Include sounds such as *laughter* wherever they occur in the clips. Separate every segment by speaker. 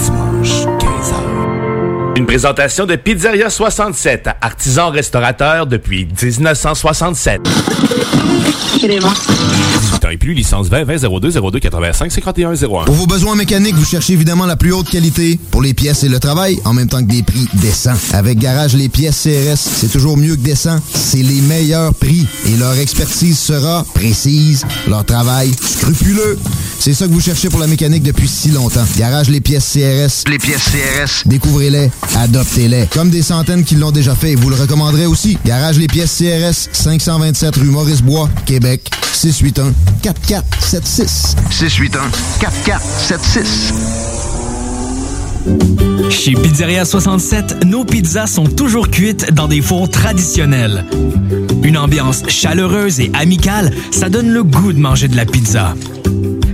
Speaker 1: Tous les dimanches, 15h.
Speaker 2: Une présentation de Pizzeria 67, artisan restaurateur depuis 1967.
Speaker 1: 18 ans et plus, licence 20 20 02 02 85 51 01.
Speaker 3: Pour vos besoins mécaniques, vous cherchez évidemment la plus haute qualité pour les pièces et le travail, en même temps que des prix décents. Avec Garage Les Pièces CRS, c'est toujours mieux que décent. C'est les meilleurs prix et leur expertise sera précise, leur travail scrupuleux. C'est ça que vous cherchez pour la mécanique depuis si longtemps. Garage Les Pièces CRS. Les pièces CRS. Découvrez-les, adoptez-les. Comme des centaines qui l'ont déjà fait, vous le recommanderez aussi. Garage Les Pièces CRS, 527 rue Maurice-Bois, Québec, 681 4476. 681 4476.
Speaker 4: Chez Pizzeria 67, nos pizzas sont toujours cuites dans des fours traditionnels. Une ambiance chaleureuse et amicale, ça donne le goût de manger de la pizza.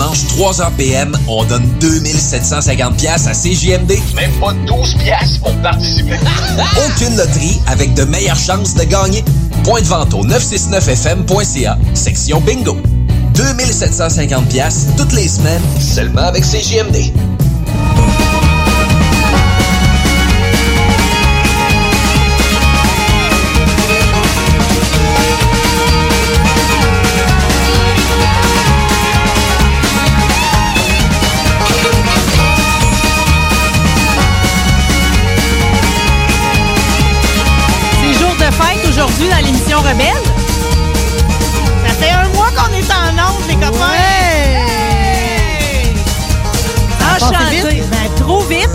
Speaker 5: Les dimanches, 3h PM, on donne 2750 pièces à CJMD. Même pas 12 pièces pour participer. *laughs* Aucune loterie avec de meilleures chances de gagner. Point de vente au 969fm.ca, section bingo. 2750 pièces toutes les semaines, seulement avec CJMD.
Speaker 6: Dans l'émission Rebelle. Ça fait un mois qu'on est en onde, les copains. Hey!
Speaker 7: Passé
Speaker 6: Enchanté. Ben, trop vite.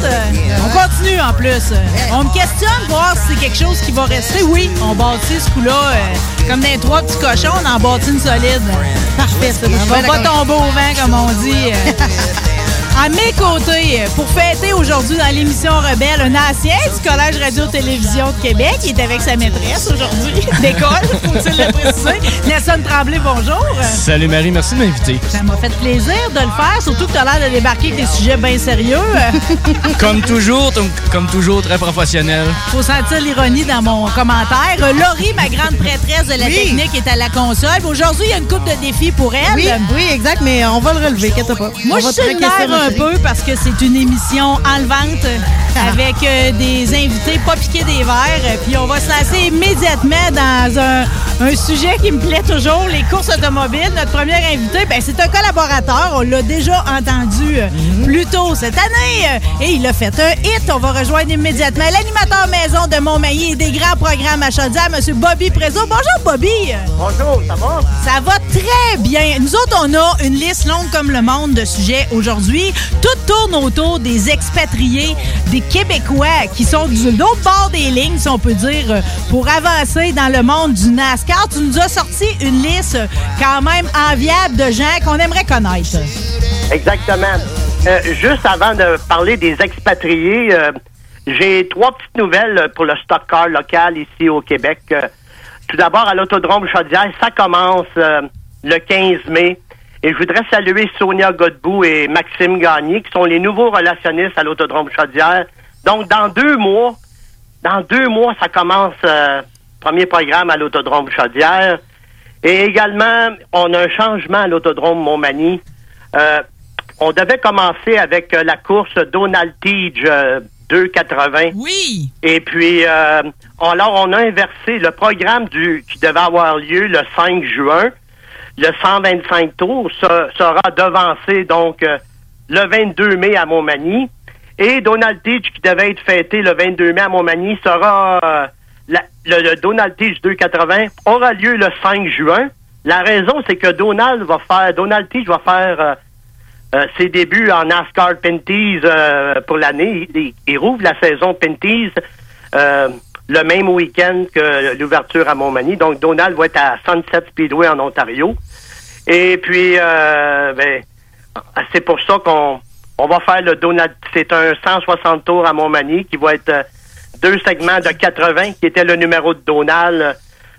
Speaker 6: On continue en plus. On me questionne voir si c'est quelque chose qui va rester. Oui, on bâtit ce coup-là. euh, comme des trois petits cochons, on en bâtit une solide.
Speaker 7: Parfait, ça.
Speaker 6: On va pas tomber au vent, comme on dit. Euh. À mes côtés, pour fêter aujourd'hui dans l'émission Rebelle, un ancien du Collège Radio-Télévision de Québec. Il est avec sa maîtresse aujourd'hui *laughs* d'école, faut-il le préciser. Nelson Tremblay, bonjour.
Speaker 8: Salut Marie, merci de m'inviter.
Speaker 6: Ça m'a fait plaisir de le faire, surtout que tu as l'air de débarquer avec des sujets bien sérieux. *laughs*
Speaker 8: Comme toujours, comme toujours, très professionnel.
Speaker 6: Faut sentir l'ironie dans mon commentaire. Euh, Laurie, ma grande prêtresse de la
Speaker 7: Oui.
Speaker 6: technique, est à la console. Aujourd'hui, il y a une coupe de défis pour elle.
Speaker 7: Oui, oui, exact, mais on va le relever, inquiète pas.
Speaker 6: Moi, je suis un peu parce que c'est une émission enlevante avec euh, des invités pas piqués des verres. Puis on va se lancer immédiatement dans un, un sujet qui me plaît toujours, les courses automobiles. Notre premier invité, ben, c'est un collaborateur. On l'a déjà entendu euh, plus tôt cette année. euh, Et il a fait un hit. On va rejoindre immédiatement l'animateur maison de Montmagny et des grands programmes à Chaudière, M. Bobby Prézo. Bonjour, Bobby.
Speaker 9: Bonjour, ça va?
Speaker 6: Ça va très bien. Nous autres, on a une liste longue comme le monde de sujets aujourd'hui. Tout tourne autour des expatriés, des Québécois qui sont du l'autre bord des lignes, si on peut dire, pour avancer dans le monde du NASCAR. Tu nous as sorti une liste quand même enviable de gens qu'on aimerait connaître.
Speaker 9: Exactement. Euh, juste avant de parler des expatriés, euh, j'ai trois petites nouvelles pour le stock car local ici au Québec. Euh, tout d'abord, à l'Autodrome Chaudière, ça commence le 15 mai. Et je voudrais saluer Sonia Godbout et Maxime Gagné, qui sont les nouveaux relationnistes à l'Autodrome Chaudière. Donc, dans deux mois, dans deux mois, ça commence euh, premier programme à l'Autodrome Chaudière. Et également, on a un changement à l'Autodrome Montmagny. Euh, on devait commencer avec euh, la course Donald euh, 280.
Speaker 6: Oui.
Speaker 9: Et puis, euh, alors, on a inversé le programme du qui devait avoir lieu le 5 juin. Le 125 tours se- sera devancé, donc, euh, le 22 mai à Montmagny. Et Donald Tige, qui devait être fêté le 22 mai à Montmagny, sera... euh, le, Donald Tige 280 aura lieu le 5 juin. La raison, c'est que Donald va faire... Donald Tige va faire... euh, ses débuts en NASCAR Pinties euh, pour l'année. Il, il- rouvre la saison Pinties euh, le même week-end que l'ouverture à Montmagny. Donc, Donald va être à Sunset Speedway en Ontario. Et puis, euh, ben, c'est pour ça qu'on on va faire le Donald. C'est un 160 tours à Montmagny qui va être euh, deux segments de 80, qui était le numéro de Donald.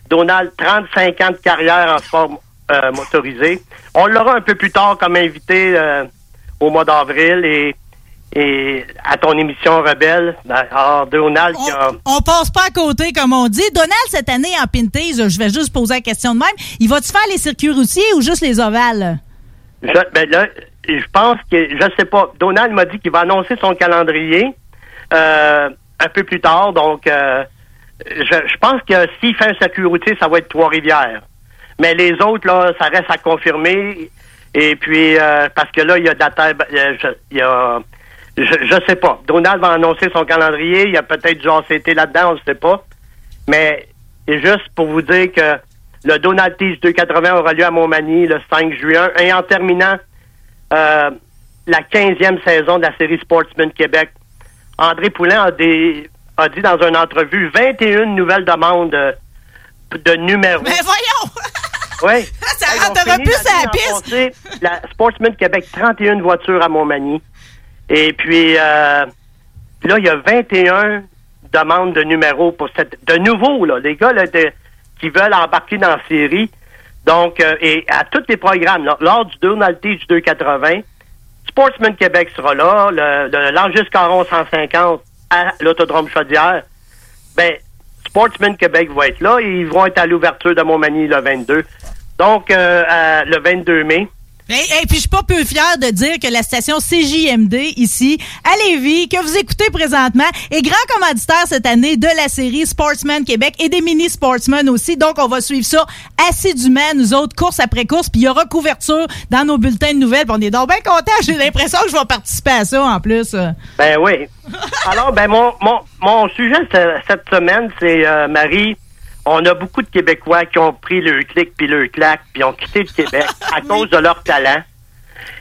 Speaker 9: Donald, 35 ans de carrière en sport euh, motorisé. On l'aura un peu plus tard comme invité euh, au mois d'avril et, et à ton émission Rebelle. Ben, Alors, Donald qui a...
Speaker 6: On passe pas à côté, comme on dit. Donald, cette année, en Pinties, je vais juste poser la question de même. Il va-tu faire les circuits routiers ou juste les ovales?
Speaker 9: Je, ben là, je pense que, je sais pas, Donald m'a dit qu'il va annoncer son calendrier euh, un peu plus tard. Donc, euh, je, je pense que s'il fait un circuit routier, ça va être Trois-Rivières. Mais les autres, là, ça reste à confirmer. Et puis, euh, parce que là, il y a de la terre, euh, il y a, je, je sais pas. Donald va annoncer son calendrier. Il y a peut-être genre c'était là-dedans, on ne sait pas. Mais juste pour vous dire que le Donald Tease 280 aura lieu à Montmagny le 5 juin. Et en terminant euh, la 15e saison de la série Sportsman Québec, André Poulain a, des, a dit dans une entrevue 21 nouvelles demandes de, numéros.
Speaker 6: Mais voyons! *laughs*
Speaker 9: Oui.
Speaker 6: Ça
Speaker 9: Hey,
Speaker 6: rentrera plus à la piste.
Speaker 9: La Sportsman Québec, 31 voitures à Montmagny. Et puis, euh, là, il y a 21 demandes de numéros pour cette... De nouveau, là, les gars là, de- qui veulent embarquer dans la série. Donc, euh, et à tous les programmes, là, lors du Donald T du 280, Sportsman Québec sera là, le, le Langis Caron 150 à l'Autodrome Chaudière. Ben, Sportsman Québec va être là et ils vont être à l'ouverture de Montmagny le 22. Donc, euh, à- le 22 mai.
Speaker 6: Et, puis, je suis pas peu fière de dire que la station CJMD, ici, à Lévis, que vous écoutez présentement, est grand commanditaire cette année de la série Sportsman Québec et des mini Sportsman aussi. Donc, on va suivre ça assidûment, nous autres, course après course. Puis, il y aura couverture dans nos bulletins de nouvelles. Puis, on est donc bien contents. J'ai l'impression que je vais participer à ça, en plus.
Speaker 9: Ben oui. Alors, ben mon, mon, mon sujet ce- cette semaine, c'est euh, Marie. On a beaucoup de Québécois qui ont pris le clic puis le clac puis ont quitté le Québec *laughs* à cause de leur talent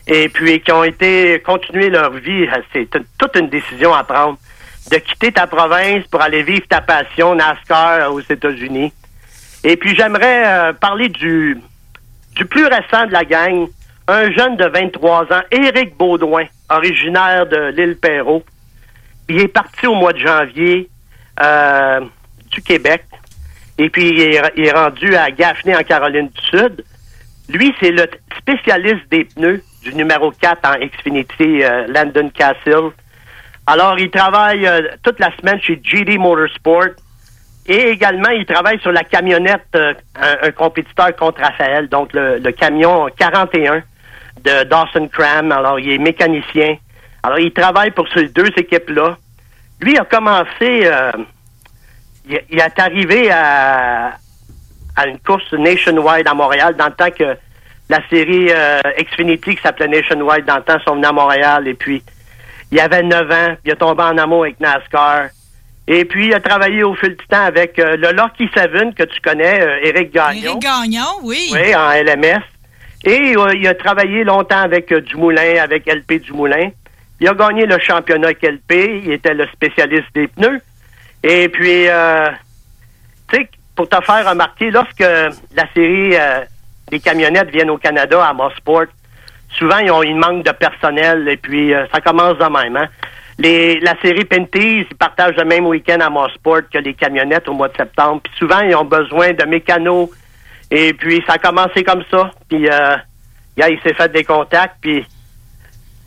Speaker 9: et puis qui ont été continuer leur vie. C'est toute une décision à prendre de quitter ta province pour aller vivre ta passion NASCAR aux États-Unis. Et puis j'aimerais euh, parler du du plus récent de la gang, un jeune de 23 ans, Éric Baudouin, originaire de l'île Perrault. Il est parti au mois de janvier euh, du Québec. Et puis, il est, rendu à Gaffney, en Caroline du Sud. Lui, c'est le spécialiste des pneus du numéro 4 en Xfinity euh, Landon Castle. Alors, il travaille euh, toute la semaine chez GD Motorsport. Et également, il travaille sur la camionnette, euh, un, un compétiteur contre Raphaël, donc le, le camion 41 de Dawson Cram. Alors, il est mécanicien. Alors, il travaille pour ces deux équipes-là. Lui a commencé, euh, il, il est arrivé à, à une course nationwide à Montréal dans le temps que la série euh, Xfinity qui s'appelait Nationwide dans le temps sont venus à Montréal et puis il avait 9 ans, il a tombé en amour avec NASCAR. Et puis, il a travaillé au fil du temps avec euh, le Lucky Seven que tu connais, euh, Éric Gagnon.
Speaker 6: Éric Gagnon, oui.
Speaker 9: Oui, en LMS. Et euh, il a travaillé longtemps avec Dumoulin, avec LP Dumoulin. Il a gagné le championnat avec LP. Il était le spécialiste des pneus. Et puis, euh, tu sais, pour te faire remarquer, lorsque la série euh, des camionnettes viennent au Canada à Mosport, souvent, ils ont une manque de personnel. Et puis, euh, ça commence de même. Hein? Les, la série Penties, ils partagent le même week-end à Mosport que les camionnettes au mois de septembre. Puis souvent, ils ont besoin de mécanos. Et puis, ça a commencé comme ça. Puis, euh, il s'est fait des contacts. Puis,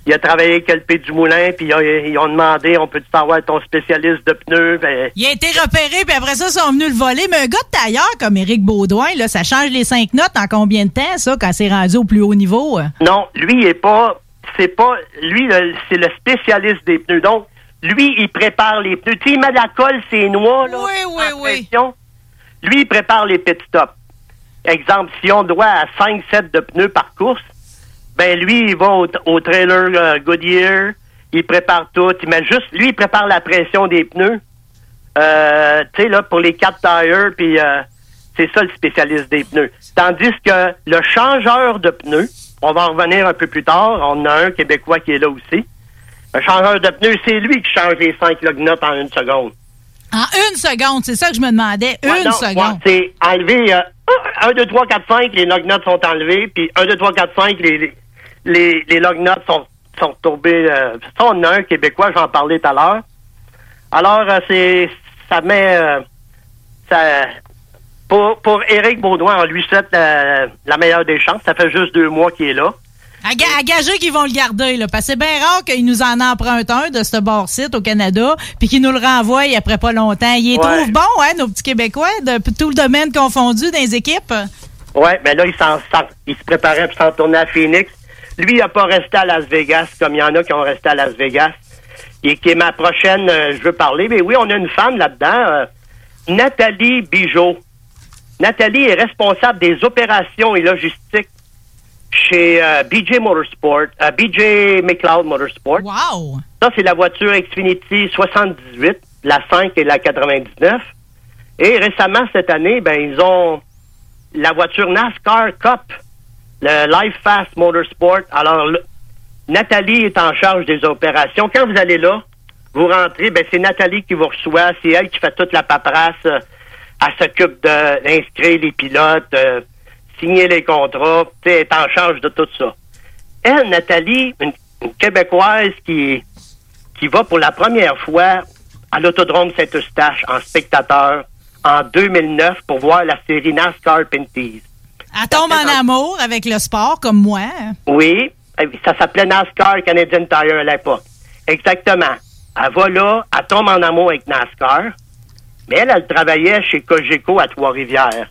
Speaker 9: il a travaillé avec LP du Moulin, puis ils ont- demandé, on peut-tu savoir ton spécialiste de pneus? Ben,
Speaker 6: Il a été repéré, puis après ça, ils sont venus le voler. Mais un gars de tailleur comme Éric Baudouin, là, ça change les cinq notes en combien de temps, ça, quand c'est rendu au plus haut niveau?
Speaker 9: Non, lui, il est pas. C'est pas. Lui, c'est le spécialiste des pneus. Donc, lui, il prépare les pneus. Tu sais, il met de la colle, ses noix, là. Oui, oui, oui. Lui, il prépare les pit stops. Exemple, si on doit à 5 sets de pneus par course, ben lui, il va au, au trailer euh, Goodyear, il prépare tout. Il met juste. Lui, il prépare la pression des pneus. Euh, tu sais, là, pour les quatre tires, puis euh, c'est ça le spécialiste des pneus. Tandis que le changeur de pneus, on va en revenir un peu plus tard, on a un Québécois qui est là aussi. Un changeur de pneus, c'est lui qui change les cinq log nuts en une seconde.
Speaker 6: En une seconde, c'est ça que je me demandais.
Speaker 9: Ouais,
Speaker 6: une
Speaker 9: non,
Speaker 6: seconde.
Speaker 9: ouais, c'est enlever euh, 1, 2, 3, 4, 5, les nuts sont enlevés, puis 1, 2, 3, 4, 5, les, les, les, log nuts sont, sont tourbés. Euh, ça, on a un Québécois, j'en parlais tout à l'heure. Alors, euh, c'est ça met... euh, ça, pour, pour Éric Baudouin, on lui souhaite la, meilleure des chances. Ça fait juste deux mois qu'il est là.
Speaker 6: À, ga- à gager qu'ils vont le garder, là, parce que c'est bien rare qu'ils nous en empruntent un de ce bar-site au Canada, puis qu'ils nous le renvoient après pas longtemps. Ils les
Speaker 9: Ouais.
Speaker 6: trouvent bons, hein, nos petits Québécois, de tout le domaine confondu dans les équipes?
Speaker 9: Ouais, mais là, il, il se préparait pour s'en tourner à Phoenix. Lui, il n'a pas resté à Las Vegas comme il y en a qui ont resté à Las Vegas. Et qui est ma prochaine, euh, je veux parler. Mais oui, on a une femme là-dedans, euh, Nathalie Bijot. Nathalie est responsable des opérations et logistiques chez euh, BJ Motorsport, BJ McLeod Motorsport.
Speaker 6: Wow!
Speaker 9: Ça, c'est la voiture Xfinity 78, la 5 et la 99. Et récemment, cette année, ben, ils ont la voiture NASCAR Cup, le Life Fast Motorsport. Alors, Nathalie est en charge des opérations. Quand vous allez là, vous rentrez, ben, c'est Nathalie qui vous reçoit. C'est elle qui fait toute la paperasse. euh, Elle s'occupe d'inscrire les pilotes, euh, signer les contrats. Elle est en charge de tout ça. Elle, Nathalie, une, une Québécoise qui, qui va pour la première fois à l'Autodrome Saint-Eustache en spectateur en 2009 pour voir la série NASCAR Pinties.
Speaker 6: Elle tombe en amour avec le sport, comme moi.
Speaker 9: Oui, euh, ça s'appelait NASCAR Canadian Tire à l'époque. Exactement. Elle va là, elle tombe en amour avec NASCAR, mais elle, elle travaillait chez Cogeco à Trois-Rivières.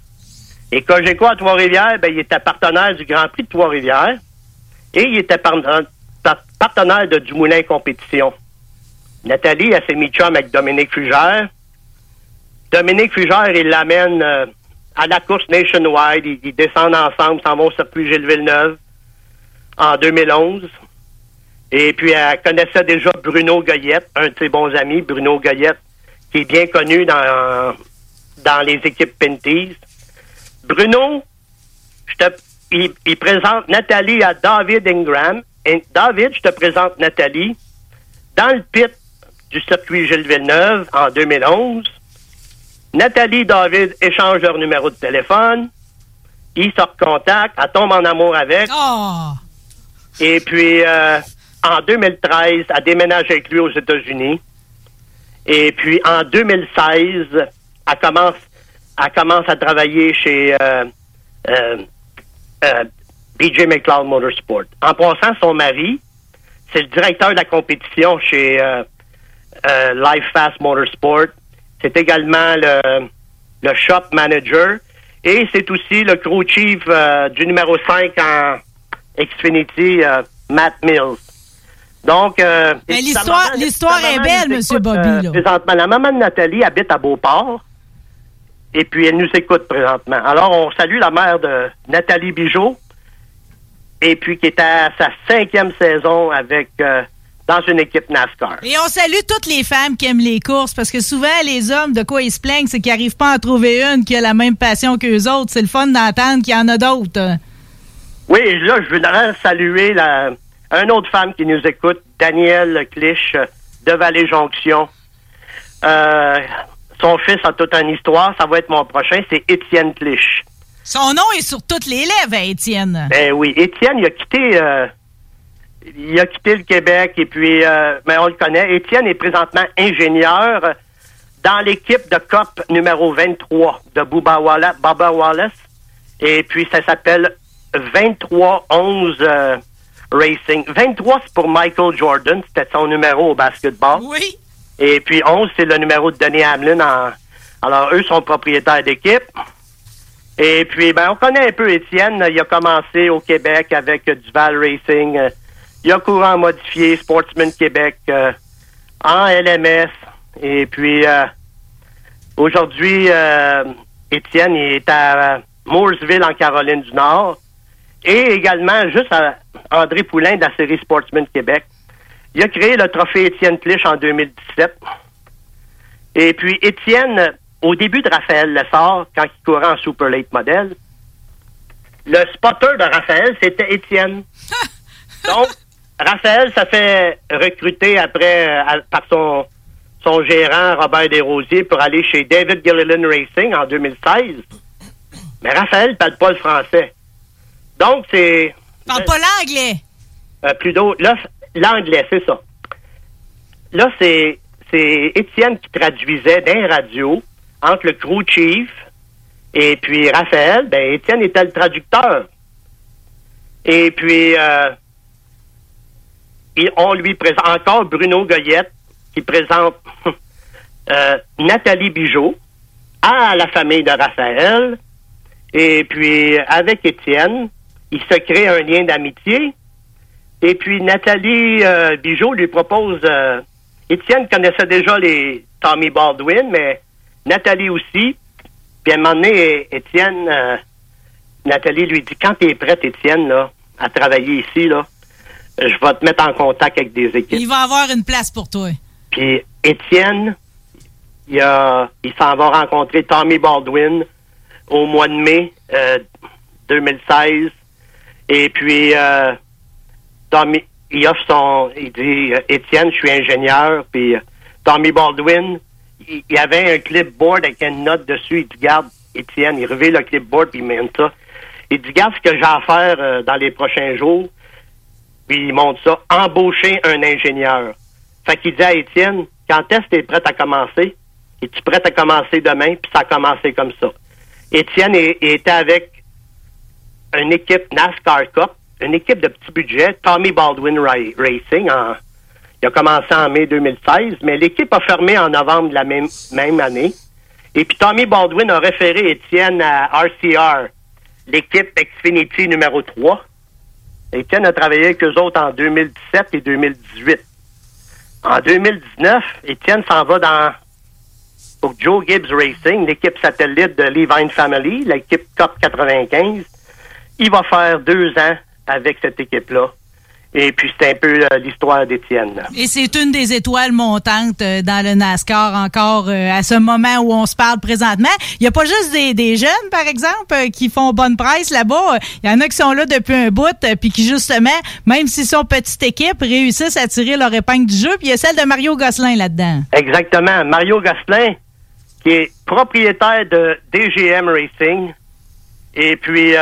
Speaker 9: Et Cogeco à Trois-Rivières, ben, il était partenaire du Grand Prix de Trois-Rivières et il était par- partenaire de Dumoulin Compétition. Nathalie, elle s'est mis chum avec Dominique Fugère. Dominique Fugère, il l'amène euh, à la course Nationwide. Ils, descendent ensemble, s'en vont au circuit Gilles Villeneuve en 2011. Et puis, elle connaissait déjà Bruno Goyette, un de ses bons amis, Bruno Goyette, qui est bien connu dans, dans les équipes Pinties. Bruno, je te, il, présente Nathalie à David Ingram. David, je te présente Nathalie dans le pit du circuit Gilles Villeneuve en 2011. Nathalie et David échangent leur numéro de téléphone. Ils se recontactent. Elle tombe en amour avec.
Speaker 6: Oh!
Speaker 9: Et puis, euh, en 2013, elle déménage avec lui aux États-Unis. Et puis, en 2016, elle commence, elle commence à travailler chez euh, euh, BJ McLeod Motorsport. En passant, son mari, c'est le directeur de la compétition chez Life Fast Motorsport. C'est également le, le shop manager. Et c'est aussi le crew chief euh, du numéro 5 en Xfinity, euh, Matt Mills. Donc, euh,
Speaker 6: Mais l'histoire- l'histoire est belle, Monsieur Bobby, là.
Speaker 9: présentement, la maman de Nathalie habite à Beauport. Et puis, elle nous écoute présentement. Alors, on salue la mère de Nathalie Bijot. Et puis, qui est à sa cinquième saison avec dans une équipe NASCAR.
Speaker 6: Et on salue toutes les femmes qui aiment les courses, parce que souvent, les hommes, de quoi ils se plaignent, c'est qu'ils n'arrivent pas à en trouver une qui a la même passion qu'eux autres. C'est le fun d'entendre qu'il y en a d'autres.
Speaker 9: Oui, et là, je voudrais saluer la, une autre femme qui nous écoute, Danielle Clich de Vallée-Jonction. Euh, son fils a toute une histoire, ça va être mon prochain, c'est Étienne Clich.
Speaker 6: Son nom est sur toutes les lèvres, hein, Étienne.
Speaker 9: Ben oui, Étienne, il a quitté, euh, il a quitté le Québec et puis, euh, mais on le connaît. Étienne est présentement ingénieur dans l'équipe de COP numéro 23 de Bubba Wallace, Bubba Wallace. Et puis, ça s'appelle 2311 euh, Racing. 23, c'est pour Michael Jordan. C'était son numéro au basketball.
Speaker 6: Oui.
Speaker 9: Et puis 11, c'est le numéro de Denis Hamlin. En... Alors, eux sont propriétaires d'équipe. Et puis, ben, on connaît un peu Étienne. Il a commencé au Québec avec euh, Duval Racing. Il a courant modifié, Sportsman Québec, euh, en LMS. Et puis, euh, aujourd'hui, euh, Étienne il est à Mooresville, en Caroline du Nord. Et également, juste à André Poulain de la série Sportsman Québec. Il a créé le trophée Étienne Clich en 2017. Et puis, Étienne, au début de Raphaël Lessard, quand il courait en Super Late Model, le spotter de Raphaël, c'était Étienne. *laughs* Donc, Raphaël ça fait recruter après euh, à- par son, son gérant Robert Desrosiers pour aller chez David Gilliland Racing en 2016. Mais Raphaël ne parle pas le français. Donc, c'est
Speaker 6: Parle pas l'anglais.
Speaker 9: euh, plutôt, là, l'anglais, c'est ça. Là, c'est, c'est Étienne qui traduisait d'un radio entre le crew chief et puis Raphaël. Ben, Étienne était le traducteur. Et puis, euh, et on lui présente encore Bruno Goyette qui présente *laughs* euh, Nathalie Bijot à la famille de Raphaël. Et puis, avec Étienne, il se crée un lien d'amitié. Et puis Nathalie euh, Bijot lui propose. euh, Étienne connaissait déjà les Tommy Baldwin, mais Nathalie aussi. Puis à un moment donné, Étienne, euh, Nathalie lui dit quand tu es prête, Étienne, là, à travailler ici, là, je vais te mettre en contact avec des équipes.
Speaker 6: Il va avoir une place pour toi.
Speaker 9: Puis Étienne, il, a, il s'en va rencontrer Tommy Baldwin au mois de mai euh, 2016. Et puis, euh, Tommy, il offre son... Il dit, euh, Étienne, je suis ingénieur. Puis euh, Tommy Baldwin, il, il avait un clipboard avec une note dessus. Il dit, garde, Étienne, il revient le clipboard puis il mène ça. Il dit, garde ce que j'ai à faire euh, dans les prochains jours. Puis il montre ça, embaucher un ingénieur. Fait qu'il dit à Étienne, quand est-ce que tu es prêt à commencer? Es-tu prêt à commencer demain? Puis ça a commencé comme ça. Étienne était avec une équipe NASCAR Cup, une équipe de petit budget, Tommy Baldwin Ra- Racing. il a commencé en mai 2016, mais l'équipe a fermé en novembre de la même, même année. Et puis Tommy Baldwin a référé Étienne à RCR, l'équipe Xfinity numéro 3. Étienne a travaillé avec eux autres en 2017 et 2018. En 2019, Étienne s'en va dans pour Joe Gibbs Racing, l'équipe satellite de Levine Family, l'équipe Cup 95. Il va faire deux ans avec cette équipe-là. Et puis, c'est un peu euh, l'histoire d'Étienne.
Speaker 6: Et c'est une des étoiles montantes euh, dans le NASCAR encore euh, à ce moment où on se parle présentement. Il n'y a pas juste des, des jeunes, par exemple, qui font bonne presse là-bas. Il y en a qui sont là depuis un bout, puis qui justement, même s'ils sont petite équipe, réussissent à tirer leur épingle du jeu. Puis il y a celle de Mario Gosselin là-dedans.
Speaker 9: Exactement. Mario Gosselin, qui est propriétaire de DGM Racing. Et puis,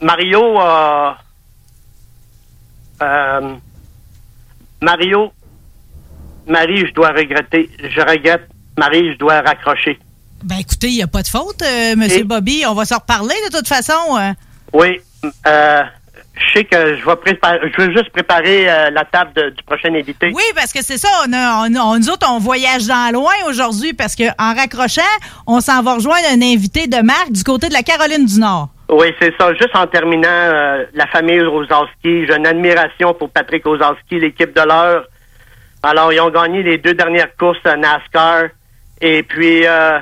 Speaker 9: Mario a... euh, Mario, Marie, je dois regretter. Je regrette. Marie, je dois raccrocher.
Speaker 6: Ben écoutez, il n'y a pas de faute, euh, Monsieur Bobby. On va se reparler de toute façon. euh.
Speaker 9: Oui, euh, je sais que je vais préparer, je veux juste préparer euh, la table de- du prochain invité.
Speaker 6: Oui, parce que c'est ça. On a, on, on- nous autres, on voyage dans loin aujourd'hui parce que en raccrochant, on s'en va rejoindre un invité de marque du côté de la Caroline du Nord.
Speaker 9: Oui, c'est ça. Juste en terminant, euh, la famille Rosowski, j'ai une admiration pour Patrick Rosowski, l'équipe de l'heure. Alors, ils ont gagné les deux dernières courses à NASCAR. Et puis, euh,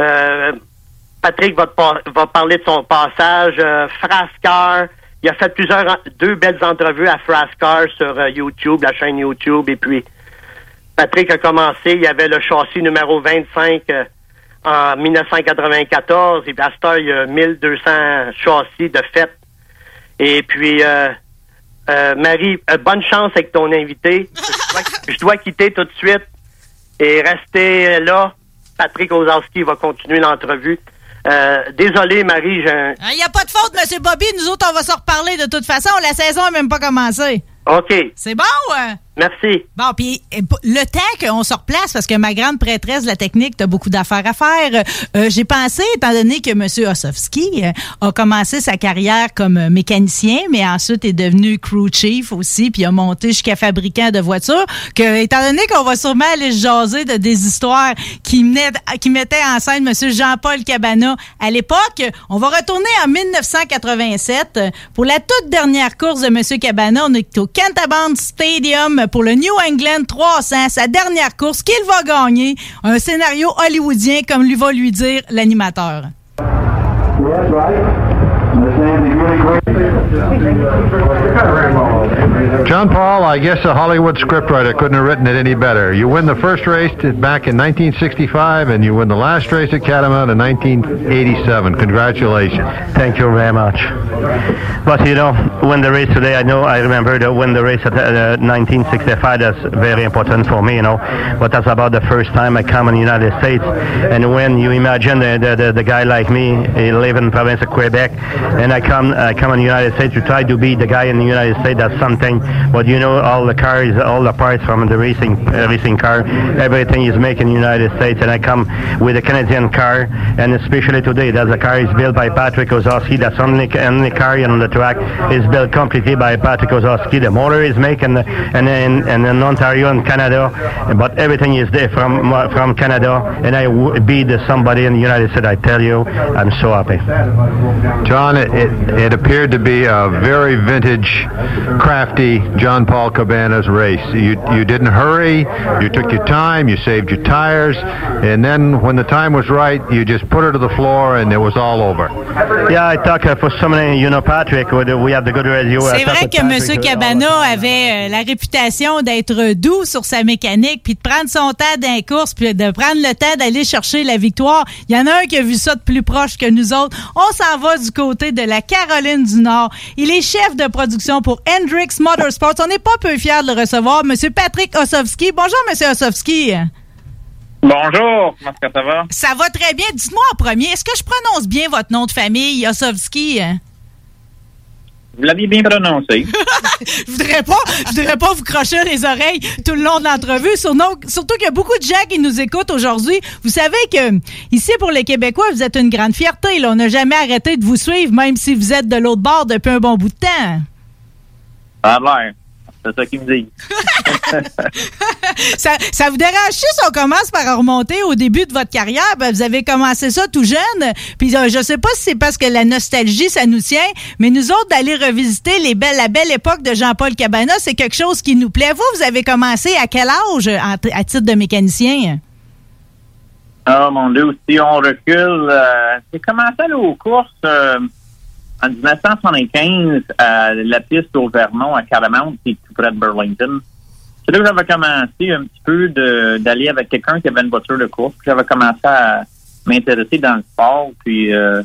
Speaker 9: euh, Patrick va, parler de son passage. Euh, Frascar, il a fait plusieurs, deux belles entrevues à Frascar sur euh, YouTube, la chaîne YouTube. Et puis, Patrick a commencé, il y avait le châssis numéro 25 euh, en 1994. Et heure, il y a 1200 châssis de fête. Et puis, euh, euh, Marie, euh, bonne chance avec ton invité. Je dois, je dois quitter tout de suite et rester là. Patrick Ozowski va continuer l'entrevue. Désolé, Marie, j'ai.
Speaker 6: Il n'y a pas de faute, Monsieur Bobby. Nous autres, on va se reparler de toute façon. La saison n'a même pas commencé.
Speaker 9: OK.
Speaker 6: C'est bon, hein?
Speaker 9: Merci.
Speaker 6: Bon, puis euh, le temps qu'on se replace, parce que ma grande prêtresse de la technique, t'as beaucoup d'affaires à faire. euh, J'ai pensé, étant donné que M. Ossowski euh, a commencé sa carrière comme mécanicien, mais ensuite est devenu crew chief aussi, puis a monté jusqu'à fabricant de voitures, que étant donné qu'on va sûrement aller se jaser de des histoires qui, qui mettaient en scène M. Jean-Paul Cabana à l'époque, on va retourner en 1987 euh, pour la toute dernière course de M. Cabana. On est au Cantaband Stadium pour le New England 300, sa dernière course qu'il va gagner. Un scénario hollywoodien, comme lui va lui dire l'animateur.
Speaker 10: John Paul, I guess a Hollywood scriptwriter couldn't have written it any better. You win the first race back in 1965, and you win the last race at Catamount in 1987. Congratulations.
Speaker 11: Thank you very much. But you know, win the race today, I know I remember to win the race at uh, 1965. That's very important for me, you know. But that's about the first time I come in the United States. And when you imagine the, the, the, the guy like me, he live in province of Quebec, and I come I come in the United States to try to be the guy in the United States. That's something. But you know, all the cars, all the parts from the racing uh, racing car, everything is made in the United States. And I come with a Canadian car, and especially today, that the car is built by Patrick Ozowski. That's only only car on the track is built completely by Patrick Ozowski. The motor is made in, in, in, in Ontario and Canada, but everything is there from from Canada. And I w- be the somebody in the United States. I tell you, I'm so happy.
Speaker 10: John, it, it, it appeared to be a very vintage, crafty John Paul Cabana's race. You, you didn't hurry, you took your time, you saved your tires, and then when the time was right, you just put her to the floor and it was all over.
Speaker 11: Yeah, I talk uh, for so many, you know, Patrick, we we have the good radio. I
Speaker 6: C'est vrai que M. Cabana avait euh, la réputation d'être doux sur sa mécanique, puis de prendre son temps dans les courses, puis de prendre le temps d'aller chercher la victoire. Il y en a un qui a vu ça de plus proche que nous autres. On s'en va du côté de la Caroline du Nord. Il est chef de production pour Hendrix Motorsports. On n'est pas peu fiers de le recevoir. M. Patrick Ossowski. Bonjour, M. Ossowski.
Speaker 12: Bonjour, comment que ça va?
Speaker 6: Ça va très bien. Dites-moi en premier, est-ce que je prononce bien votre nom de famille, Ossowski?
Speaker 12: Vous l'aviez bien prononcé. *laughs*
Speaker 6: je voudrais pas, je voudrais pas vous crocher les oreilles tout le long de l'entrevue. Surtout, surtout qu'il y a beaucoup de gens qui nous écoutent aujourd'hui. Vous savez que ici pour les Québécois, vous êtes une grande fierté. Là. On n'a jamais arrêté de vous suivre, même si vous êtes de l'autre bord depuis un bon bout de temps.
Speaker 12: Ça a l'air. C'est ça qu'il me dit. *laughs*
Speaker 6: ça, ça vous dérange si on commence par remonter au début de votre carrière? Ben, vous avez commencé ça tout jeune. Puis euh, je sais pas si c'est parce que la nostalgie, ça nous tient, mais nous autres, d'aller revisiter les belles, la belle époque de Jean-Paul Cabana, c'est quelque chose qui nous plaît. Vous, vous avez commencé à quel âge en à titre de mécanicien?
Speaker 12: Ah, mon Dieu, si on recule, euh, j'ai commencé à aller aux courses euh, en 1975 à la piste au Vermont, à Caramount, qui est tout près de Burlington. C'est là que j'avais commencé un petit peu d'aller avec quelqu'un qui avait une voiture de course. J'avais commencé à m'intéresser dans le sport. Puis euh,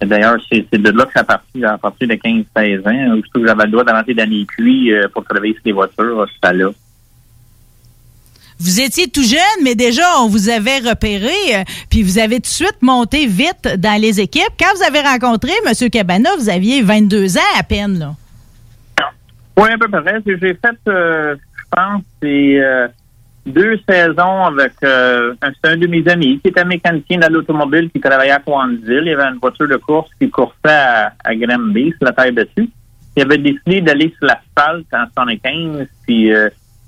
Speaker 12: d'ailleurs, c'est de là que ça a parti, à partir de 15-16 ans. Que j'avais le droit d'avancer dans les puits euh, pour travailler sur les voitures, c'était là.
Speaker 6: Vous étiez tout jeune, mais déjà, on vous avait repéré, euh, puis vous avez tout de suite monté vite dans les équipes. Quand vous avez rencontré M. Cabana, vous aviez 22 ans à peine, là.
Speaker 12: Oui, à peu près. J'ai fait, euh, je pense, euh, deux saisons avec un, de mes amis qui était mécanicien dans l'automobile qui travaillait à Coansville. Il avait une voiture de course qui coursait à, Granby, sur la terre dessus. Il avait décidé d'aller sur l'asphalte en 75, puis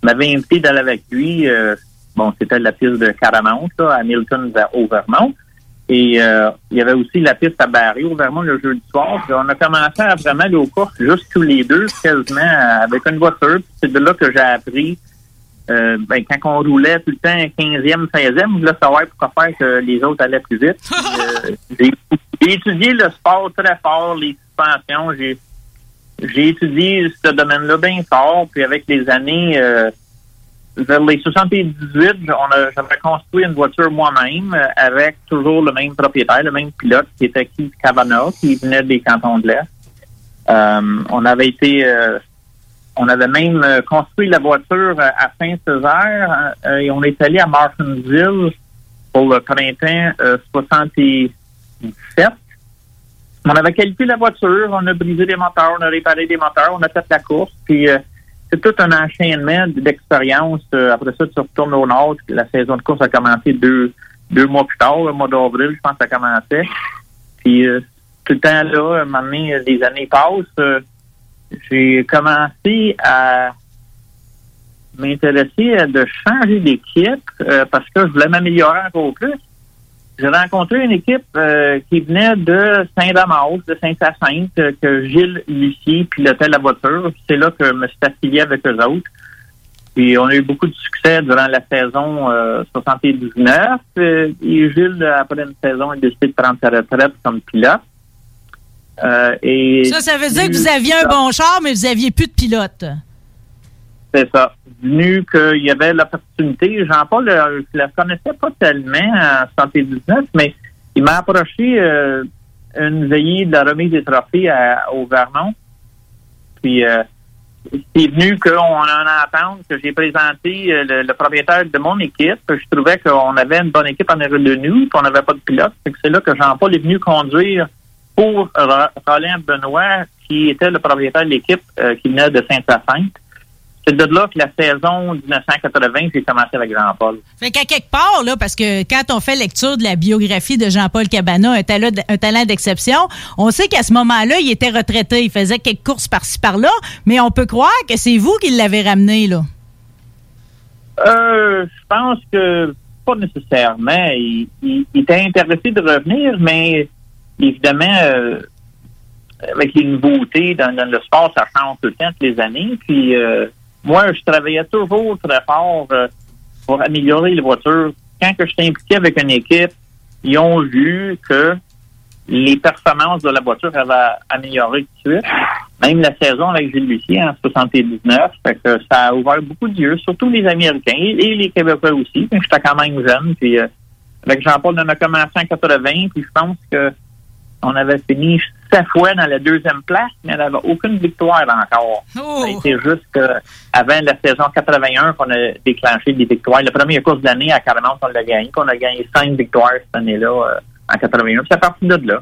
Speaker 12: m'avait invité d'aller avec lui. euh, bon, c'était la piste de Caramount, là, à Milton, au Vermont. Et euh, il y avait aussi la piste à Barry au Vermont le jeudi soir. Puis on a commencé à vraiment aller aux courses juste tous les deux, quasiment avec une voiture. Puis C'est de là que j'ai appris, euh, ben, quand on roulait tout le temps 15e, 16e, je voulais savoir pourquoi faire que les autres allaient plus vite. *laughs* Euh, j'ai j'ai étudié le sport très fort, les suspensions. J'ai j'ai étudié ce domaine-là bien fort. Puis avec les années, euh, vers les 78, on a, j'avais construit une voiture moi-même euh, avec toujours le même propriétaire, le même pilote qui était Keith Cavanaugh, qui venait des cantons de l'Est. Euh, on avait été, on avait même construit la voiture à Saint-Césaire et on est allé à Martinsville pour le printemps euh, 77. On avait qualifié la voiture, on a brisé des moteurs, on a réparé des moteurs, on a fait la course, puis euh, c'est tout un enchaînement d'expériences. Euh, après ça, tu retournes au nord. La saison de course a commencé deux, deux mois plus tard, le mois d'avril, je pense que ça commençait. Puis euh, tout le temps là, donné, les années passent. euh, j'ai commencé à m'intéresser à de changer d'équipe parce que je voulais m'améliorer encore plus. J'ai rencontré une équipe euh, qui venait de Saint-Damas, de Saint-Hyacinthe, euh, que Gilles Lucier pilotait la voiture. C'est là que je me suis affilié avec eux autres. Puis on a eu beaucoup de succès durant la saison euh, 79. Euh, et Gilles, après une saison, a décidé de prendre sa retraite comme pilote. Euh, et
Speaker 6: Ça, ça veut dire que vous aviez un bon char, mais vous aviez plus de pilote.
Speaker 12: C'est ça. Venu qu'il y avait l'opportunité, Jean-Paul, euh, je ne la connaissais pas tellement en 79, mais il m'a approché euh, une veillée de la remise des trophées au Vernon. Puis euh, c'est venu qu'on a une entente que j'ai présenté euh, le, propriétaire de mon équipe. Je trouvais qu'on avait une bonne équipe en arrière de nous, puis on n'avait pas de pilote. C'est là que Jean-Paul est venu conduire pour Ro- Roland Benoît, qui était le propriétaire de l'équipe qui venait de Saint-Hyacinthe. C'est de là que la saison 1980, j'ai commencé avec Jean-Paul.
Speaker 6: Fait qu'à quelque part, là, parce que quand on fait lecture de la biographie de Jean-Paul Cabana, un talent, un talent d'exception, on sait qu'à ce moment-là, il était retraité. Il faisait quelques courses par-ci par-là, mais on peut croire que c'est vous qui l'avez ramené, là.
Speaker 12: Euh, je pense que pas nécessairement. Il, il- il était intéressé de revenir, mais évidemment, euh, avec les nouveautés dans, dans le sport, ça change tout le temps, toutes les années. Puis euh, moi, je travaillais toujours très fort euh, pour améliorer les voitures. Quand que j'étais impliqué avec une équipe, ils ont vu que les performances de la voiture avaient amélioré tout de suite. Même la saison avec Gilles Lucier en 79, fait que ça a ouvert beaucoup d'yeux, surtout les Américains et, les Québécois aussi. J'étais quand même jeune. Puis euh, avec Jean-Paul, on a commencé en 80, puis je pense que on avait fini sept fois dans la deuxième place, mais on n'avait aucune victoire encore.
Speaker 6: Oh!
Speaker 12: C'est juste que avant la saison 81 qu'on a déclenché des victoires. La première course de l'année à Caramance, on l'a gagné. puis On a gagné cinq victoires cette année-là euh, en 81. Puis c'est à partir de là.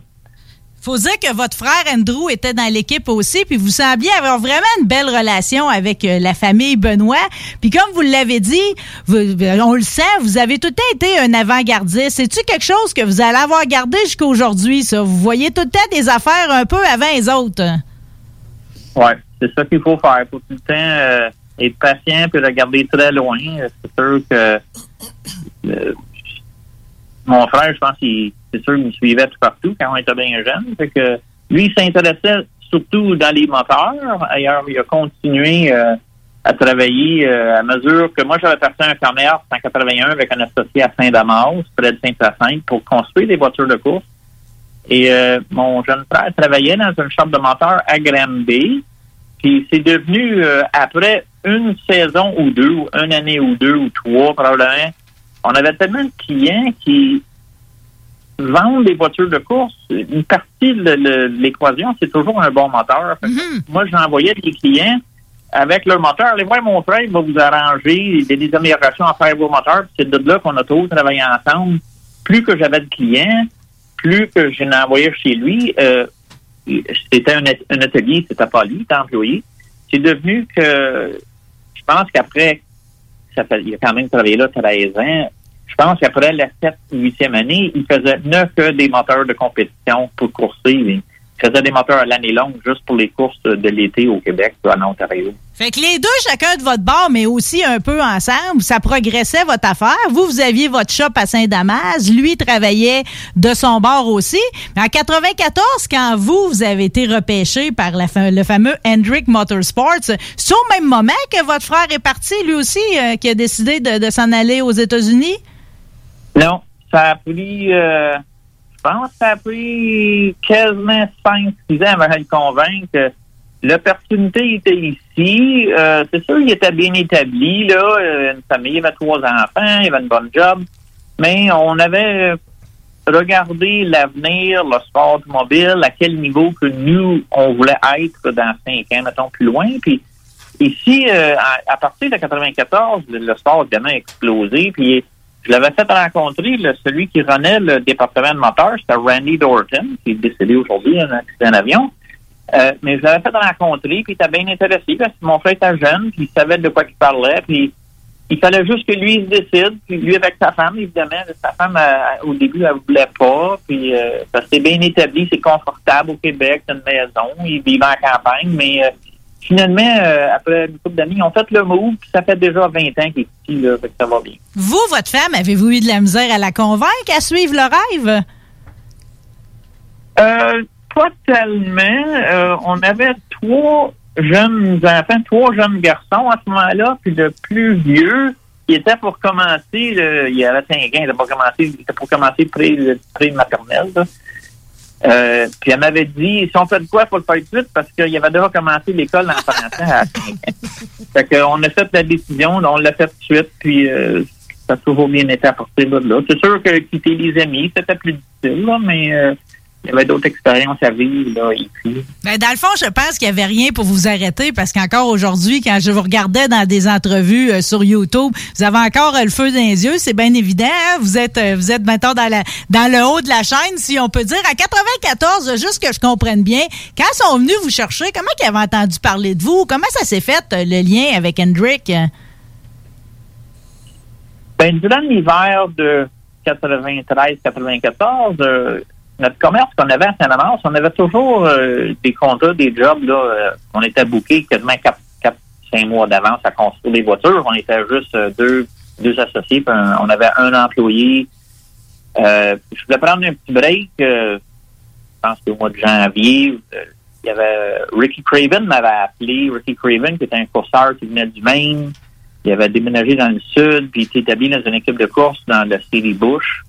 Speaker 6: Faut dire que votre frère Andrew était dans l'équipe aussi, puis vous sembliez avoir vraiment une belle relation avec euh, la famille Benoît. Puis comme vous l'avez dit, vous- euh, on le sent, vous avez tout le temps été un avant-gardiste. C'est-tu quelque chose que vous allez avoir gardé jusqu'à aujourd'hui, ça? Vous voyez tout le temps des affaires un peu avant les autres.
Speaker 12: Ouais, c'est ça qu'il faut faire. Faut tout le temps euh, être patient puis regarder très loin. C'est sûr que mon frère, je pense c'est sûr qu'il me suivait tout partout quand on était bien jeune. Lui, il s'intéressait surtout dans les moteurs. D'ailleurs, il a continué euh, à travailler euh, à mesure que moi j'avais parti un commerce en 81 avec un associé à Saint-Damas, près de Saint-Hyacinthe, pour construire des voitures de course. Et euh, mon jeune frère travaillait dans une chambre de moteur à Granby. Puis c'est devenu, après une saison ou deux, ou une année ou deux ou trois probablement, on avait tellement de clients qui vendent des voitures de course. Une partie de l'équation, c'est toujours un bon moteur. Fait que Moi, j'envoyais des clients avec leur moteur. Allez voir mon frère, il va vous arranger. Il y a des améliorations à faire vos moteurs. C'est de là qu'on a tous travaillé ensemble. Plus que j'avais de clients, plus que je n'envoyais chez lui, euh, c'était un atelier, c'était pas lui, c'était employé. C'est devenu que, je pense qu'après, ça fait, il a quand même travaillé là 13 ans, je pense qu'après la 7 ou 8e année, il faisait ne que des moteurs de compétition pour courser. Faisait des moteurs à l'année longue juste pour les courses de l'été au Québec, en Ontario.
Speaker 6: Fait que les deux, chacun de votre bord, mais aussi un peu ensemble, ça progressait votre affaire. Vous, vous aviez votre shop à Saint-Damas. Lui travaillait de son bord aussi. Mais en 94, quand vous, vous avez été repêché par la le fameux Hendrick Motorsports, c'est au même moment que votre frère est parti, lui aussi, euh, qui a décidé de, de s'en aller aux États-Unis?
Speaker 12: Non, ça a pris, euh, pense que ça a pris quasiment 5-6 ans avant de le convaincre. L'opportunité était ici. Euh, c'est sûr, il était bien établi, là. euh, Une famille, il avait trois enfants, il avait une bonne job. Mais on avait regardé l'avenir, le sport automobile, à quel niveau que nous, on voulait être dans cinq ans, mettons, plus loin. Puis ici, euh, à, partir de 94, le, sport a vraiment explosé. Puis je l'avais fait rencontrer celui qui renait le département de moteur, c'était Randy Dorton, qui est décédé aujourd'hui dans un accident d'avion. Euh, mais je l'avais fait rencontrer, puis il était bien intéressé parce que mon frère était jeune, puis il savait de quoi il parlait, puis il fallait juste que lui il se décide, puis lui avec sa femme, évidemment. Sa femme, euh, au début, elle voulait pas, puis euh, ça s'est bien établi, c'est confortable au Québec, c'est une maison, ils vivent en campagne, mais euh, finalement, euh, après une couple d'années, ils ont fait le move, puis ça fait déjà 20 ans qu'il est ici, là, fait que ça va bien.
Speaker 6: Vous, votre femme, avez-vous eu de la misère à la convaincre à suivre le rêve?
Speaker 12: Euh, pas tellement. Euh, on avait trois jeunes enfants, trois jeunes garçons à ce moment-là, puis le plus vieux, il était pour commencer, le- il avait 5 ans, il était pour commencer, il était pour commencer pré, le pré-maternelle. là. Euh, puis elle m'avait dit, si on fait de quoi, il faut le faire tout de suite, parce qu'il avait déjà commencé l'école en français à 5 ans. Fait qu'on a fait la décision, on l'a fait tout de suite, puis euh, ça a toujours bien été à partir de là. C'est sûr que quitter les amis, c'était plus difficile, là, mais euh, il y avait d'autres expériences à vivre là, ici.
Speaker 6: Ben, dans le fond, je pense qu'il n'y avait rien pour vous arrêter parce qu'encore aujourd'hui, quand je vous regardais dans des entrevues euh, sur YouTube, vous avez encore euh, le feu dans les yeux, c'est bien évident. hein? Vous êtes, euh, vous êtes maintenant dans, la, dans le haut de la chaîne, si on peut dire. À 94, juste que je comprenne bien, quand ils sont venus vous chercher, comment ils avaient entendu parler de vous? Comment ça s'est fait, le lien avec Hendrick?
Speaker 12: Ben, durant l'hiver de 93-94, euh, notre commerce qu'on avait à Saint-Amand, on avait toujours euh, des contrats, des jobs, là, euh, on était booké quasiment 4-5 mois d'avance à construire des voitures. On était juste euh, deux, deux associés, puis on avait un employé. Euh, je voulais prendre un petit break, je pense qu'au mois de janvier, il y avait Ricky Craven m'avait appelé, Ricky Craven, qui était un courseur qui venait du Maine. Il avait déménagé dans le sud, puis il était établi dans une équipe de course dans le City Bush,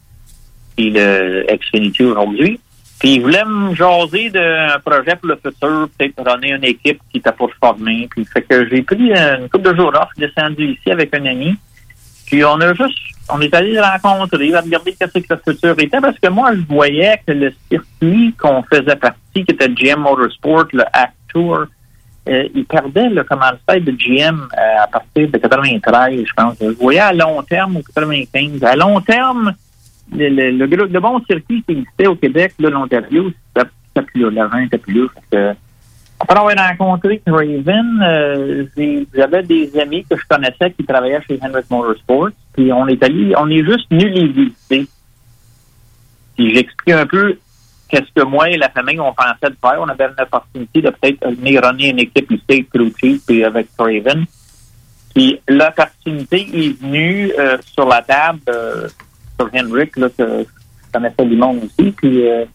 Speaker 12: le Xfinity aujourd'hui. Puis il voulait me jaser d'un projet pour le futur, peut-être donner une équipe qui était pour se former. Puis fait que j'ai pris une couple de jours off, descendu ici avec un ami. Puis on a juste, on est allé le rencontrer, regarder qu'est-ce que le futur était, parce que moi, je voyais que le circuit qu'on faisait partie, qui était GM Motorsport, le Act Tour, euh, il perdait le commanditaire de GM euh, à partir de 93, je pense. Je voyais à long terme au 95. À long terme, le, le, le, bon circuit qui existait au Québec, là, l'Ontario, c'était plus là. N'était plus là. Après avoir rencontré Raven, euh, j'avais des amis que je connaissais qui travaillaient chez Hendrick Motorsports. Puis on est allé, on est juste venus les visiter. Puis j'explique un peu qu'est-ce que moi et la famille on pensait de faire. On avait une opportunité de peut-être venir runner une équipe ici avec Crew puis avec Raven. Puis l'opportunité est venue euh, sur la table euh, sur Hendrick, là, que je connaissais du monde aussi. Puis euh,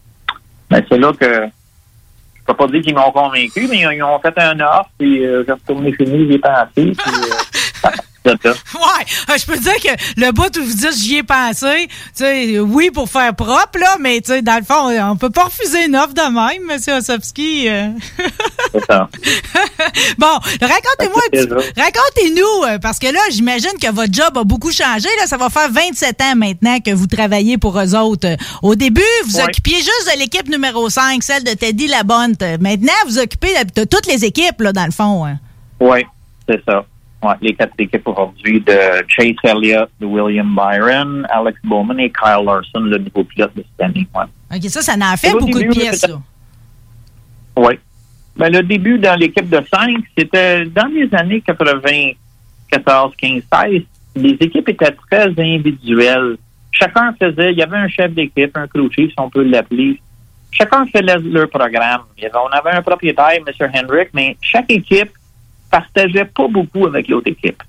Speaker 12: ben, c'est là que je peux pas dire qu'ils m'ont convaincu, mais ils, ont fait un offre, puis euh, j'ai retourné chez nous, j'y ai pensé, puis *laughs*
Speaker 6: Ouais, euh, je peux dire que le bout où vous dites j'y ai pensé, tu sais, oui pour faire propre là, mais tu sais dans le fond on peut pas refuser une offre de même, Monsieur Osowski. euh.
Speaker 12: C'est ça. *laughs*
Speaker 6: bon, racontez-moi, racontez-nous euh, parce que là j'imagine que votre job a beaucoup changé. Là, ça va faire 27 ans maintenant que vous travaillez pour eux autres. Au début, vous
Speaker 12: Ouais.
Speaker 6: occupiez juste de l'équipe numéro 5, celle de Teddy Labonte. Maintenant, vous occupez de, de toutes les équipes là dans le fond. hein.
Speaker 12: Oui, c'est ça. Ouais, les quatre équipes aujourd'hui de Chase Elliott, de William Byron, Alex Bowman et Kyle Larson, le nouveau pilote de cette année. Ouais.
Speaker 6: Ok, ça, ça en fait
Speaker 12: Au
Speaker 6: beaucoup de pièces. là.
Speaker 12: Oui. Ben, le début dans l'équipe de 5, c'était dans les années 94, 15, 16. Les équipes étaient très individuelles. Chacun faisait, il y avait un chef d'équipe, un crew chief, si on peut l'appeler. Chacun faisait leur programme. Il y avait- on avait un propriétaire, M. Hendrick, mais chaque équipe partageait pas beaucoup avec l'autre équipe.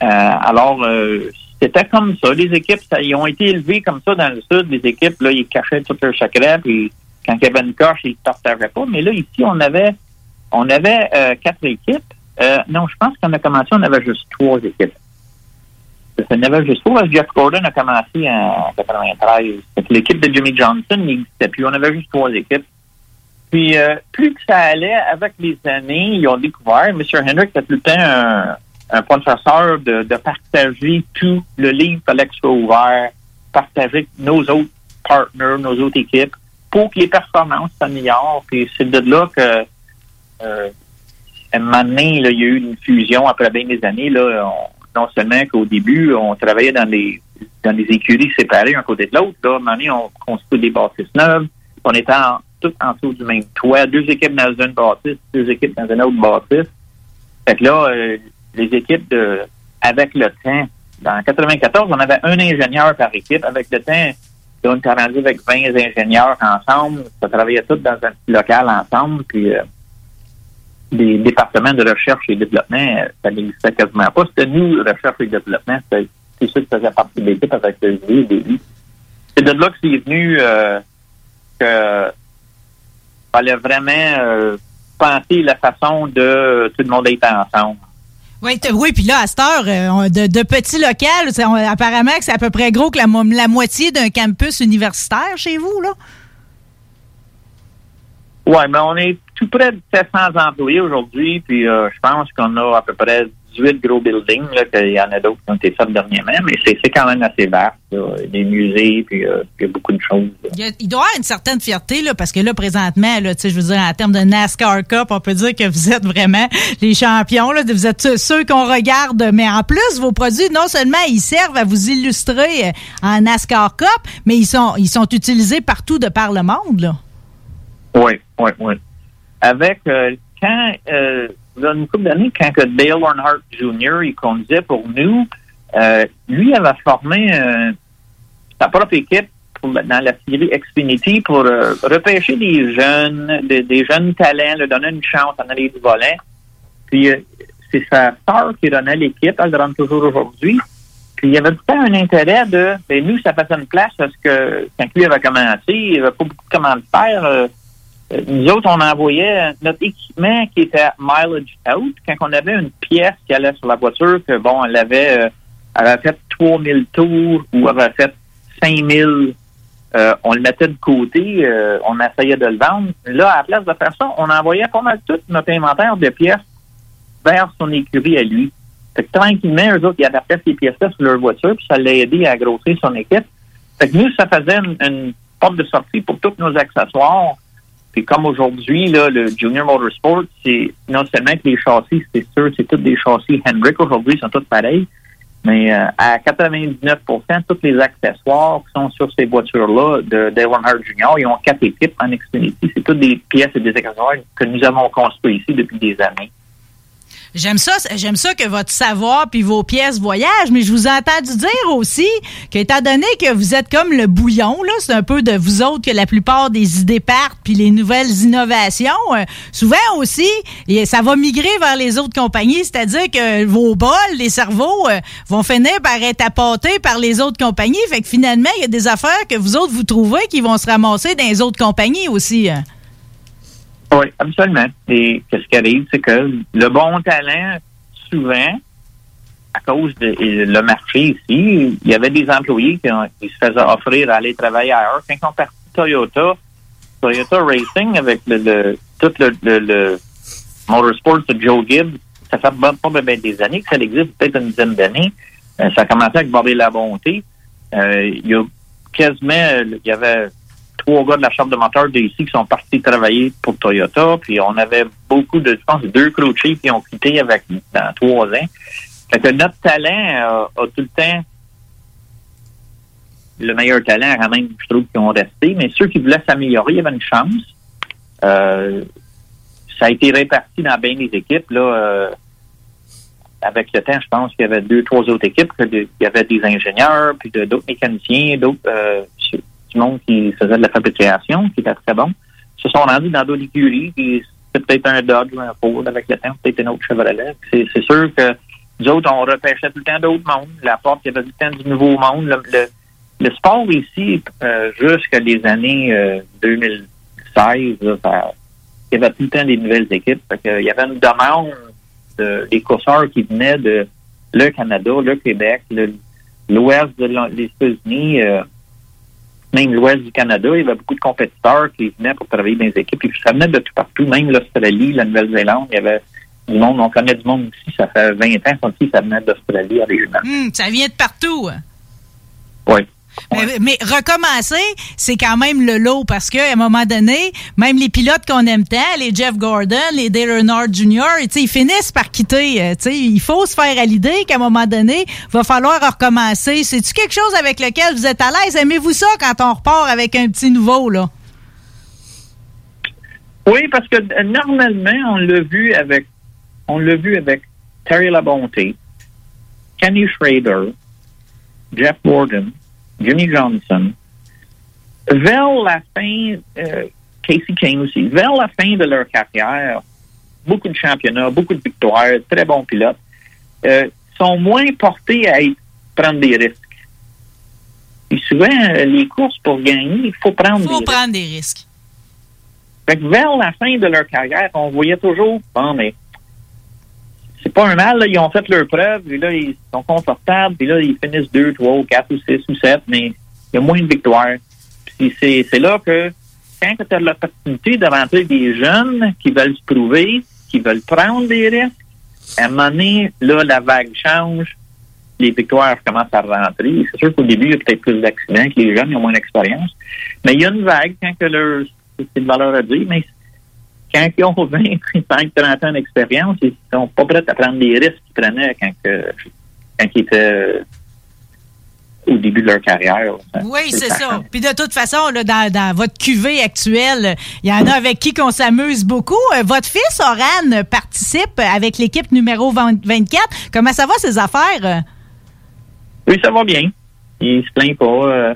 Speaker 12: Euh, alors, euh, c'était comme ça. Les équipes, ça, ils ont été élevés comme ça dans le sud. Les équipes, là, ils cachaient tout leur secret, puis quand il y coche, ils ne partageaient pas. Mais là, ici, on avait on avait euh, quatre équipes. Non, je pense qu'on a commencé, on avait juste trois équipes. On en avait juste trois. Jeff Gordon a commencé en 93. Fait que L'équipe de Jimmy Johnson n'existait plus. On avait juste trois équipes. Puis, euh, plus que ça allait, avec les années, ils ont découvert, M. Hendrick était tout le temps un, un professeur de, de partager tout. Le livre fallait que ce soit ouvert, partager nos autres partners, nos autres équipes, pour que les performances s'améliorent. Puis c'est de là que, euh, un là, il y a eu une fusion après bien des années. Là, on- non seulement qu'au début, on travaillait dans des dans des écuries séparées un côté de l'autre. Là, à un moment donné, on construit des bâtisses neuves. On était en, toutes en dessous du même toit, deux équipes dans une bâtisse, deux équipes dans une autre bâtisse. Fait que là, euh, les équipes de avec le temps, dans 94, on avait un ingénieur par équipe. Avec le temps, on était rendu avec 20 ingénieurs ensemble. Ça travaillait tous dans un petit local ensemble. Puis euh, départements de recherche et développement, euh, ça n'existait quasiment pas. C'était nous, recherche et développement. C'était ceux qui faisaient partie de l'équipe avec le au début. C'est de là que c'est venu euh, que fallait vraiment euh, penser la façon de tout le monde être ensemble.
Speaker 6: Oui, oui, puis là, à cette heure, euh, de, de petits on- apparemment que c'est à peu près gros que la, mo- la moitié d'un campus universitaire chez vous, là.
Speaker 12: Oui, mais on est tout près de 700 employés aujourd'hui, puis euh, je pense qu'on a à peu près 18 gros buildings, là, qu'il y en a d'autres qui ont été faits dernièrement, mais c'est c'est quand même assez vaste, là. des musées, puis euh, il y a beaucoup de choses.
Speaker 6: Il, y a- il doit y avoir une certaine fierté, là, parce que là, présentement, là, tu sais, je veux dire, en termes de NASCAR Cup, on peut dire que vous êtes vraiment les champions, là. Vous êtes ceux- ceux qu'on regarde, mais en plus, vos produits, non seulement ils servent à vous illustrer euh, en NASCAR Cup, mais ils sont, ils sont utilisés partout de par le monde, là.
Speaker 12: Oui, oui, oui. Avec, euh, quand, euh, il y a une couple d'années, quand que Dale Earnhardt Jr., il conduisait pour nous, euh, lui avait formé euh, sa propre équipe pour- dans la série Xfinity pour euh, repêcher des jeunes, des, jeunes talents, leur donner une chance en aller du volant. Puis, c'est sa sœur qui donnait l'équipe, elle le donne toujours aujourd'hui. Puis il y avait tout un intérêt de, ben nous, ça faisait une place parce que quand lui avait commencé, il n'y avait pas beaucoup de comment le faire. Euh, nous autres, on envoyait notre équipement qui était mileage out. Quand on avait une pièce qui allait sur la voiture, que bon, elle avait, euh, elle avait fait 3000 tours ou avait fait 5000, euh, on le mettait de côté, euh, on essayait de le vendre. Là, à la place de faire ça, on envoyait pas mal tout notre inventaire de pièces vers son écurie à lui. Que tranquillement, eux autres, ils adaptaient ces pièces-là sur leur voiture, puis ça l'a aidé à grossir son équipe. Fait que nous, ça faisait une, une porte de sortie pour tous nos accessoires. Puis comme aujourd'hui, là, le Junior Motorsport, c'est non seulement que les châssis, c'est sûr, c'est tous des châssis Hendrick aujourd'hui, ils sont tous pareils, mais euh, à 99% tous les accessoires qui sont sur ces voitures-là de Dale Earnhardt Jr., ils ont quatre équipes en Xfinity. C'est toutes des pièces et des accessoires que nous avons construits ici depuis des années.
Speaker 6: J'aime ça, j'aime ça que votre savoir puis vos pièces voyagent, mais je vous ai entendu dire aussi qu'étant donné que vous êtes comme le bouillon, là, c'est un peu de vous autres que la plupart des idées partent puis les nouvelles innovations, euh, souvent aussi, ça va migrer vers les autres compagnies, c'est-à-dire que vos bols, les cerveaux euh, vont finir par être appâtés par les autres compagnies, fait que finalement, il y a des affaires que vous autres vous trouvez qui vont se ramasser dans les autres compagnies aussi. hein.
Speaker 12: Oui, absolument. Et qu'est-ce qui arrive, c'est que le bon talent, souvent, à cause de le marché ici, il y avait des employés qui, se faisaient offrir à aller travailler ailleurs. Quand ils ont parti de Toyota, Toyota Racing avec le, le- tout le, le, le motorsport de Joe Gibbs, ça fait pas, pas bien des années que ça existe, peut-être une dizaine d'années. Euh, ça a commencé avec Bobby La Bonté. Euh, il y a quasiment, euh, il y avait trois gars de la chambre de moteur d'ici qui sont partis travailler pour Toyota. Puis on avait beaucoup de, je pense, deux crew qui ont quitté avec dans trois ans. Fait que notre talent euh, a tout le temps le meilleur talent, quand même, je trouve, qui ont resté. Mais ceux qui voulaient s'améliorer, il y avait une chance. Euh, ça a été réparti dans bien des équipes. Là, euh, avec le temps, je pense qu'il y avait deux, trois autres équipes. Il y avait des ingénieurs, puis d'autres mécaniciens, d'autres qui faisait de la fabrication, qui était très bon. Se sont rendus dans d'autres écuries, puis c'est peut-être un Dodge ou un Ford avec le temps, peut-être un autre Chevrolet. C'est c'est sûr que nous autres, on repêchait tout le temps d'autres mondes. La porte, il y avait tout le temps du nouveau monde. Le, le, sport ici, euh, jusqu'à les années euh, 2016, là, ça- il y avait tout le temps des nouvelles équipes. Il y avait une demande de, des courseurs qui venaient de le Canada, le Québec, l'ouest de États-Unis, euh, même l'ouest du Canada. Il y avait beaucoup de compétiteurs qui venaient pour travailler dans les équipes. Puis ça venait de tout partout, même l'Australie, la Nouvelle-Zélande. Il y avait du monde. On connaît du monde ici. Ça fait 20 ans qu'on dit que ça venait d'Australie original.
Speaker 6: Hum, ça vient de partout. hein? Mais, mais recommencer, c'est quand même le lot parce qu'à un moment donné, même les pilotes qu'on aime tant, les Jeff Gordon, les Dale Earnhardt Jr., ils finissent par quitter. euh, il faut se faire à l'idée qu'à un moment donné, il va falloir recommencer. C'est-tu quelque chose avec lequel vous êtes à l'aise? Aimez-vous ça quand on repart avec un petit nouveau, là?
Speaker 12: Oui, parce que euh, normalement, on l'a vu avec on l'a vu avec Terry Labonté, Kenny Schrader, Jeff Gordon, Jimmy Johnson. Vers la fin, euh, Casey Kane aussi, vers la fin de leur carrière, beaucoup de championnats, beaucoup de victoires, très bons pilotes, euh, sont moins portés à prendre des risques. Et souvent, euh, les courses pour gagner, il faut prendre
Speaker 6: Il faut
Speaker 12: des
Speaker 6: prendre des risques.
Speaker 12: fait que vers la fin de leur carrière, on voyait toujours, bon, mais c'est pas un mal, là, ils ont fait leur preuve, puis là, ils sont confortables, puis là, ils finissent deux, trois, ou quatre, ou six, ou sept, mais il y a moins de victoires. Puis c'est, là que, quand tu as l'opportunité de rentrer des jeunes qui veulent se prouver, qui veulent prendre des risques, à un moment donné, là, la vague change, les victoires commencent à rentrer. C'est sûr qu'au début, il y a peut-être plus d'accidents, que les jeunes ils ont moins d'expérience. Mais il y a une vague quand que leur, c'est de valeur à dire, mais quand ils ont 20, 25, 30 ans d'expérience, ils sont pas prêts à prendre les risques qu'ils prenaient quand, ils étaient euh, au début de leur carrière.
Speaker 6: Oui, c'est ça. Puis de toute façon, là, dans, dans votre cuvée actuelle, il y en a avec qui qu'on s'amuse beaucoup. Euh, Votre fils, Oran, participe avec l'équipe numéro 20 24. Comment ça va, ces affaires?
Speaker 12: Oui, ça va bien. Ils se plaignent pas. euh,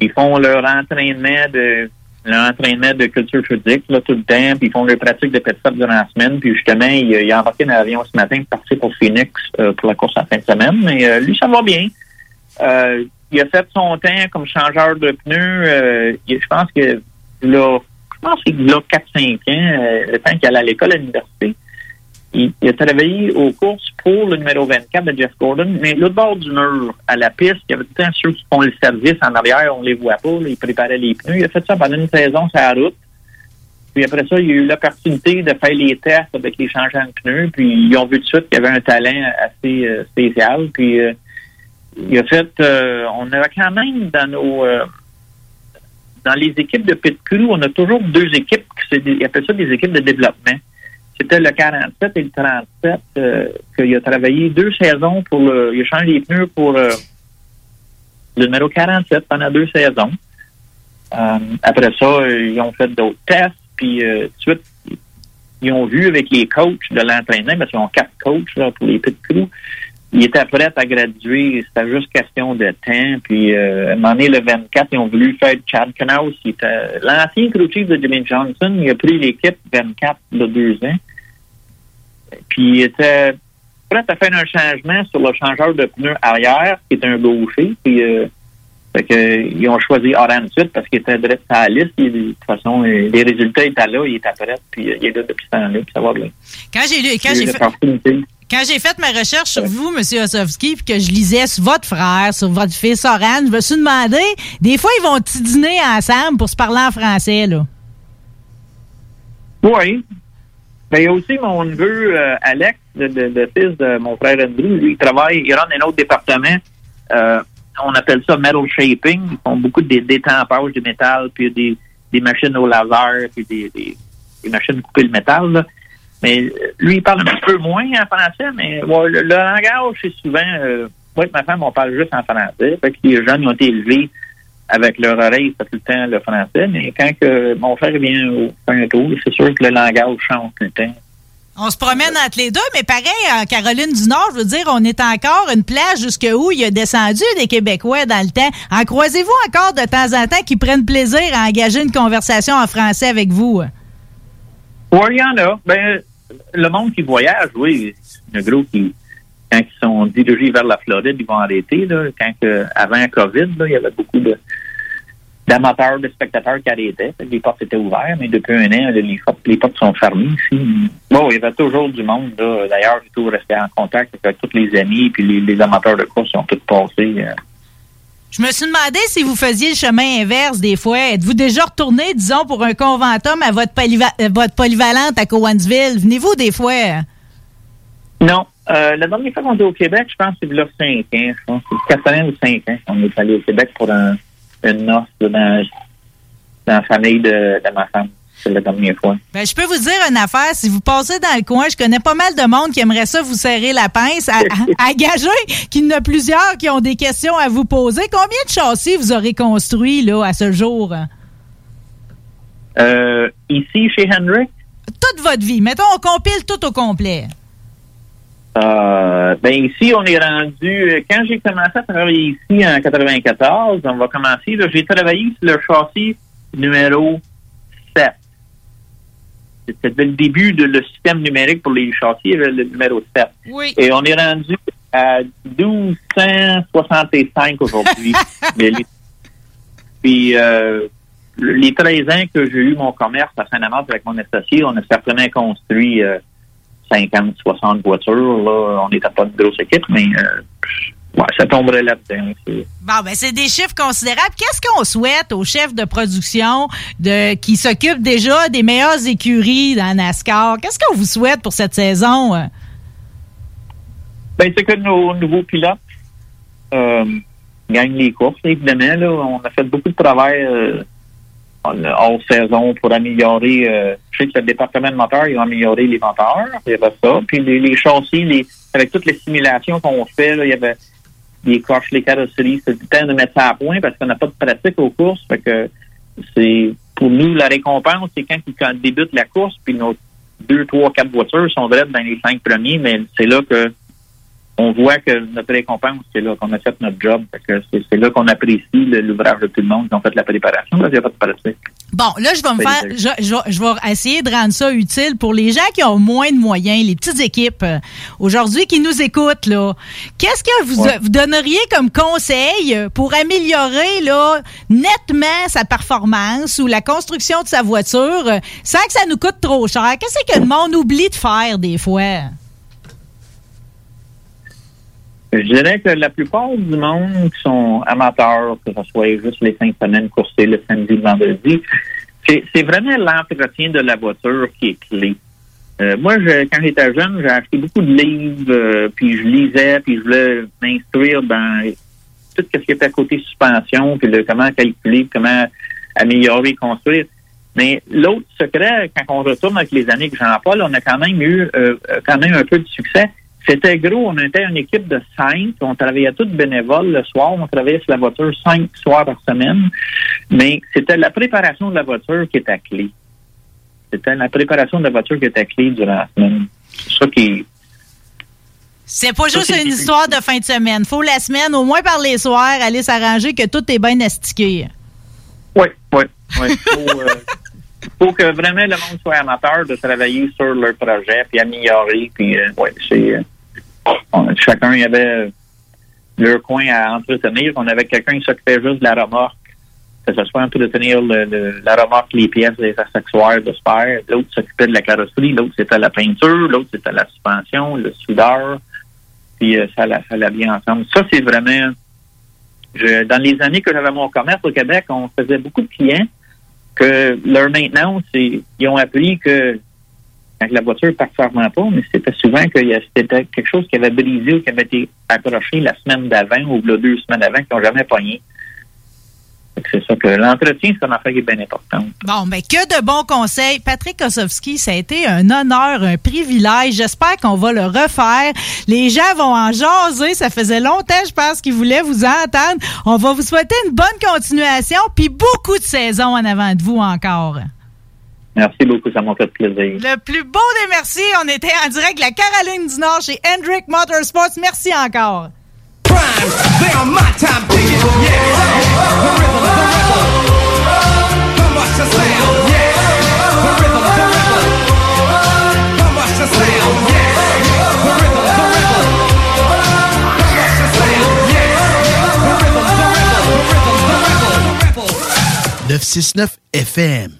Speaker 12: ils font leur entraînement de leur entraînement de culture physique là, tout le temps, puis ils font leur pratique de pet stop durant la semaine. Puis justement, il, il a embarqué dans l'avion ce matin pour partir pour Phoenix euh, pour la course en fin de semaine. Mais euh, lui, ça va bien. Euh, il a fait son temps comme changeur de pneus. euh, je pense que là, je pense qu'il a 4-5 ans, euh, le temps qu'il allait à l'école à l'université. Il, il a travaillé aux courses pour le numéro 24 de Jeff Gordon, mais l'autre bord du mur, à la piste, il y avait tout le temps ceux qui font le service en arrière, on les voit pas, là, ils préparaient les pneus. Il a fait ça pendant une saison sur la route. Puis après ça, il a eu l'opportunité de faire les tests avec les changements de pneus, puis ils ont vu tout de suite qu'il y avait un talent assez euh, spécial. Puis euh, il a fait, euh, on avait quand même dans nos, euh, dans les équipes de pit crew, on a toujours deux équipes, qui appellent ça des équipes de développement. C'était le 47 et le 37 euh, qu'il a travaillé deux saisons pour le, il a changé les pneus pour euh, le numéro 47 pendant deux saisons. Euh, après ça, ils ont fait d'autres tests, puis tout de suite, ils ont vu avec les coachs de l'entraînement, parce qu'ils ont quatre coachs là, pour les pit crew, ils étaient prêts à graduer, c'était juste question de temps. Puis, à un moment donné, le 24, ils ont voulu faire Chad Knaus. L'ancien crew chief de Jimmy Johnson, il a pris l'équipe 24 de deux ans. Puis, était prêt à faire un changement sur le changeur de pneus arrière, qui est un gaucher. Puis, euh, fait que, ils ont choisi Oran suite parce qu'il était direct à la liste. De toute façon, euh, les résultats étaient là, il était prêt. Puis, euh, il est là depuis ce temps-là, puis ça va bien.
Speaker 6: Quand j'ai lu, quand j'ai fait, quand j'ai fait ma recherche sur vous, M. Osowski, puis que je lisais sur votre frère, sur votre fils Oran, je me suis demandé, des fois, ils vont-ils dîner ensemble pour se parler en français, là?
Speaker 12: Oui. Ben, il y a aussi mon neveu euh, Alex, le, le- le fils de mon frère Andrew. Lui, il travaille, il rentre dans un autre département. Euh, on appelle ça metal shaping. Ils font beaucoup de dé- détampage de métal, puis des, des machines au laser, puis des, des, des machines de couper le métal. là. Mais euh, lui, il parle un petit peu moins en français, mais le, le langage, c'est souvent... Euh, moi et ma femme, on parle juste en français. Fait que les jeunes ils ont été élevés avec leur oreille, c'est tout le temps le français, mais quand que mon frère vient au- un tour, c'est sûr que le langage change tout le temps.
Speaker 6: On se promène entre les deux, mais pareil, en Caroline du Nord, je veux dire, on est encore une plage jusqu'où il a descendu des Québécois dans le temps. En croisez-vous encore de temps en temps qui prennent plaisir à engager une conversation en français avec vous?
Speaker 12: Oui, il y en a. Ben, le monde qui voyage, oui, le gros qui, quand ils sont dirigés vers la Floride, ils vont arrêter. Là, quand avant COVID, là, il y avait beaucoup de d'amateurs, de spectateurs qui que Les portes étaient ouvertes, mais depuis un an, les, portes- les portes sont fermées ici. Bon, il y avait toujours du monde. là. D'ailleurs, j'ai toujours resté en contact avec tous les amis, puis les, les amateurs de course sont tous passés. euh,
Speaker 6: Je me suis demandé si vous faisiez le chemin inverse des fois. Êtes-vous déjà retourné, disons, pour un conventum à votre, polyva- euh, votre polyvalente à Cowansville? Venez-vous des fois?
Speaker 12: Non. Euh, la dernière fois qu'on était au Québec, je pense que c'est là 5 ans. Je pense que c'est 4 ans ou 5 ans qu'on est allé au Québec pour un, une noce dans, dans la famille de, de ma femme. C'est la dernière fois.
Speaker 6: Ben, je peux vous dire une affaire. Si vous passez dans le coin, je connais pas mal de monde qui aimerait ça vous serrer la pince. À, à, *laughs* à gager qu'il y en a plusieurs qui ont des questions à vous poser. Combien de châssis vous aurez construit là, à ce jour?
Speaker 12: Euh, ici, chez Hendrick,
Speaker 6: Toute votre vie. Mettons, on compile tout au complet.
Speaker 12: Euh, ben ici, on est rendu. euh, Quand j'ai commencé à travailler ici en 94, on va commencer. là, J'ai travaillé sur le châssis numéro 7. C'était le début de le système numérique pour les châssis, le numéro 7.
Speaker 6: Oui.
Speaker 12: Et on est rendu à 1265 aujourd'hui. *laughs* Puis, euh, les 13 ans que j'ai eu mon commerce à Saint-Amand avec mon associé, on a certainement construit euh, 50, 60 voitures. Là, on n'était pas une grosse équipe, mais euh, ouais, ça tomberait là-dedans.
Speaker 6: Bon, ben c'est des chiffres considérables. Qu'est-ce qu'on souhaite aux chefs de production de qui s'occupent déjà des meilleures écuries dans NASCAR? Qu'est-ce qu'on vous souhaite pour cette saison? euh?
Speaker 12: Ben, c'est que nos nouveaux pilotes euh, gagnent les courses, évidemment. Là, on a fait beaucoup de travail euh, hors saison pour améliorer. euh, je sais que le département de moteur, ils ont amélioré les moteurs, il y avait ça. Puis les, les les, avec toutes les simulations qu'on fait, là, il y avait des coches, les carrosseries. C'est le temps de mettre ça à point parce qu'on n'a pas de pratique aux courses. Fait que c'est pour nous la récompense, c'est quand ils débutent la course, puis nos deux, trois, quatre voitures sont directes dans les cinq premiers, mais c'est là que on voit que notre récompense, c'est là qu'on a fait notre job. Que c'est, là qu'on apprécie l'ouvrage de tout le monde qui ont fait la préparation. Là, il n'y a pas de pratique.
Speaker 6: Bon, là, je vais me faire, je, je vais- je vais essayer de rendre ça utile pour les gens qui ont moins de moyens, les petites équipes euh, aujourd'hui qui nous écoutent là. Qu'est-ce que vous,
Speaker 12: Ouais.
Speaker 6: vous donneriez comme conseil pour améliorer là nettement sa performance ou la construction de sa voiture euh, sans que ça nous coûte trop cher? Qu'est-ce que le monde oublie de faire des fois?
Speaker 12: Je dirais que la plupart du monde qui sont amateurs, que ce soit juste les fins de semaine coursées le samedi, le vendredi, c'est, vraiment l'entretien de la voiture qui est clé. Euh, moi, je, quand j'étais jeune, j'ai acheté beaucoup de livres, euh, puis je lisais, puis je voulais m'instruire dans tout ce qui était à côté suspension, puis le, comment calculer, comment améliorer, construire. Mais l'autre secret, quand on retourne avec les années que Jean-Paul, on a quand même eu euh, quand même un peu de succès. C'était gros, on était une équipe de cinq, on travaillait tous bénévoles le soir, on travaillait sur la voiture cinq soirs par semaine, mais c'était la préparation de la voiture qui était à clé. C'était la préparation de la voiture qui était à clé durant la semaine. C'est ça qui,
Speaker 6: C'est pas juste une histoire de fin de semaine. Faut la semaine, au moins par les soirs, aller s'arranger que tout est bien astiqué.
Speaker 12: Oui, oui, oui. Faut, euh, *laughs* faut que vraiment le monde soit amateur de travailler sur leur projet, puis améliorer, puis euh, ouais, c'est euh, chacun y avait leur coin à entretenir. On avait quelqu'un qui s'occupait juste de la remorque, que ce soit entretenir le, la remorque, les pièces, les accessoires de spare. L'autre s'occupait de la carrosserie, l'autre c'était la peinture, l'autre c'était la suspension, le soudeur, puis euh, ça, la- bien ensemble. Ça, c'est vraiment je- dans les années que j'avais mon commerce au Québec, on faisait beaucoup de clients que leur maintenance, ils ont appris que la voiture ne performait pas, mais c'était souvent que c'était quelque chose qui avait brisé ou qui avait été accroché la semaine d'avant ou là, deux semaines avant, qui n'ont jamais pogné. C'est ça que l'entretien, c'est une affaire qui est bien importante.
Speaker 6: Bon, mais que de bons conseils. Patrick Kosowski, ça a été un honneur, un privilège. J'espère qu'on va le refaire. Les gens vont en jaser. Ça faisait longtemps, je pense, qu'ils voulaient vous entendre. On va vous souhaiter une bonne continuation puis beaucoup de saisons en avant de vous encore.
Speaker 12: Merci beaucoup, ça m'a fait plaisir.
Speaker 6: Le plus beau des merci, on était en direct de la Caroline du Nord chez Hendrick Motorsports. Merci encore.
Speaker 13: They on my time digging, yeah. The rhythm, the rhythm. Come watch the sound, yeah. The rhythm, the rhythm. Come watch the sound, yeah. The rhythm, the rhythm. Come watch the sound, yeah. The rhythm, the rhythm. The rhythm, the rhythm.
Speaker 14: 969 FM.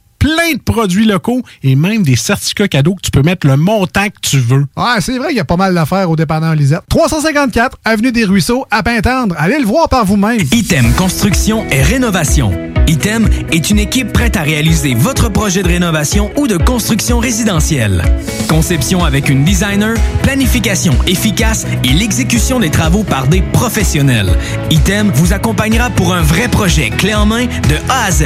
Speaker 15: plein de produits locaux et même des certificats cadeaux que tu peux mettre le montant que tu veux. Ah, c'est vrai qu'il y a pas mal d'affaires au dépanneur Lisette. 354 Avenue des Ruisseaux, à Pintendre. Allez le voir par vous-même.
Speaker 4: Item Construction et Rénovation. Item est une équipe prête à réaliser votre projet de rénovation ou de construction résidentielle. Conception avec une designer, planification efficace et l'exécution des travaux par des professionnels. Item vous accompagnera pour un vrai projet clé en main de A à Z.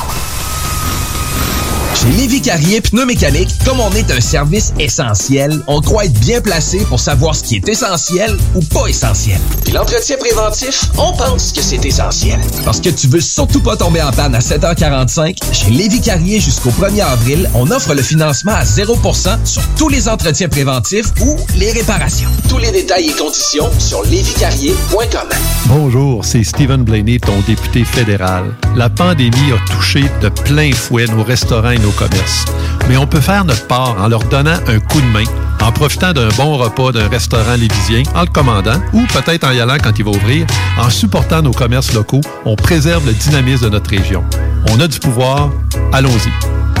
Speaker 5: Chez Lévi Carrier Pneumécanique, comme on est un service essentiel, on croit être bien placé pour savoir ce qui est essentiel ou pas essentiel. Puis l'entretien préventif, on pense que c'est essentiel. Parce que tu veux surtout pas tomber en panne à 7h45, chez Lévi Carrier jusqu'au 1er avril, on offre le financement à 0% sur tous les entretiens préventifs ou les réparations. Tous les détails et conditions sur lévicarrier.com.
Speaker 16: Bonjour, c'est Stephen Blaney, ton député fédéral. La pandémie a touché de plein fouet nos restaurants et nos commerces. Mais on peut faire notre part en leur donnant un coup de main, en profitant d'un bon repas d'un restaurant lévisien, en le commandant, ou peut-être en y allant quand il va ouvrir. En supportant nos commerces locaux, on préserve le dynamisme de notre région. On a du pouvoir, allons-y.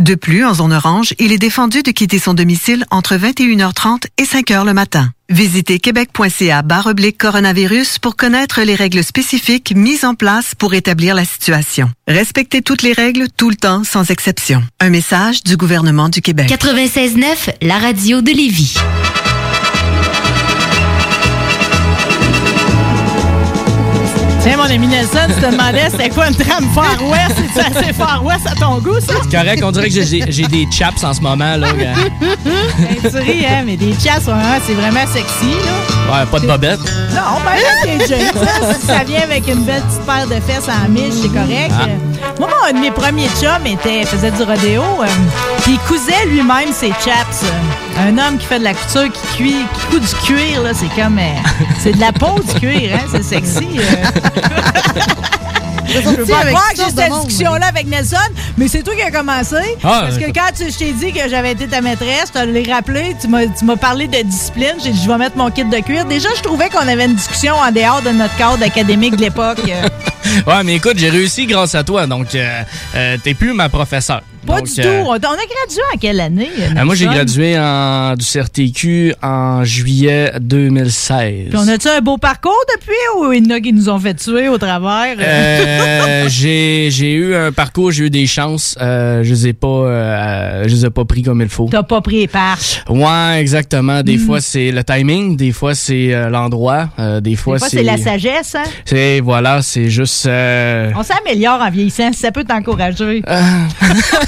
Speaker 17: De plus, en zone orange, il est défendu de quitter son domicile entre 21h30 et 5h le matin. Visitez québec.ca oblique coronavirus pour connaître les règles spécifiques mises en place pour établir la situation. Respectez toutes les règles tout le temps sans exception. Un message du gouvernement du Québec.
Speaker 18: 96.9, la radio de Lévis.
Speaker 6: Tiens, mon ami Nelson, tu te demandais c'était quoi une trame Far West? C'est assez Far West à ton goût, ça?
Speaker 8: C'est correct, on dirait que j'ai des chaps en ce moment. Là,
Speaker 6: tu ris, hein, mais des chaps, c'est vraiment sexy, là.
Speaker 8: Ouais, pas de bobette.
Speaker 6: Non, ben là, ça, si ça vient avec une belle petite paire de fesses en miche, c'est correct.
Speaker 8: Ah.
Speaker 6: Moi, mon- un de mes premiers chums était, faisait du rodéo, euh, puis il cousait lui-même ses chaps. euh. Un homme qui fait de la couture, qui cuit, qui coud du cuir, là, c'est comme... euh, c'est de la peau du cuir, hein, c'est sexy. euh. Je peux pas
Speaker 7: avec
Speaker 6: croire
Speaker 7: toutes
Speaker 6: que j'ai cette discussion-là avec Nelson, mais c'est toi qui as commencé.
Speaker 8: Ah,
Speaker 6: parce que quand tu- je t'ai dit que j'avais été ta maîtresse, tu l'ai rappelé, tu m'as tu m'as parlé de discipline, j'ai dit je vais mettre mon kit de cuir. Déjà, je trouvais qu'on avait une discussion en dehors de notre cadre académique de l'époque. *laughs*
Speaker 8: Ouais, mais écoute, j'ai réussi grâce à toi, donc euh, euh, t'es plus ma professeure.
Speaker 6: Pas
Speaker 1: Donc,
Speaker 6: du
Speaker 1: euh,
Speaker 6: tout. On, on a gradué en quelle année?
Speaker 1: Euh, moi, j'ai gradué en, du CRTQ en juillet 2016.
Speaker 6: Puis on a-tu un beau parcours depuis ou il y en a qui nous ont fait tuer au travers?
Speaker 1: Euh, *laughs* j'ai j'ai eu un parcours, j'ai eu des chances. Euh, je les ai pas, euh, je les ai pas pris comme il faut.
Speaker 6: T'as pas pris les parches.
Speaker 1: Ouais, exactement. Des
Speaker 6: Mm.
Speaker 1: fois c'est le timing, des fois c'est euh, l'endroit, euh, des fois
Speaker 6: Des fois, c'est la sagesse, hein?
Speaker 1: C'est voilà, c'est juste. euh,
Speaker 6: On s'améliore en vieillissant, ça peut t'encourager. *laughs*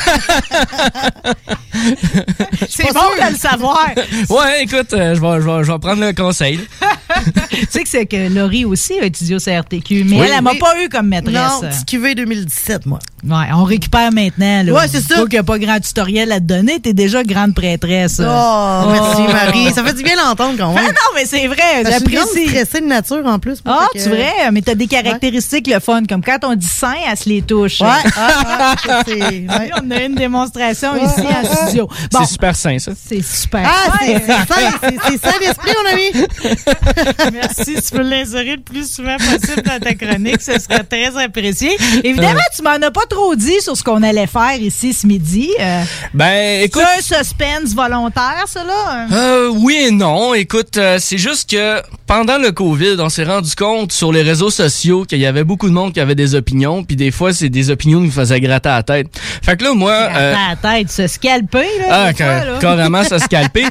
Speaker 6: *laughs* C'est bon de le savoir.
Speaker 1: ouais, écoute, euh, je vais, je vais, je vais prendre le conseil. *laughs*
Speaker 6: tu sais que c'est que Laurie aussi a étudié au CRTQ, mais
Speaker 7: Oui,
Speaker 6: elle, elle m'a
Speaker 7: oui.
Speaker 6: pas eu comme maîtresse.
Speaker 7: Non, petit QV 2017, moi.
Speaker 6: Ouais, on récupère maintenant. Là.
Speaker 7: Ouais, c'est ça.
Speaker 6: Faut qu'il n'y a pas grand tutoriel à te donner. T'es déjà grande prêtresse.
Speaker 7: Oh, merci Marie. Ça fait du bien l'entendre quand *laughs* même.
Speaker 6: Ah non, mais c'est vrai.
Speaker 7: Parce que Je suis
Speaker 6: J'apprécie.
Speaker 7: stressée de nature en plus. moi,
Speaker 6: Ah,
Speaker 7: fait que-
Speaker 6: tu vrai? Mais t'as des caractéristiques le fun. Comme quand on dit sain, elle se les touche.
Speaker 7: Ouais, ah, ah, c'est- ouais.
Speaker 6: On a une démonstration ici en studio. Bon,
Speaker 1: C'est super sain, ça.
Speaker 6: c'est super.
Speaker 7: Ah, c'est
Speaker 6: Ouais.
Speaker 7: c'est ça, c'est- c'est ça l'esprit, mon ami. *laughs*
Speaker 6: Merci. Tu peux l'insérer le plus souvent possible dans ta chronique. Ce serait très apprécié. Évidemment, tu m'en as pas trop dit sur ce qu'on allait faire ici ce midi. Euh,
Speaker 1: Ben, écoute.
Speaker 6: c'est un suspense volontaire, ça, là?
Speaker 1: Euh, oui et non. Écoute, euh, c'est juste que pendant le COVID, on s'est rendu compte sur les réseaux sociaux qu'il y avait beaucoup de monde qui avait des opinions, puis des fois, c'est des opinions qui me faisaient gratter à la tête. Fait que là, moi... euh,
Speaker 6: la tête, se scalper, là.
Speaker 1: ah,
Speaker 6: fois, là.
Speaker 1: carrément, ça se *laughs* calpait.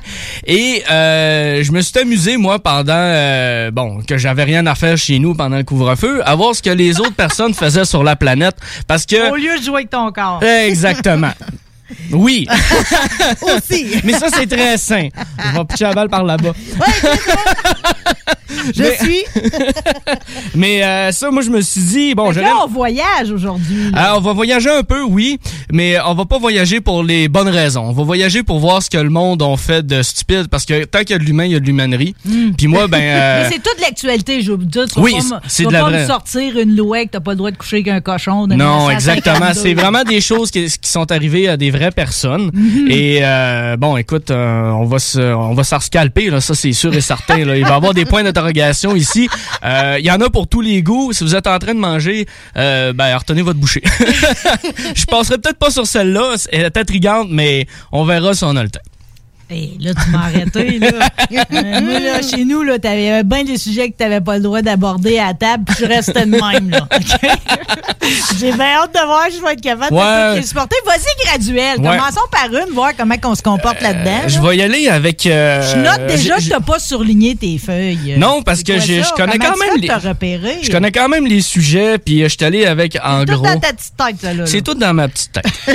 Speaker 1: Et euh, je me suis amusé, moi, pendant... euh, bon, que j'avais rien à faire chez nous pendant le couvre-feu, à voir ce que les autres personnes faisaient sur la planète. Parce que...
Speaker 6: Au lieu de jouer avec ton corps.
Speaker 1: Exactement. *laughs* Oui. *laughs*
Speaker 7: Aussi.
Speaker 1: Mais ça, c'est très sain. Je vais pitcher la balle par là-bas. *laughs*
Speaker 7: Je
Speaker 1: Mais-
Speaker 7: suis. *laughs*
Speaker 1: Mais euh, ça, moi, je me suis dit, bon, j'allais...
Speaker 6: là, on voyage aujourd'hui.
Speaker 1: Alors, on va voyager un peu, oui, mais on va pas voyager pour les bonnes raisons. On va voyager pour voir ce que le monde a fait de stupide, parce que tant qu'il y a de l'humain, il y a de l'humanerie. Puis moi, ben... euh,
Speaker 6: Mais c'est toute l'actualité, je dire. Tu
Speaker 1: Oui, c'est de la
Speaker 6: pas
Speaker 1: vraie.
Speaker 6: me sortir une loi que t'as pas le droit de coucher avec un cochon.
Speaker 1: Non,
Speaker 6: 1952.
Speaker 1: exactement. C'est vraiment des choses qui, qui sont arrivées à des vraies personnes.
Speaker 6: Mhm.
Speaker 1: Et euh, bon, écoute, euh, on va se, on va s'en scalper, là, ça c'est sûr et certain. Là. Il va y avoir des points d'interrogation ici. Euh, Il y en a pour tous les goûts. Si vous êtes en train de manger, ben retenez votre bouchée. *laughs* Je passerai peut-être pas sur celle-là. Elle est intrigante, mais on verra si on a le temps.
Speaker 6: Hey, là, tu m'as arrêté, là. *laughs* Euh, moi, là, chez nous, là, t'avais bien des sujets que t'avais pas le droit d'aborder à la table, puis je restais de même, là. *laughs* J'ai bien hâte de voir si je vais être capable
Speaker 1: Ouais.
Speaker 6: de supporter. Vas-y, graduel.
Speaker 1: Ouais.
Speaker 6: Commençons par une, voir comment on se comporte là-dedans.
Speaker 1: Je
Speaker 6: là.
Speaker 1: vais y aller avec. euh,
Speaker 6: Je note déjà que t'as pas surligné tes feuilles.
Speaker 1: Non, parce
Speaker 6: C'est
Speaker 1: que je connais
Speaker 6: Comment
Speaker 1: quand même les-. Je connais quand même les sujets, puis euh, je suis allé avec en
Speaker 6: Tout
Speaker 1: gros.
Speaker 6: dans ta petite tête, ça, là.
Speaker 1: C'est tout dans ma petite tête. *laughs*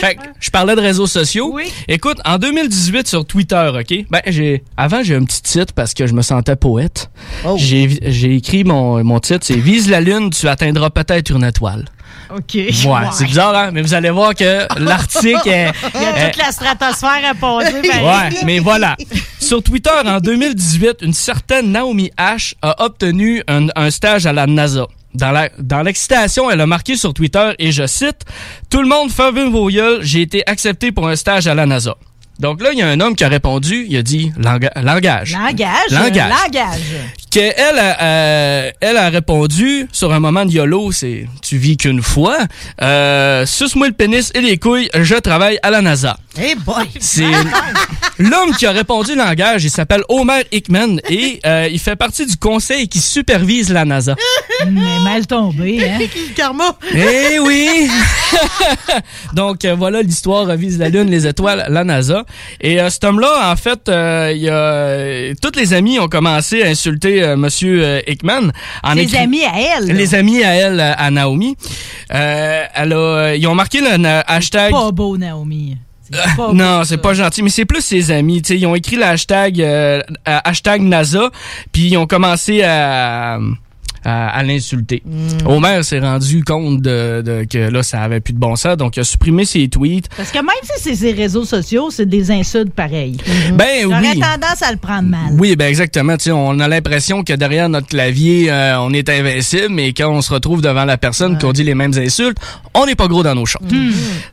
Speaker 1: fait que je parlais de réseaux sociaux. Écoute, en 2018 sur Twitter, OK? Ben, j'ai avant j'ai un petit titre parce que je me sentais poète.
Speaker 6: Oh.
Speaker 1: J'ai écrit mon, mon titre, c'est Vise la lune, tu atteindras peut-être une étoile.
Speaker 6: OK.
Speaker 1: Ouais, c'est bizarre hein, mais vous allez voir que l'article est *laughs*
Speaker 6: Il y a toute la stratosphère à passer. ben.
Speaker 1: Ouais, mais voilà. Sur Twitter, en 2018, une certaine Naomi H a obtenu un, un stage à la NASA. Dans la- dans l'excitation, elle a marqué sur Twitter, et je cite, « Tout le monde ferme vos gueules, j'ai été accepté pour un stage à la NASA. » Donc là, il y a un homme qui a répondu, il a dit Langa- langage.
Speaker 6: Langage.
Speaker 1: Langage.
Speaker 6: euh, Langage.
Speaker 1: Que elle, a, euh, elle a répondu sur un moment de YOLO, c'est tu vis qu'une fois. Euh, Suce-moi le pénis et les couilles, je travaille à la NASA.
Speaker 7: Hey boy!
Speaker 1: C'est l'homme qui a répondu langage. Il s'appelle Homer Hickman et euh, il fait partie du conseil qui supervise la NASA. *laughs*
Speaker 6: Mais mal tombé, hein? *laughs*
Speaker 7: Karma!
Speaker 1: Eh oui! *laughs* Donc euh, voilà l'histoire euh, vise la lune, les étoiles, la NASA. Et euh, cet homme-là, en fait, euh, il y a tous les amis ont commencé à insulter euh, Monsieur euh, Hickman. En
Speaker 6: Les amis à elle. là.
Speaker 1: Les amis à elle, euh, à Naomi. Euh, elle a, ils ont marqué le na- hashtag.
Speaker 6: Pas beau, Naomi. Pas
Speaker 1: Non, c'est pas gentil, mais c'est plus ses amis. Tu sais, ils ont écrit le hashtag, euh, euh, hashtag NASA, puis ils ont commencé à, à, à l'insulter.
Speaker 6: Mm.
Speaker 1: Homer s'est rendu compte de, de- que là, ça avait plus de bon sens, donc il a supprimé ses tweets.
Speaker 6: Parce que même si c'est ses réseaux sociaux, c'est des insultes pareilles.
Speaker 1: Ben
Speaker 6: J'aurais
Speaker 1: oui.
Speaker 6: tendance à le prendre mal.
Speaker 1: Oui, ben exactement. Tu sais, on a l'impression que derrière notre clavier, euh, on est invincible, mais quand on se retrouve devant la personne, qu'on dit les mêmes insultes, on n'est pas gros dans nos shorts.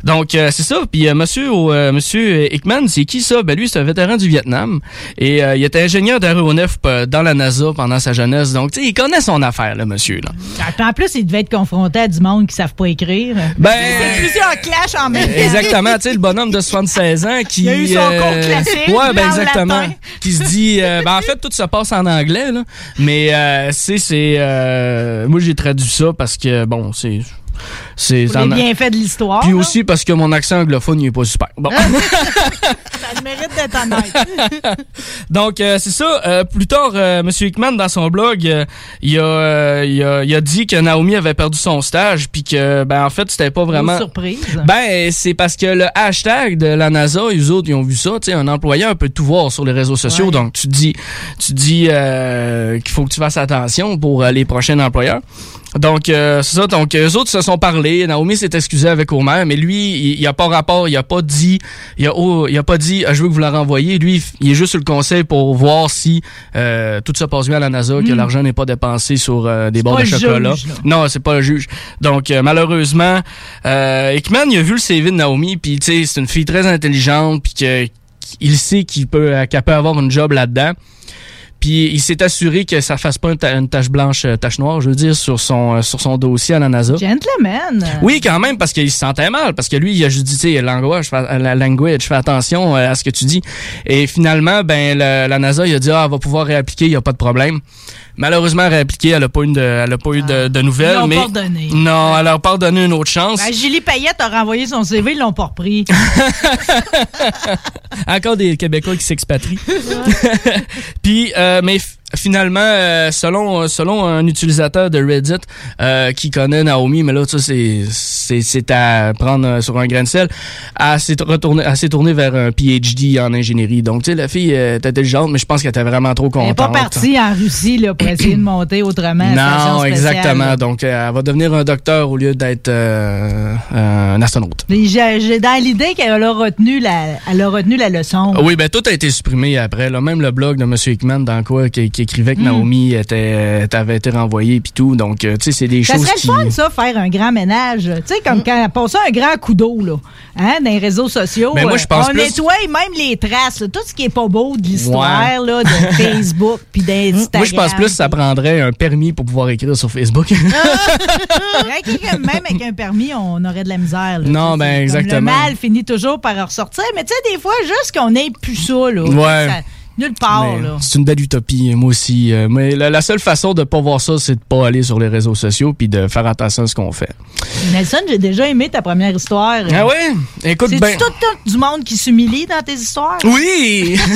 Speaker 1: Donc euh, c'est ça. Puis euh, Monsieur euh, Monsieur Hickman, c'est qui ça? Ben lui, c'est un vétéran du Vietnam et euh, il était ingénieur d'aéronef dans la NASA pendant sa jeunesse. Donc tu sais, il connaît son affaire. Monsieur. Là.
Speaker 6: Ah, En plus, il devait être confronté à du monde qui ne savent pas écrire.
Speaker 1: Ben-
Speaker 6: C'est plusieurs en même temps.
Speaker 1: Exactement, tu sais, le bonhomme de 76 ans qui.
Speaker 6: Il a eu son cours classique,
Speaker 1: Ouais, ben
Speaker 6: en
Speaker 1: exactement.
Speaker 6: latin.
Speaker 1: Qui se dit. euh, ben en fait, tout se passe en anglais, là. Mais, euh, c'est. c'est euh, moi, j'ai traduit ça parce que, bon, c'est. C'est
Speaker 6: Pour les bienfaits de l'histoire.
Speaker 1: Puis
Speaker 6: là.
Speaker 1: aussi parce que mon accent anglophone, il est pas super. Bon. *laughs*
Speaker 6: Ça a le mérite d'être honnête. *laughs*
Speaker 1: Donc, euh, c'est ça. Euh, plus tard, euh, M. Hickman, dans son blog, il, a, il, a, il a dit que Naomi avait perdu son stage, puis que, ben, en fait, c'était pas vraiment...
Speaker 6: Grosse surprise.
Speaker 1: Ben, c'est parce que le hashtag de la NASA, eux autres, ils ont vu ça. Tu sais, un employeur peut tout voir sur les réseaux sociaux. Donc, tu dis, tu dis qu'il faut que tu fasses attention pour les prochains employeurs. Donc, euh, c'est ça. Donc, eux autres se sont parlé. Naomi s'est excusée avec Homer, mais lui, il, il a pas rapport. Il a pas dit, il a, oh, il a pas dit, Ah, je veux que vous la renvoyez. Lui, il- est juste sur le conseil pour voir si euh, tout se passe bien à la NASA, que
Speaker 6: Mm.
Speaker 1: l'argent n'est pas dépensé sur euh, des barres
Speaker 6: pas
Speaker 1: de
Speaker 6: le
Speaker 1: chocolat.
Speaker 6: juge.
Speaker 1: Non, c'est pas le juge. Donc euh, malheureusement, euh, Hickman il a vu le CV de Naomi, puis tu sais c'est une fille très intelligente, puis que il sait qu'il peut euh, qu'elle peut avoir une job là-dedans. Puis il s'est assuré que ça fasse pas une, ta- une tache blanche, euh, tache noire, je veux dire, sur son euh, sur son dossier à la NASA.
Speaker 6: Gentleman.
Speaker 1: Oui, quand même, parce qu'il se sentait mal, parce que lui, il a juste dit, tu sais, language, fais- la language, fais attention euh, à ce que tu dis. Et finalement, ben, le- la NASA, il a dit, ah, elle va pouvoir réappliquer, il n'y a pas de problème. Malheureusement, réappliquer, elle n'a pas eu de, elle a pas eu de, de nouvelles,
Speaker 6: Ils l'ont
Speaker 1: mais
Speaker 6: pardonné.
Speaker 1: non, elle leur pas donné une autre chance.
Speaker 6: Ben, Julie Payette a renvoyé son CV, ils l'ont pas repris. *laughs*
Speaker 1: Encore des Québécois qui s'expatrient. *laughs* Puis, euh, mais finalement, euh, selon selon un utilisateur de Reddit euh, qui connaît Naomi, mais là, ça c'est c'est c'est à prendre euh, sur un grain de sel, elle s'est retournée, elle s'est tournée vers un PhD en ingénierie. Donc, tu sais, la fille euh, est intelligente, mais je pense qu'elle était vraiment trop
Speaker 6: Elle n'est
Speaker 1: contente.
Speaker 6: pas partie en Russie là, pour essayer de monter autrement.
Speaker 1: Non, exactement. Donc, euh, elle va devenir un docteur au lieu d'être euh, un astronaute.
Speaker 6: Mais J'ai j'ai dans l'idée qu'elle a retenu la, elle a retenu la leçon.
Speaker 1: Oui, ben tout a été supprimé après. Là. Même le blog de M. Hickman, dans quoi, qui, qui écrivait que
Speaker 6: Mm.
Speaker 1: Naomi était, euh, avait été renvoyée puis tout. Donc, euh, tu sais, c'est des
Speaker 6: Ça
Speaker 1: choses
Speaker 6: serait
Speaker 1: qui...
Speaker 6: le fun, ça, faire un grand ménage. Tu sais, comme quand on passe un grand coup d'eau, là, hein, dans les réseaux sociaux.
Speaker 1: Mais moi, je pense
Speaker 6: on
Speaker 1: plus-
Speaker 6: nettoie même les traces, là, tout ce qui est pas beau de l'histoire,
Speaker 1: Ouais.
Speaker 6: là, de *laughs* Facebook puis d'Instagram.
Speaker 1: Moi, je pense plus que ça prendrait un permis pour pouvoir écrire sur Facebook. *laughs*
Speaker 6: Vrai que Même avec un permis, on aurait de la misère. là.
Speaker 1: Non, ben, exactement.
Speaker 6: Le mal finit toujours par ressortir. Mais tu sais, des fois, juste qu'on ait plus ça, là.
Speaker 1: Ouais.
Speaker 6: Ça- nulle part,
Speaker 1: Mais
Speaker 6: là.
Speaker 1: C'est une belle utopie, moi aussi. Euh, Mais la, la seule façon de pas voir ça, c'est de pas aller sur les réseaux sociaux puis de faire attention à ce qu'on fait.
Speaker 6: Nelson, j'ai déjà aimé ta première histoire.
Speaker 1: Ah ouais? Écoute,
Speaker 6: C'est
Speaker 1: ben...
Speaker 6: tout, tout du monde qui s'humilie dans tes histoires?
Speaker 1: Oui! *laughs*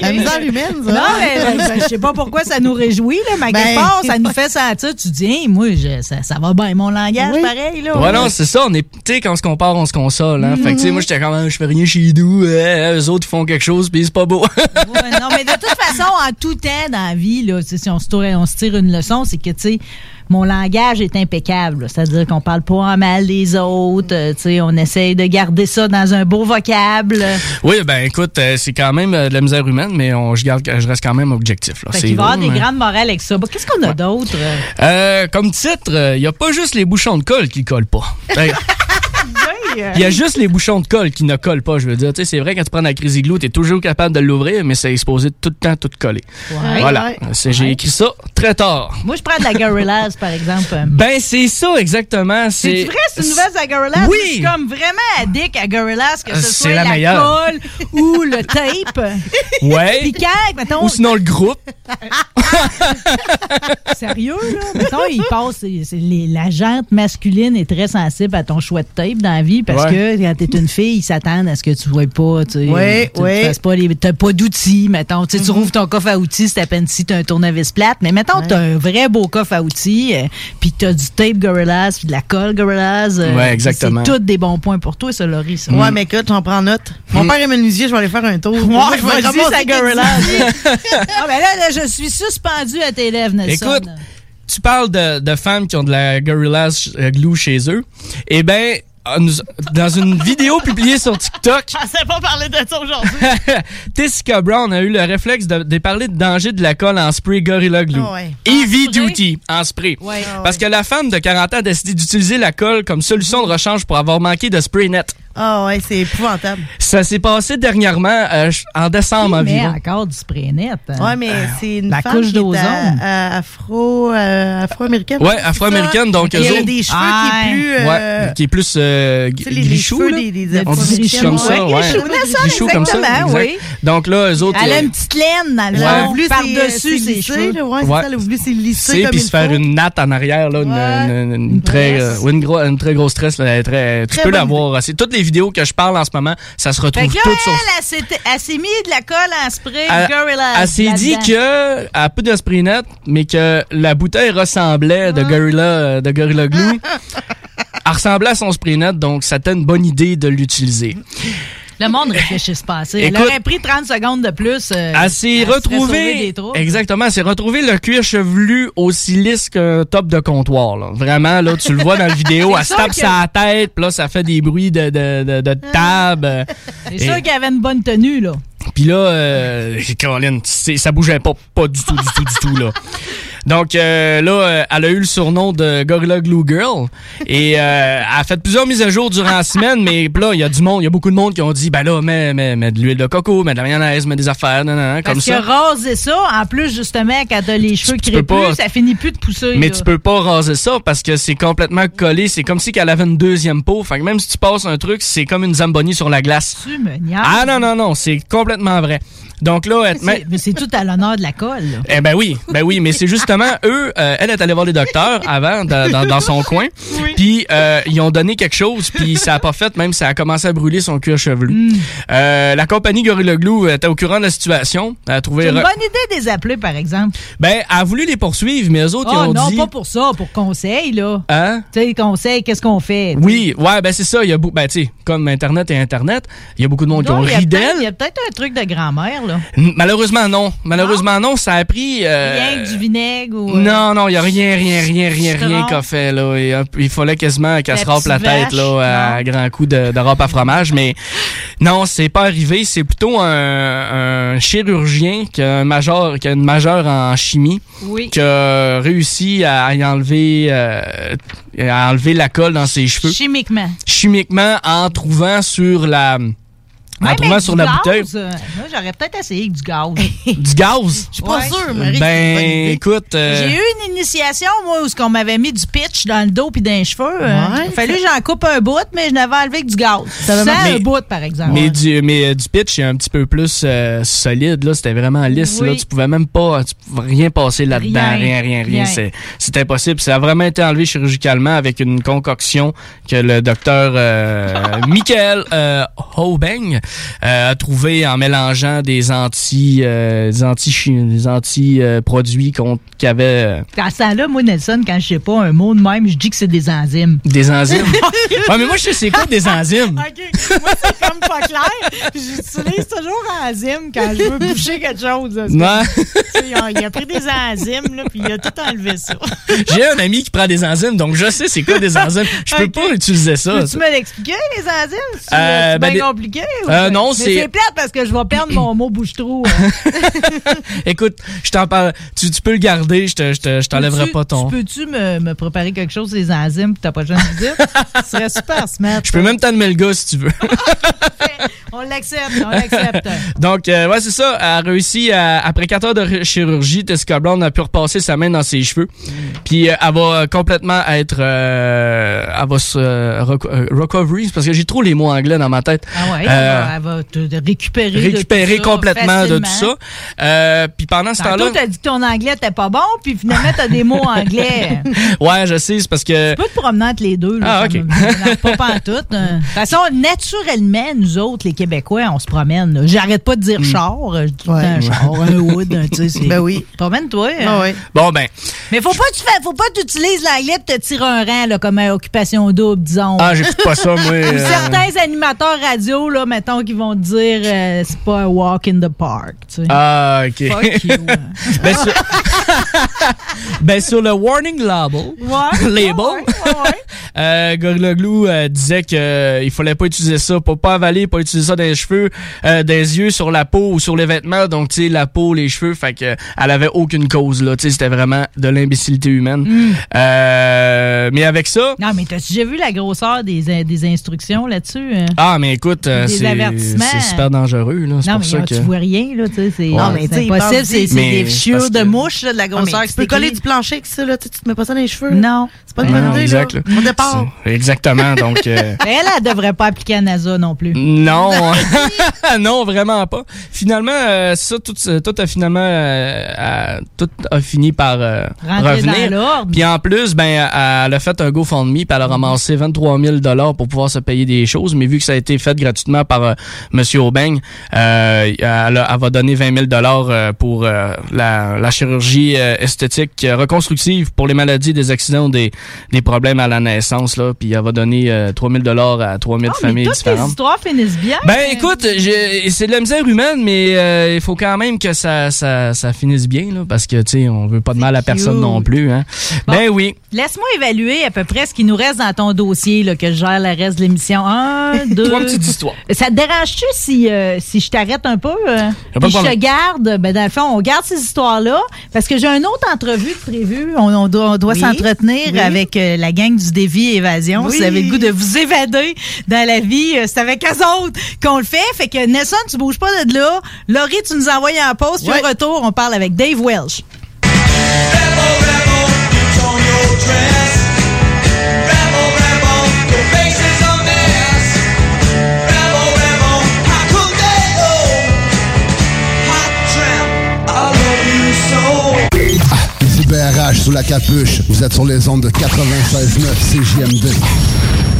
Speaker 7: La misère humaine, ça.
Speaker 6: Non, mais ben, je sais pas pourquoi ça nous réjouit, là, mais quelque
Speaker 7: Ben,
Speaker 6: part, ça nous fait sentir. Tu dis, Hey, moi, je- ça, ça va bien, mon langage, pareil, là.
Speaker 1: Ouais, non, c'est ça. On est, tu sais, quand on se compare, on se console. Hein? Fait que, tu sais, moi, j'étais comme, Ah, je fais rien chez nous. Euh, eux autres, ils font quelque chose, puis c'est pas beau. *laughs*
Speaker 6: Ouais, non, mais de toute façon, en tout temps dans la vie, là, si on se, tire, on se tire une leçon, c'est que, tu sais, mon langage est impeccable. C'est-à-dire qu'on parle pas en mal des autres. euh, tu sais, on essaye de garder ça dans un beau vocable.
Speaker 1: oui, ben, écoute, euh, c'est quand même euh, de la misère humaine, mais on, je, garde, je reste quand même objectif. Là.
Speaker 6: Fait va y avoir des
Speaker 1: mais-
Speaker 6: grandes morales avec ça. Bah, Qu'est-ce qu'on a d'autre?
Speaker 1: Euh, comme titre, il n'y a pas juste les bouchons de colle qui collent pas. *laughs* Hey, Il y a juste les bouchons de colle qui ne collent pas, je veux dire. Tu sais, c'est vrai, quand tu prends la crise igloo, tu es toujours capable de l'ouvrir, mais c'est exposé tout le temps, tout collé.
Speaker 6: Ouais.
Speaker 1: voilà.
Speaker 6: Ouais.
Speaker 1: J'ai écrit ça très tard.
Speaker 6: Moi, je prends de la Gorillaz, par exemple. *laughs*
Speaker 1: Ben, c'est ça, exactement.
Speaker 6: C'est vrai, c'est une nouvelle à Gorillaz?
Speaker 1: Oui.
Speaker 6: Je suis comme vraiment addict à Gorillaz, que ce
Speaker 1: C'est
Speaker 6: soit
Speaker 1: la
Speaker 6: colle *laughs* ou le tape.
Speaker 1: Ouais.
Speaker 6: Puis quand, mettons...
Speaker 1: Ou sinon le groupe. *laughs*
Speaker 6: Sérieux, là? Mettons, il passe... la jante masculine est très sensible à ton choix de tape dans la vie parce
Speaker 7: Ouais.
Speaker 6: que quand t'es une fille, ils s'attendent à ce que tu vois pas, tu sais.
Speaker 7: Ouais,
Speaker 6: tu
Speaker 7: ouais.
Speaker 6: fasses pas les- T'as pas d'outils, mettons. Tu sais, tu
Speaker 7: Mhm.
Speaker 6: rouvres ton coffre à outils, c'est à peine si t'as un tournevis plate. Mais mettons, t'as un vrai beau coffre à outils, euh, puis t'as du tape Gorillaz, puis de la colle Gorillaz. euh,
Speaker 7: Ouais, exactement.
Speaker 6: C'est tous des bons points pour toi, ça, Laurie, ça.
Speaker 7: Ouais, mais écoute, j'en prends note. Mon
Speaker 6: Mm.
Speaker 7: père est menuisier, je vais aller faire un tour. Moi, je vais ramasser des
Speaker 6: Gorillaz. *laughs* ah, ben là, là, je suis suspendu à tes lèvres, Nelson.
Speaker 1: Écoute, tu parles de, de femmes qui ont de la Gorillaz euh, glue chez eux. Eh nous- dans une vidéo publiée sur TikTok, *laughs*
Speaker 6: Je pensais pas parler de ça aujourd'hui. *laughs*
Speaker 1: Tessica Brown a eu le réflexe de, de parler de danger de la colle en spray Gorilla Glue.
Speaker 7: Ah ouais.
Speaker 1: Heavy duty en spray.
Speaker 6: Ouais.
Speaker 7: Ah
Speaker 1: Parce que la femme de 40 ans a décidé d'utiliser la colle comme solution de rechange pour avoir manqué de spray net.
Speaker 7: Ah ouais, c'est épouvantable.
Speaker 1: Ça s'est passé dernièrement, euh, en décembre
Speaker 6: Mais
Speaker 1: environ.
Speaker 6: encore du spray net. hein.
Speaker 7: Ouais, mais c'est une
Speaker 6: La
Speaker 7: femme
Speaker 6: couche
Speaker 7: qui est
Speaker 6: d'ozone.
Speaker 7: afro, euh, afro-américaine.
Speaker 1: Ouais, afro-américaine,
Speaker 7: ça?
Speaker 1: donc
Speaker 7: Il y a des cheveux
Speaker 6: Ouais.
Speaker 7: qui est plus... euh,
Speaker 1: Ouais, qui est plus euh,
Speaker 7: tu sais, les- les
Speaker 1: grichou,
Speaker 7: cheveux
Speaker 1: là.
Speaker 7: des- des
Speaker 1: On dit
Speaker 7: Afro-Américaines,
Speaker 1: comme ça,
Speaker 7: ouais.
Speaker 1: ouais.
Speaker 7: Grichou, ça,
Speaker 1: Grichou comme ça,
Speaker 7: exactement,
Speaker 1: exact.
Speaker 7: oui.
Speaker 1: Donc là, eux autres...
Speaker 6: Elle a
Speaker 1: euh,
Speaker 6: une petite laine dans le
Speaker 1: Ouais.
Speaker 6: fond,
Speaker 7: voulu,
Speaker 6: par-dessus ses cheveux.
Speaker 7: ouais, c'est ça, elle a voulu c'est lisser
Speaker 1: puis se faire une natte en arrière, là, une, très, euh, grosse tresse. Là, elle est très, tu peux
Speaker 7: bonne
Speaker 1: la voir. C'est toutes les vidéos que je parle en ce moment, ça se retrouve
Speaker 6: là,
Speaker 1: toutes sur.
Speaker 6: elle, elle s'est- elle s'est mis de la colle en spray
Speaker 1: Elle,
Speaker 6: Gorilla.
Speaker 1: elle s'est dit que, a peu de spray net, mais que la bouteille ressemblait de Gorilla, euh, de Gorilla Glue. *laughs* elle ressemblait à son spray net, donc c'était une bonne idée de l'utiliser.
Speaker 6: Le monde réfléchisse pas assez. Elle
Speaker 1: Écoute-
Speaker 6: aurait pris 30 secondes de plus. euh,
Speaker 1: Elle s'est
Speaker 6: elle
Speaker 1: retrouvée. Exactement, elle s'est retrouvée le cuir chevelu aussi lisse qu'un top de comptoir. Là. Vraiment, là, tu le vois dans la vidéo, *laughs*
Speaker 6: C'est
Speaker 1: elle se tape
Speaker 6: que-
Speaker 1: sa tête, puis là, ça fait des bruits de, de, de, de table.
Speaker 6: C'est
Speaker 1: Et-
Speaker 6: sûr qu'elle avait une bonne tenue, là.
Speaker 1: Puis là, euh, Caroline, c'est- ça bougeait pas, pas du tout, du tout, du tout, là. Donc euh, là, euh, elle a eu le surnom de Gorilla Glue Girl et euh, elle a fait plusieurs mises à jour durant la semaine, mais là, il y a du monde, il y a beaucoup de monde qui ont dit, ben là, mets, mets, mets de l'huile de coco, mets de la mayonnaise, mets des affaires, nan, nan, comme
Speaker 6: Parce
Speaker 1: ça.
Speaker 6: que raser ça, en plus, justement, quand t'as les cheveux crépus,
Speaker 1: pas-
Speaker 6: ça finit plus de pousser.
Speaker 1: Mais
Speaker 6: là.
Speaker 1: tu peux pas raser ça parce que c'est complètement collé. C'est comme si qu'elle avait une deuxième peau. Fait que même si tu passes un truc, c'est comme une zamboni sur la glace.
Speaker 6: Tu me.
Speaker 1: Ah non, non, non, c'est complètement vrai. Donc là,
Speaker 6: Mais c'est tout à l'honneur de la colle. là.
Speaker 1: Eh ben oui, ben oui, mais c'est justement *laughs* eux, euh, elle est allée voir les docteurs avant dans, dans- dans son coin, puis euh, ils ont donné quelque chose, puis ça a pas fait, même ça a commencé à brûler son cuir chevelu.
Speaker 6: Hmm.
Speaker 1: Euh, la compagnie Gorilla Glue était au courant de la situation, elle a trouvé.
Speaker 6: C'est une
Speaker 1: re-
Speaker 6: bonne idée de les appeler, par exemple.
Speaker 1: Ben, elle a voulu les poursuivre, mais eux autres ils
Speaker 6: Oh
Speaker 1: ont
Speaker 6: non,
Speaker 1: dit.
Speaker 6: pas pour ça, pour conseil, là.
Speaker 1: Hein?
Speaker 6: Tu sais, conseil, qu'est-ce qu'on fait?
Speaker 1: Oui, ouais, ben c'est ça. Il y a beaucoup, ben tu sais, comme Internet et Internet, il y a beaucoup de monde qui ont ri d'elle.
Speaker 6: il y a peut-être un truc de grand-mère, là.
Speaker 1: Malheureusement non, malheureusement non. Ça a pris. euh,
Speaker 6: Rien que du vinaigre ou. euh,
Speaker 1: Non, non, il n'y a rien, rien, rien, rien, rien qu'a fait. Là. Il, fallait quasiment qu'elle se râpe la tête
Speaker 6: vache,
Speaker 1: là, à grands coups de, de râpe à fromage. Mais non, c'est pas arrivé. C'est plutôt un, un chirurgien qui a, un major, qui a une majeure en chimie
Speaker 6: Oui.
Speaker 1: qui a réussi à y enlever, euh, à enlever la colle dans ses cheveux
Speaker 6: Chimiquement.
Speaker 1: chimiquement en trouvant sur la en trouvant sur la bouteille
Speaker 6: euh, moi, j'aurais peut-être essayé avec du gaz. *laughs*
Speaker 1: du gaz?
Speaker 6: Je suis pas sûre, Marie.
Speaker 1: Ben écoute, euh,
Speaker 6: J'ai eu une initiation, moi, où qu'on m'avait mis du pitch dans le dos puis dans les cheveux. euh, il a fallu que j'en coupe un bout, mais je n'avais enlevé que du gaz.
Speaker 1: marcher.
Speaker 6: un bout, par exemple.
Speaker 1: mais du mais du pitch est un petit peu plus solide là, c'était vraiment lisse là, tu pouvais même pas tu pouvais rien passer là-dedans,
Speaker 6: Rien,
Speaker 1: rien rien c'est c'est impossible, ça a vraiment été enlevé chirurgicalement avec une concoction que le docteur *laughs* Michael Hobeng euh, a trouvé en mélangeant des anti euh, des anti des anti euh, produits qu'on qui avaient euh,
Speaker 6: Dans ce temps-là, moi, Nelson, quand je sais pas un mot de même, je dis que c'est des enzymes.
Speaker 1: des *laughs* enzymes? ouais, mais moi je sais c'est quoi des enzymes.
Speaker 6: OK. Moi, c'est comme pas clair. J'utilise toujours enzymes quand je veux boucher quelque chose. là. Tu sais, Il a, pris des enzymes, là, puis il a tout enlevé ça.
Speaker 1: J'ai un ami qui prend des enzymes, donc je sais c'est quoi des enzymes. Je peux pas utiliser ça.
Speaker 6: Peux-tu me l'expliquer, les enzymes? C'est
Speaker 1: Euh, ben,
Speaker 6: bien
Speaker 1: des-
Speaker 6: compliqué? ou-
Speaker 1: Euh, non, c'est-
Speaker 6: c'est plate parce que je vais perdre mon mot bouche-trou. hein. *laughs*
Speaker 1: Écoute, je t'en parle. Tu, tu peux le garder, je te- je te- je t'enlèverai pas ton.
Speaker 6: tu Peux-tu me, me préparer quelque chose des enzymes pour ta prochaine visite? Ce serait super smart.
Speaker 1: Je peux même t'allumer le gars si tu veux. *laughs*
Speaker 6: On l'accepte, on l'accepte. *laughs*
Speaker 1: Donc, euh, ouais, c'est ça. Elle a réussi, à- après 4 heures de chirurgie, Tessica Brown a pu repasser sa main dans ses cheveux. Puis, euh, elle va complètement être... Euh, elle va se... euh, reco- euh, recovery, parce que j'ai trop les mots anglais dans ma tête.
Speaker 6: Ah ouais,
Speaker 1: Euh,
Speaker 6: elle, va, te récupérer. de
Speaker 1: récupérer
Speaker 6: ça
Speaker 1: complètement de tout ça. Euh, puis pendant ce temps-là...
Speaker 6: t'as dit que ton anglais était pas bon, puis finalement, t'as des mots anglais. *laughs*
Speaker 1: Ouais, je sais, c'est parce que...
Speaker 6: Tu peux te promener entre les deux. Là,
Speaker 1: Ah, ok.
Speaker 6: pas pantoute. hein. De *laughs* toute façon, naturellement, nous autres, les Québécois, on se promène. J'arrête pas de dire char. Je dis tout le temps un char, un *laughs* wood, un, tu sais.
Speaker 7: Ben oui.
Speaker 6: Promène-toi. hein.
Speaker 7: Ah ouais.
Speaker 1: Bon, ben...
Speaker 6: Mais faut pas que tu fais, faut pas que tu utilises l'anglais pour te tirer un rang, là, comme une occupation double, disons.
Speaker 1: Ah, j'écoute pas ça, moi. Euh,
Speaker 6: Certains animateurs radio, là, mettons, qui vont te dire euh, c'est pas un walk in the park. Tu sais.
Speaker 1: Ah, OK.
Speaker 6: Fuck you, *laughs* hein.
Speaker 1: ben, sur... *laughs* ben, sur le warning label,
Speaker 6: Ouais. *laughs*
Speaker 1: label euh, Gorilla Glue euh, disait qu'il fallait pas utiliser ça, pas, pas avaler, pas utiliser ça dans les cheveux, euh, des yeux, sur la peau ou sur les vêtements. Donc, tu sais, la peau, les cheveux, fait que elle avait aucune cause, là. Tu sais, c'était vraiment de l'imbécilité humaine.
Speaker 6: Mm.
Speaker 1: Euh, mais avec ça...
Speaker 6: Non, mais t'as-tu déjà vu la grosseur des, des instructions là-dessus? hein?
Speaker 1: Ah, mais écoute, euh, c'est c'est super dangereux, là. C'est
Speaker 6: Non,
Speaker 1: pour
Speaker 6: mais
Speaker 1: ça
Speaker 6: là,
Speaker 1: que...
Speaker 6: tu vois rien, là, tu sais. c'est-
Speaker 1: Ouais.
Speaker 7: Non, mais tu
Speaker 6: c'est
Speaker 7: sais,
Speaker 6: impossible, c'est c'est
Speaker 1: Mais
Speaker 6: des
Speaker 1: parce
Speaker 6: de mouches, là, de la grosseur.
Speaker 7: tu peux coller du plancher avec ça, là. Tu, sais, tu te mets pas ça dans les cheveux.
Speaker 6: Non.
Speaker 7: C'est pas une bonne idée,
Speaker 1: exact,
Speaker 7: là.
Speaker 1: là.
Speaker 7: Au départ.
Speaker 1: C'est- *laughs* Exactement, donc... euh, *laughs*
Speaker 6: elle, elle devrait pas appliquer à NASA non plus.
Speaker 1: Non, *laughs* non, vraiment pas. Finalement, euh, ça, tout, euh, tout a finalement, euh, tout a fini par euh, revenir. Puis en plus, ben, elle a fait un GoFundMe, puis elle a ramassé 23 000 dollars pour pouvoir se payer des choses. Mais vu que ça a été fait gratuitement par euh, Monsieur Aubin, euh, elle, a- elle va donner 20 000 dollars euh, pour euh, la, la chirurgie esthétique reconstructive pour les maladies, des accidents, des, des problèmes à la naissance là. Puis elle va donner euh, 3 000 dollars à 3 000
Speaker 6: Ah, mais
Speaker 1: familles
Speaker 6: toutes les
Speaker 1: différentes.
Speaker 6: histoires finissent bien.
Speaker 1: Ben écoute, c'est de la misère humaine, mais il faut quand même que ça, ça, ça finisse bien, là, parce que tu sais, on veut pas de mal à personne
Speaker 6: cute.
Speaker 1: non plus. Hein.
Speaker 6: Bon.
Speaker 1: Ben oui.
Speaker 6: Laisse-moi évaluer à peu près ce qui nous reste dans ton dossier, là, que je gère le reste de l'émission. Un, *laughs* deux.
Speaker 1: Trois petites histoires.
Speaker 6: Ça te dérange-tu si, euh, si je t'arrête un peu? euh,
Speaker 1: pas de
Speaker 6: puis je te garde, ben dans le fond, on garde ces histoires-là, parce que j'ai une autre entrevue de prévue. On, on doit, on doit
Speaker 7: Oui.
Speaker 6: s'entretenir
Speaker 7: Oui.
Speaker 6: avec euh, la gang du dévi évasion.
Speaker 7: Oui.
Speaker 6: Si vous avez le goût de vous évader dans la vie, euh, c'est avec eux autres qu'on le fait. Fait que Nelson, tu bouges pas de là. Laurie, tu nous envoies en pause. Puis au retour, on parle avec Dave Welsh.
Speaker 3: Sous la capuche. Vous êtes sur les ondes de 96.9 CJMD.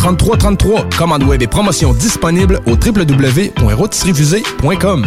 Speaker 19: 3333. Commande web et promotion disponible au www.rôtisseriefusée.com.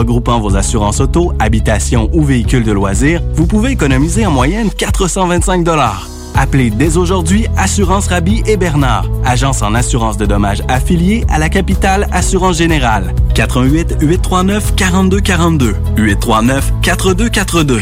Speaker 20: regroupant vos assurances auto, habitation ou véhicules de loisirs, vous pouvez économiser en moyenne 425 Appelez dès aujourd'hui Assurance Rabi et Bernard, agence en assurance de dommages affiliée à la capitale Assurance Générale. 88 839 4242 839 4242.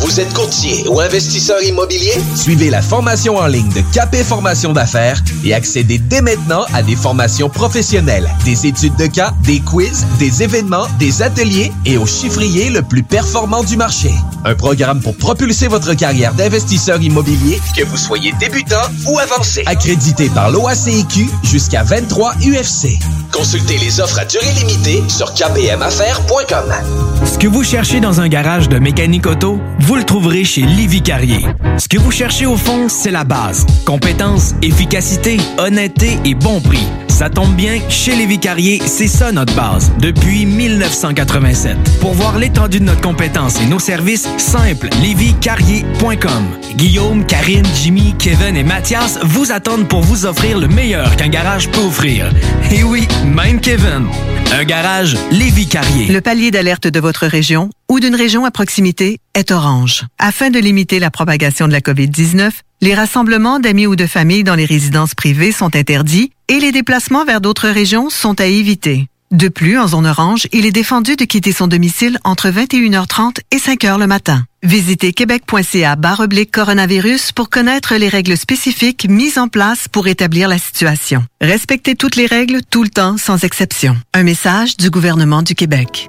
Speaker 5: Vous êtes courtier ou investisseur immobilier? Suivez la formation en ligne de Capé Formation d'affaires et accédez dès maintenant à des formations professionnelles, des études de cas, des quiz, des événements, des ateliers et au chiffrier le plus performant du marché. Un programme pour propulser votre carrière d'investisseur immobilier, que vous soyez débutant ou avancé. Accrédité par l'OACIQ jusqu'à 23 UFC. Consultez les offres à durée limitée sur kpmaffaires.com.
Speaker 4: Ce que vous cherchez dans un garage de mécanique auto, vous le trouverez chez Livy Carrier. Ce que vous cherchez au fond, c'est la base. Compétence, efficacité, honnêteté et bon prix. Ça tombe bien, chez Lévi Carrier, c'est ça notre base, depuis 1987. Pour voir l'étendue de notre compétence et nos services, simple, lévicarrier.com. Guillaume, Karine, Jimmy, Kevin et Mathias vous attendent pour vous offrir le meilleur qu'un garage peut offrir. Et oui, même Kevin. Un garage Lévi Carrier.
Speaker 17: Le palier d'alerte de votre région ou d'une région à proximité est orange. Afin de limiter la propagation de la COVID-19, les rassemblements d'amis ou de familles dans les résidences privées sont interdits et les déplacements vers d'autres régions sont à éviter. De plus, en zone orange, il est défendu de quitter son domicile entre 21h30 et 5h le matin. Visitez québec.ca oblique coronavirus pour connaître les règles spécifiques mises en place pour établir la situation. Respectez toutes les règles tout le temps sans exception. Un message du gouvernement du Québec.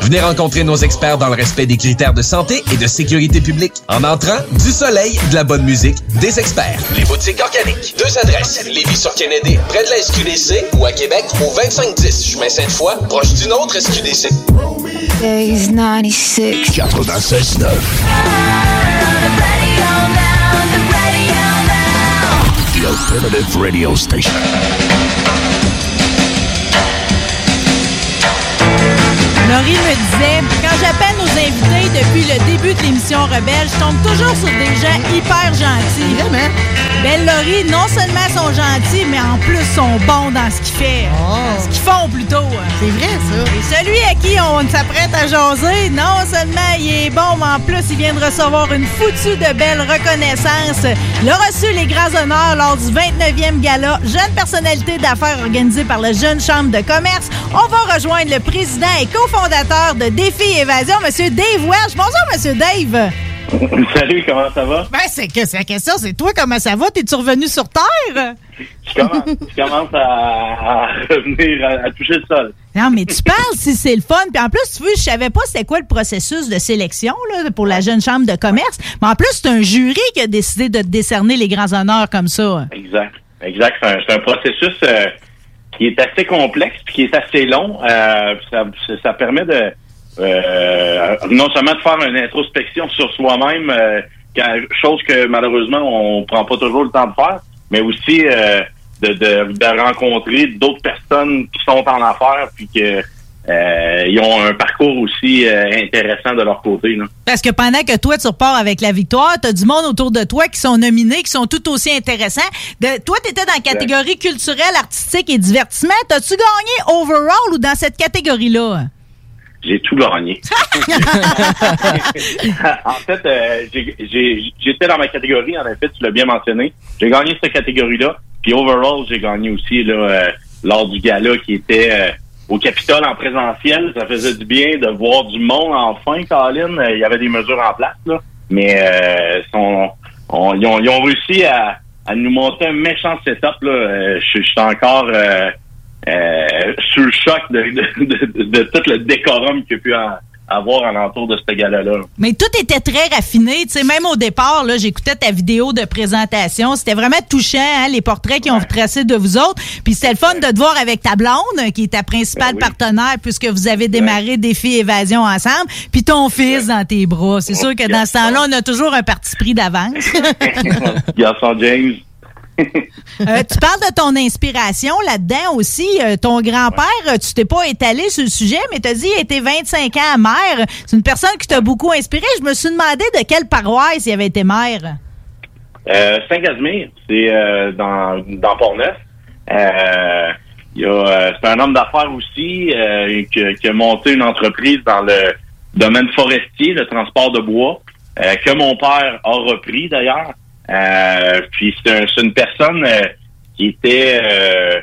Speaker 5: Venez rencontrer nos experts dans le respect des critères de santé et de sécurité publique. En entrant, du soleil, de la bonne musique, des experts.
Speaker 21: Les boutiques organiques. Deux adresses. Lévis sur Kennedy, près de la SQDC ou à Québec au 2510 chemin Sainte-Foy, proche d'une autre SQDC.
Speaker 22: Days 96. 96 The alternative radio station.
Speaker 6: Laurie me disait, quand j'appelle nos invités depuis le début de l'émission Rebelle, je tombe toujours sur des gens hyper gentils. Vraiment? Ben Laurie, non seulement sont gentils, mais en plus sont bons dans ce qu'ils font. Ce qu'ils font plutôt. C'est vrai, ça. Et celui à qui on s'apprête à jaser, non seulement il est bon, mais en plus il vient de recevoir une foutue de belle reconnaissance. Il a reçu les grands honneurs lors du 29e gala Jeune personnalité d'affaires organisé par la Jeune Chambre de commerce. On va rejoindre le président et cofondateur de Défi Évasion, M. Dave Welch. Bonjour, M. Dave. *laughs*
Speaker 23: Salut, comment ça va?
Speaker 6: Ben, c'est que c'est la question, c'est toi, comment ça va? T'es-tu revenu sur Terre?
Speaker 23: Je commence, je commence à, à revenir, à, à toucher le sol.
Speaker 6: Non, mais tu parles si c'est le fun. Puis en plus, tu vois, je savais pas c'était quoi le processus de sélection là, pour la jeune chambre de commerce. Mais en plus, c'est un jury qui a décidé de te décerner les grands honneurs comme ça.
Speaker 23: Exact. Exact. C'est un, c'est un processus euh, qui est assez complexe puis qui est assez long. Euh, ça, ça permet de euh, non seulement de faire une introspection sur soi-même, euh, chose que malheureusement on prend pas toujours le temps de faire, mais aussi euh, de, de, de rencontrer d'autres personnes qui sont en affaires puis que euh, ils ont un parcours aussi euh, intéressant de leur côté. Là.
Speaker 6: Parce que pendant que toi, tu repars avec la victoire, tu as du monde autour de toi qui sont nominés, qui sont tout aussi intéressants. De, toi, tu étais dans la catégorie culturelle, artistique et divertissement. T'as-tu gagné overall ou dans cette catégorie-là?
Speaker 23: J'ai tout gagné. *laughs* *laughs* en fait, euh, j'étais dans ma catégorie, en effet, tu l'as bien mentionné. J'ai gagné cette catégorie-là. Puis overall, j'ai gagné aussi là, euh, lors du gala qui était euh, au Capitole en présentiel. Ça faisait du bien de voir du monde enfin, Colin. Euh, Il y avait des mesures en place, là. Mais euh, ils, ont, ils ont réussi à, à nous monter un méchant setup. Là. Euh, je, je suis encore euh, euh, sous le choc de, de, de- de tout le décorum qu'il y a pu en- avoir alentour de ce gala-là.
Speaker 6: Mais tout était très raffiné. Tu sais, même au départ, là, j'écoutais ta vidéo de présentation. C'était vraiment touchant, hein, les portraits qu'ils ont tracés de vous autres. Puis c'était le fun de te voir avec ta blonde, qui est ta principale partenaire, puisque vous avez démarré Défi Évasion ensemble. Puis ton fils dans tes bras. C'est sûr que dans ce temps-là, on a toujours un parti pris d'avance. *laughs*
Speaker 23: Garçon James.
Speaker 6: Euh, tu parles de ton inspiration là-dedans aussi. Euh, ton grand-père, euh, tu t'es pas étalé sur le sujet, mais tu as dit qu'il était 25 ans maire. C'est une personne qui t'a beaucoup inspiré. Je me suis demandé de quelle paroisse il avait été maire.
Speaker 23: Saint-Casimir, c'est dans, dans Port-Neuf. Il c'est un homme d'affaires aussi qui, a monté une entreprise dans le domaine forestier, le transport de bois, que mon père a repris d'ailleurs. Euh, puis c'est, un- une personne euh, qui était euh,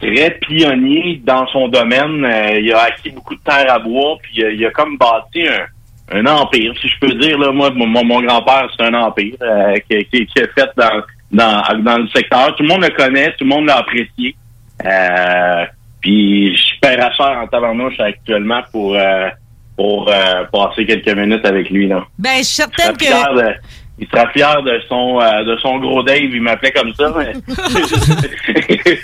Speaker 23: très pionnier dans son domaine. Euh, il a acquis beaucoup de terre à bois, puis euh, il a comme bâti un, un empire, si je peux dire. Là, moi, mon, mon grand-père, c'est un empire euh, qui, qui, qui est fait dans, dans, dans le secteur. Tout le monde le connaît, tout le monde l'a apprécié. Euh, puis je suis père à faire en tabarnouche actuellement pour euh, pour euh, passer quelques minutes avec lui. Là.
Speaker 6: Ben, je suis certaine que.
Speaker 23: Il sera fier de son euh, de son gros Dave. Il m'appelait comme ça. mais- *laughs*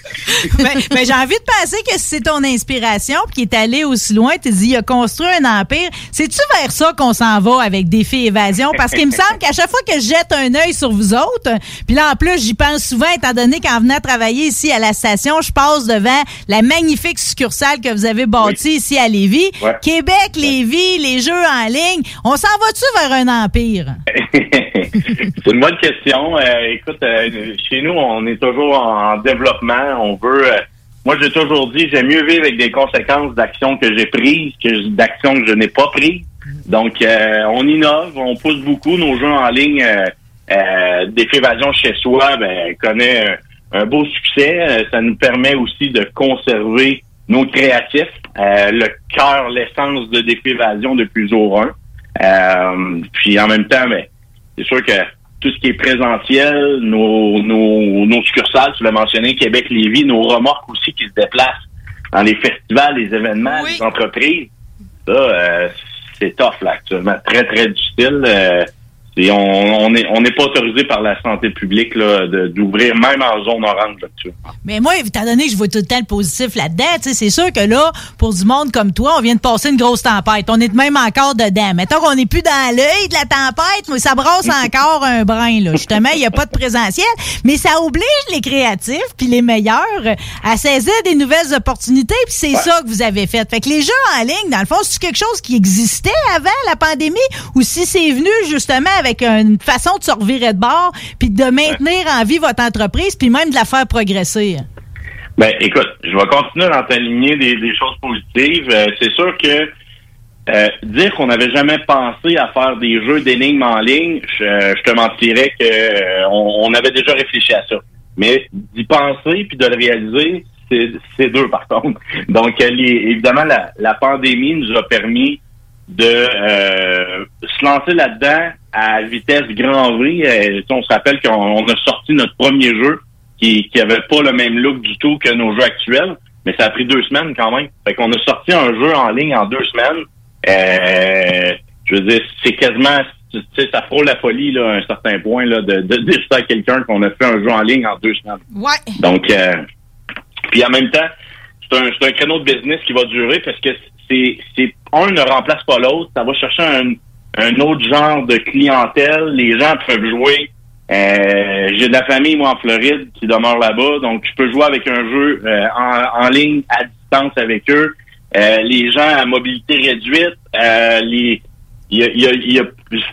Speaker 6: Ben, ben, j'ai envie de penser que c'est ton inspiration qu'il est allé aussi loin. Tu dis, il a construit un empire. C'est-tu vers ça qu'on s'en va avec Défi Évasion? Parce qu'il me semble qu'à chaque fois que je jette un œil sur vous autres, puis là, en plus, j'y pense souvent, étant donné qu'en venant travailler ici à la station, je passe devant la magnifique succursale que vous avez bâtie ici à Lévis.
Speaker 23: Ouais.
Speaker 6: Québec, Lévis, les jeux en ligne. On s'en va-tu vers un empire? *laughs*
Speaker 23: c'est une bonne question. Euh, écoute, euh, chez nous, on est toujours en développement. On veut. euh, moi, j'ai toujours dit, j'aime mieux vivre avec des conséquences d'actions que j'ai prises que d'actions que je n'ai pas prises. Donc, euh, on innove, on pousse beaucoup nos jeux en ligne. Euh, euh, Défi Évasion chez soi, ben, connaît un, beau succès. Ça nous permet aussi de conserver nos créatifs, euh, le cœur, l'essence de Défi Évasion depuis jour 1. Euh, puis en même temps, ben, c'est sûr que tout ce qui est présentiel, nos, nos, nos succursales, tu l'as mentionné, Québec, Lévis, nos remorques aussi qui se déplacent dans les festivals, les événements, les entreprises. Ça, euh, c'est tough là actuellement, très très difficile. Euh, et on n'est on n'est pas autorisé par la santé publique d'ouvrir même en zone orange là, actuellement.
Speaker 6: Mais moi, étant donné que je vois tout le temps le positif là-dedans, c'est sûr que là, pour du monde comme toi, on vient de passer une grosse tempête. On est même encore dedans. Mettons qu'on n'est plus dans l'œil de la tempête, mais ça brasse *laughs* encore un brin. Là. Justement, il n'y a pas de présentiel. Mais ça oblige les créatifs puis les meilleurs à saisir des nouvelles opportunités. Puis c'est ça que vous avez fait. Fait que les jeux en ligne, dans le fond, c'est quelque chose qui existait avant la pandémie ou si c'est venu justement avec une façon de se revirer de bord puis de maintenir en vie votre entreprise puis même de la faire progresser.
Speaker 23: Ben, écoute, je vais continuer dans t'aligner des, choses positives. Euh, c'est sûr que euh, dire qu'on n'avait jamais pensé à faire des jeux d'énigmes en ligne, je, je te mentirais que euh, avait déjà réfléchi à ça. Mais d'y penser puis de le réaliser, c'est deux par contre. Donc, euh, évidemment, la pandémie nous a permis de euh, se lancer là-dedans à vitesse grand V. Euh, on se rappelle qu'on on a sorti notre premier jeu qui qui avait pas le même look du tout que nos jeux actuels, mais ça a pris deux semaines quand même. Fait qu'on a sorti un jeu en ligne en deux semaines. Euh, je veux dire, c'est quasiment, tu sais, ça frôle la folie là, à un certain point là, de, de *laughs* dire ça à quelqu'un qu'on a fait un jeu en ligne en deux semaines.
Speaker 6: Ouais.
Speaker 23: Donc, euh, puis en même temps, c'est un, c'est un créneau de business qui va durer parce que c'est, un ne remplace pas l'autre. Ça va chercher un, autre genre de clientèle. Les gens peuvent jouer. Euh, j'ai de la famille moi en Floride qui demeure là-bas, donc je peux jouer avec un jeu euh, en, ligne à distance avec eux. Euh, les gens à mobilité réduite,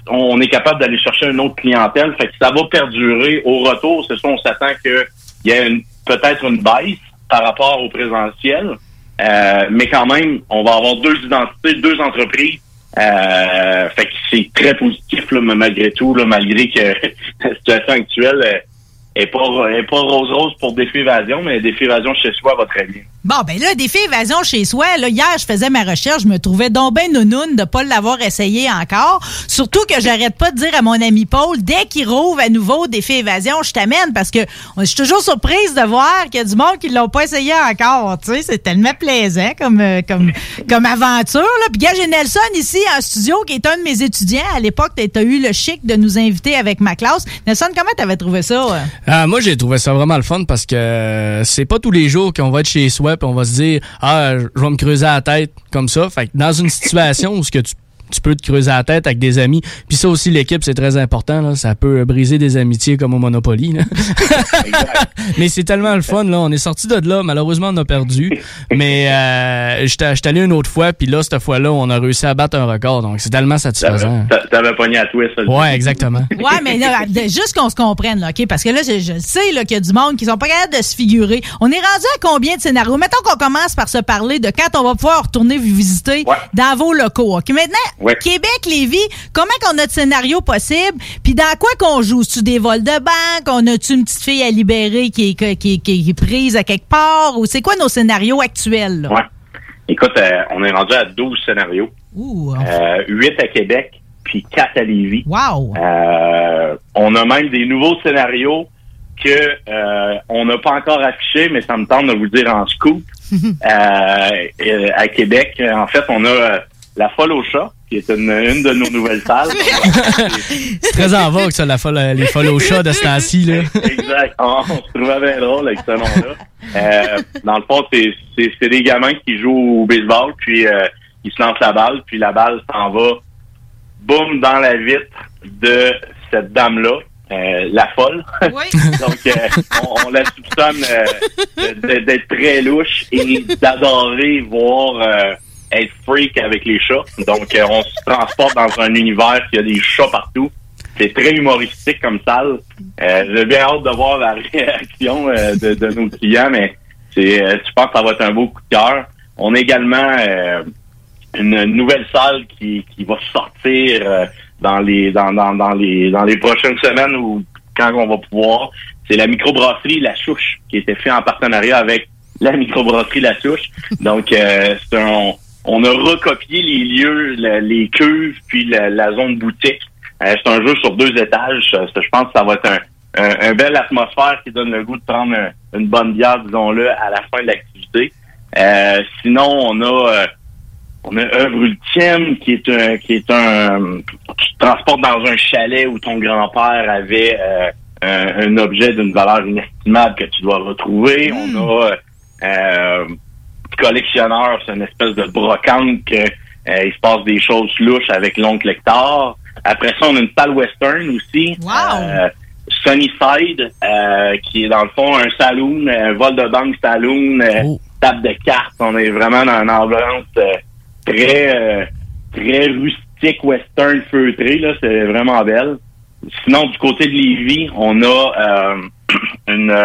Speaker 23: on est capable d'aller chercher une autre clientèle. Fait que ça va perdurer au retour. C'est ça, on s'attend qu'il y ait peut-être une baisse par rapport au présentiel. Euh, mais quand même, on va avoir deux identités, deux entreprises. Euh, fait que c'est très positif, là, malgré tout, là, malgré que *laughs* la situation actuelle euh, est pas, est pas rose-rose pour Défi Évasion, mais Défi Évasion chez soi va très bien.
Speaker 6: Bon, ben là, défi évasion chez soi. Là, hier, je faisais ma recherche, je me trouvais donc ben nounoun de pas l'avoir essayé encore. Surtout que j'arrête pas de dire à mon ami Paul, dès qu'il rouvre à nouveau défi évasion, je t'amène parce que je suis toujours surprise de voir qu'il y a du monde qui l'ont pas essayé encore. Tu sais, c'est tellement plaisant comme euh, comme comme aventure. Là. Puis gars, j'ai Nelson ici en studio qui est un de mes étudiants. À l'époque, tu as eu le chic de nous inviter avec ma classe. Nelson, comment t'avais trouvé ça?
Speaker 1: Ah, moi, j'ai trouvé ça vraiment le fun parce que euh, c'est pas tous les jours qu'on va être chez soi puis on va se dire ah je vais me creuser la tête comme ça. Fait que dans une situation où ce que tu tu peux te creuser la tête avec des amis. Puis ça aussi, l'équipe, c'est très important. Là. Ça peut briser des amitiés comme au Monopoly. là. *laughs* Mais c'est tellement le fun. Là. On est sorti de là. Malheureusement, on a perdu. Mais euh, j'étais j'étais allé une autre fois. Puis là, cette fois-là, on a réussi à battre un record. Donc, c'est tellement satisfaisant.
Speaker 23: T'a- T'avais pogné à twist.
Speaker 1: Ouais, exactement. *laughs*
Speaker 6: Ouais, mais là, juste qu'on se comprenne, là, OK? Parce que là, je, je sais là, qu'il y a du monde qui sont pas capables de se figurer. On est rendu à combien de scénarios? Mettons qu'on commence par se parler de quand on va pouvoir retourner vous visiter dans vos locaux. OK? Maintenant,
Speaker 23: Ouais.
Speaker 6: Québec, Lévis, comment qu'on a de scénarios possibles? Puis dans quoi qu'on joue? tu des vols de banque? On a-tu une petite fille à libérer qui est, qui, qui- qui est prise à quelque part? Ou c'est quoi nos scénarios actuels? là?
Speaker 23: Ouais. Écoute, euh, on est rendu à 12 scénarios.
Speaker 6: Ouh,
Speaker 23: Euh, 8 à Québec, puis 4 à Lévis.
Speaker 6: Wow!
Speaker 23: Euh, on a même des nouveaux scénarios que euh, on n'a pas encore affichés, mais ça me tente de vous dire en scoop. *laughs* Euh, euh, à Québec, en fait, on a euh, la Folle au chat, qui est une, une de nos nouvelles salles. *laughs*
Speaker 1: C'est très en vogue, ça, la folle, les follow chats de ce temps-ci, là.
Speaker 23: exact. On, on se trouvait bien drôle avec ce nom-là. Euh, dans le fond, c'est- c'est c'est des gamins qui jouent au baseball, puis euh, ils se lancent la balle, puis la balle s'en va, boum, dans la vitre de cette dame-là. euh, la folle. *laughs* Donc, euh, on, on la soupçonne euh, d'être très louche et d'adorer voir euh, être freak avec les chats. Donc, euh, on se transporte dans un univers qui a des chats partout. C'est très humoristique comme salle. Euh, J'ai bien hâte de voir la *laughs* réaction euh, de, de nos clients, mais c'est, euh, je pense que ça va être un beau coup de cœur. On a également euh, une nouvelle salle qui, qui va sortir dans les dans, dans, dans les dans les prochaines semaines ou quand on va pouvoir. C'est la microbrasserie La Souche qui été fait en partenariat avec la microbrasserie La Souche. Donc euh, c'est un- on a recopié les lieux, la- les cuves, puis la, la zone boutique. Euh, c'est un jeu sur deux étages. Je pense que ça va être un, un, un belle atmosphère qui donne le goût de prendre un- une bonne bière, disons-le, à la fin de l'activité. Euh, sinon, on a euh, on a œuvre ultime qui est un qui est un tu te transportes dans un chalet où ton grand-père avait un, un objet d'une valeur inestimable que tu dois retrouver. On a euh, collectionneur, c'est une espèce de brocante que euh, il se passe des choses louches avec l'oncle Hector. Après ça, on a une salle western aussi. Euh, Sunnyside, euh, qui est dans le fond un saloon, un vol de banque saloon, euh, table de cartes. On est vraiment dans une ambiance très très rustique western feutré. Là, c'est vraiment belle. Sinon, du côté de Lévis, on a *clears throat* une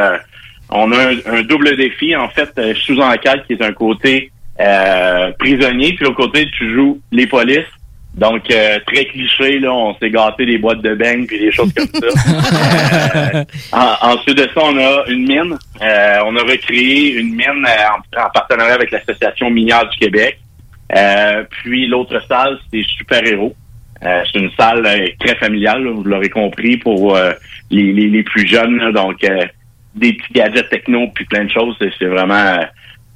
Speaker 23: on a un, un double défi. En fait, euh, sous enquête, qui est un côté euh, prisonnier, puis l'autre côté, tu joues les polices. Donc, euh, très cliché, là, on s'est gâté des boîtes de beignes puis des choses comme ça. *laughs* Euh, en- ensuite de ça, on a une mine. Euh, on a recréé une mine en, en partenariat avec l'Association minière du Québec. Puis l'autre salle, c'est Super Héros. Euh, c'est une salle très familiale, là, vous l'aurez compris, pour les, les, les plus jeunes. là. donc, euh, des petits gadgets techno puis plein de choses. C'est, vraiment... euh,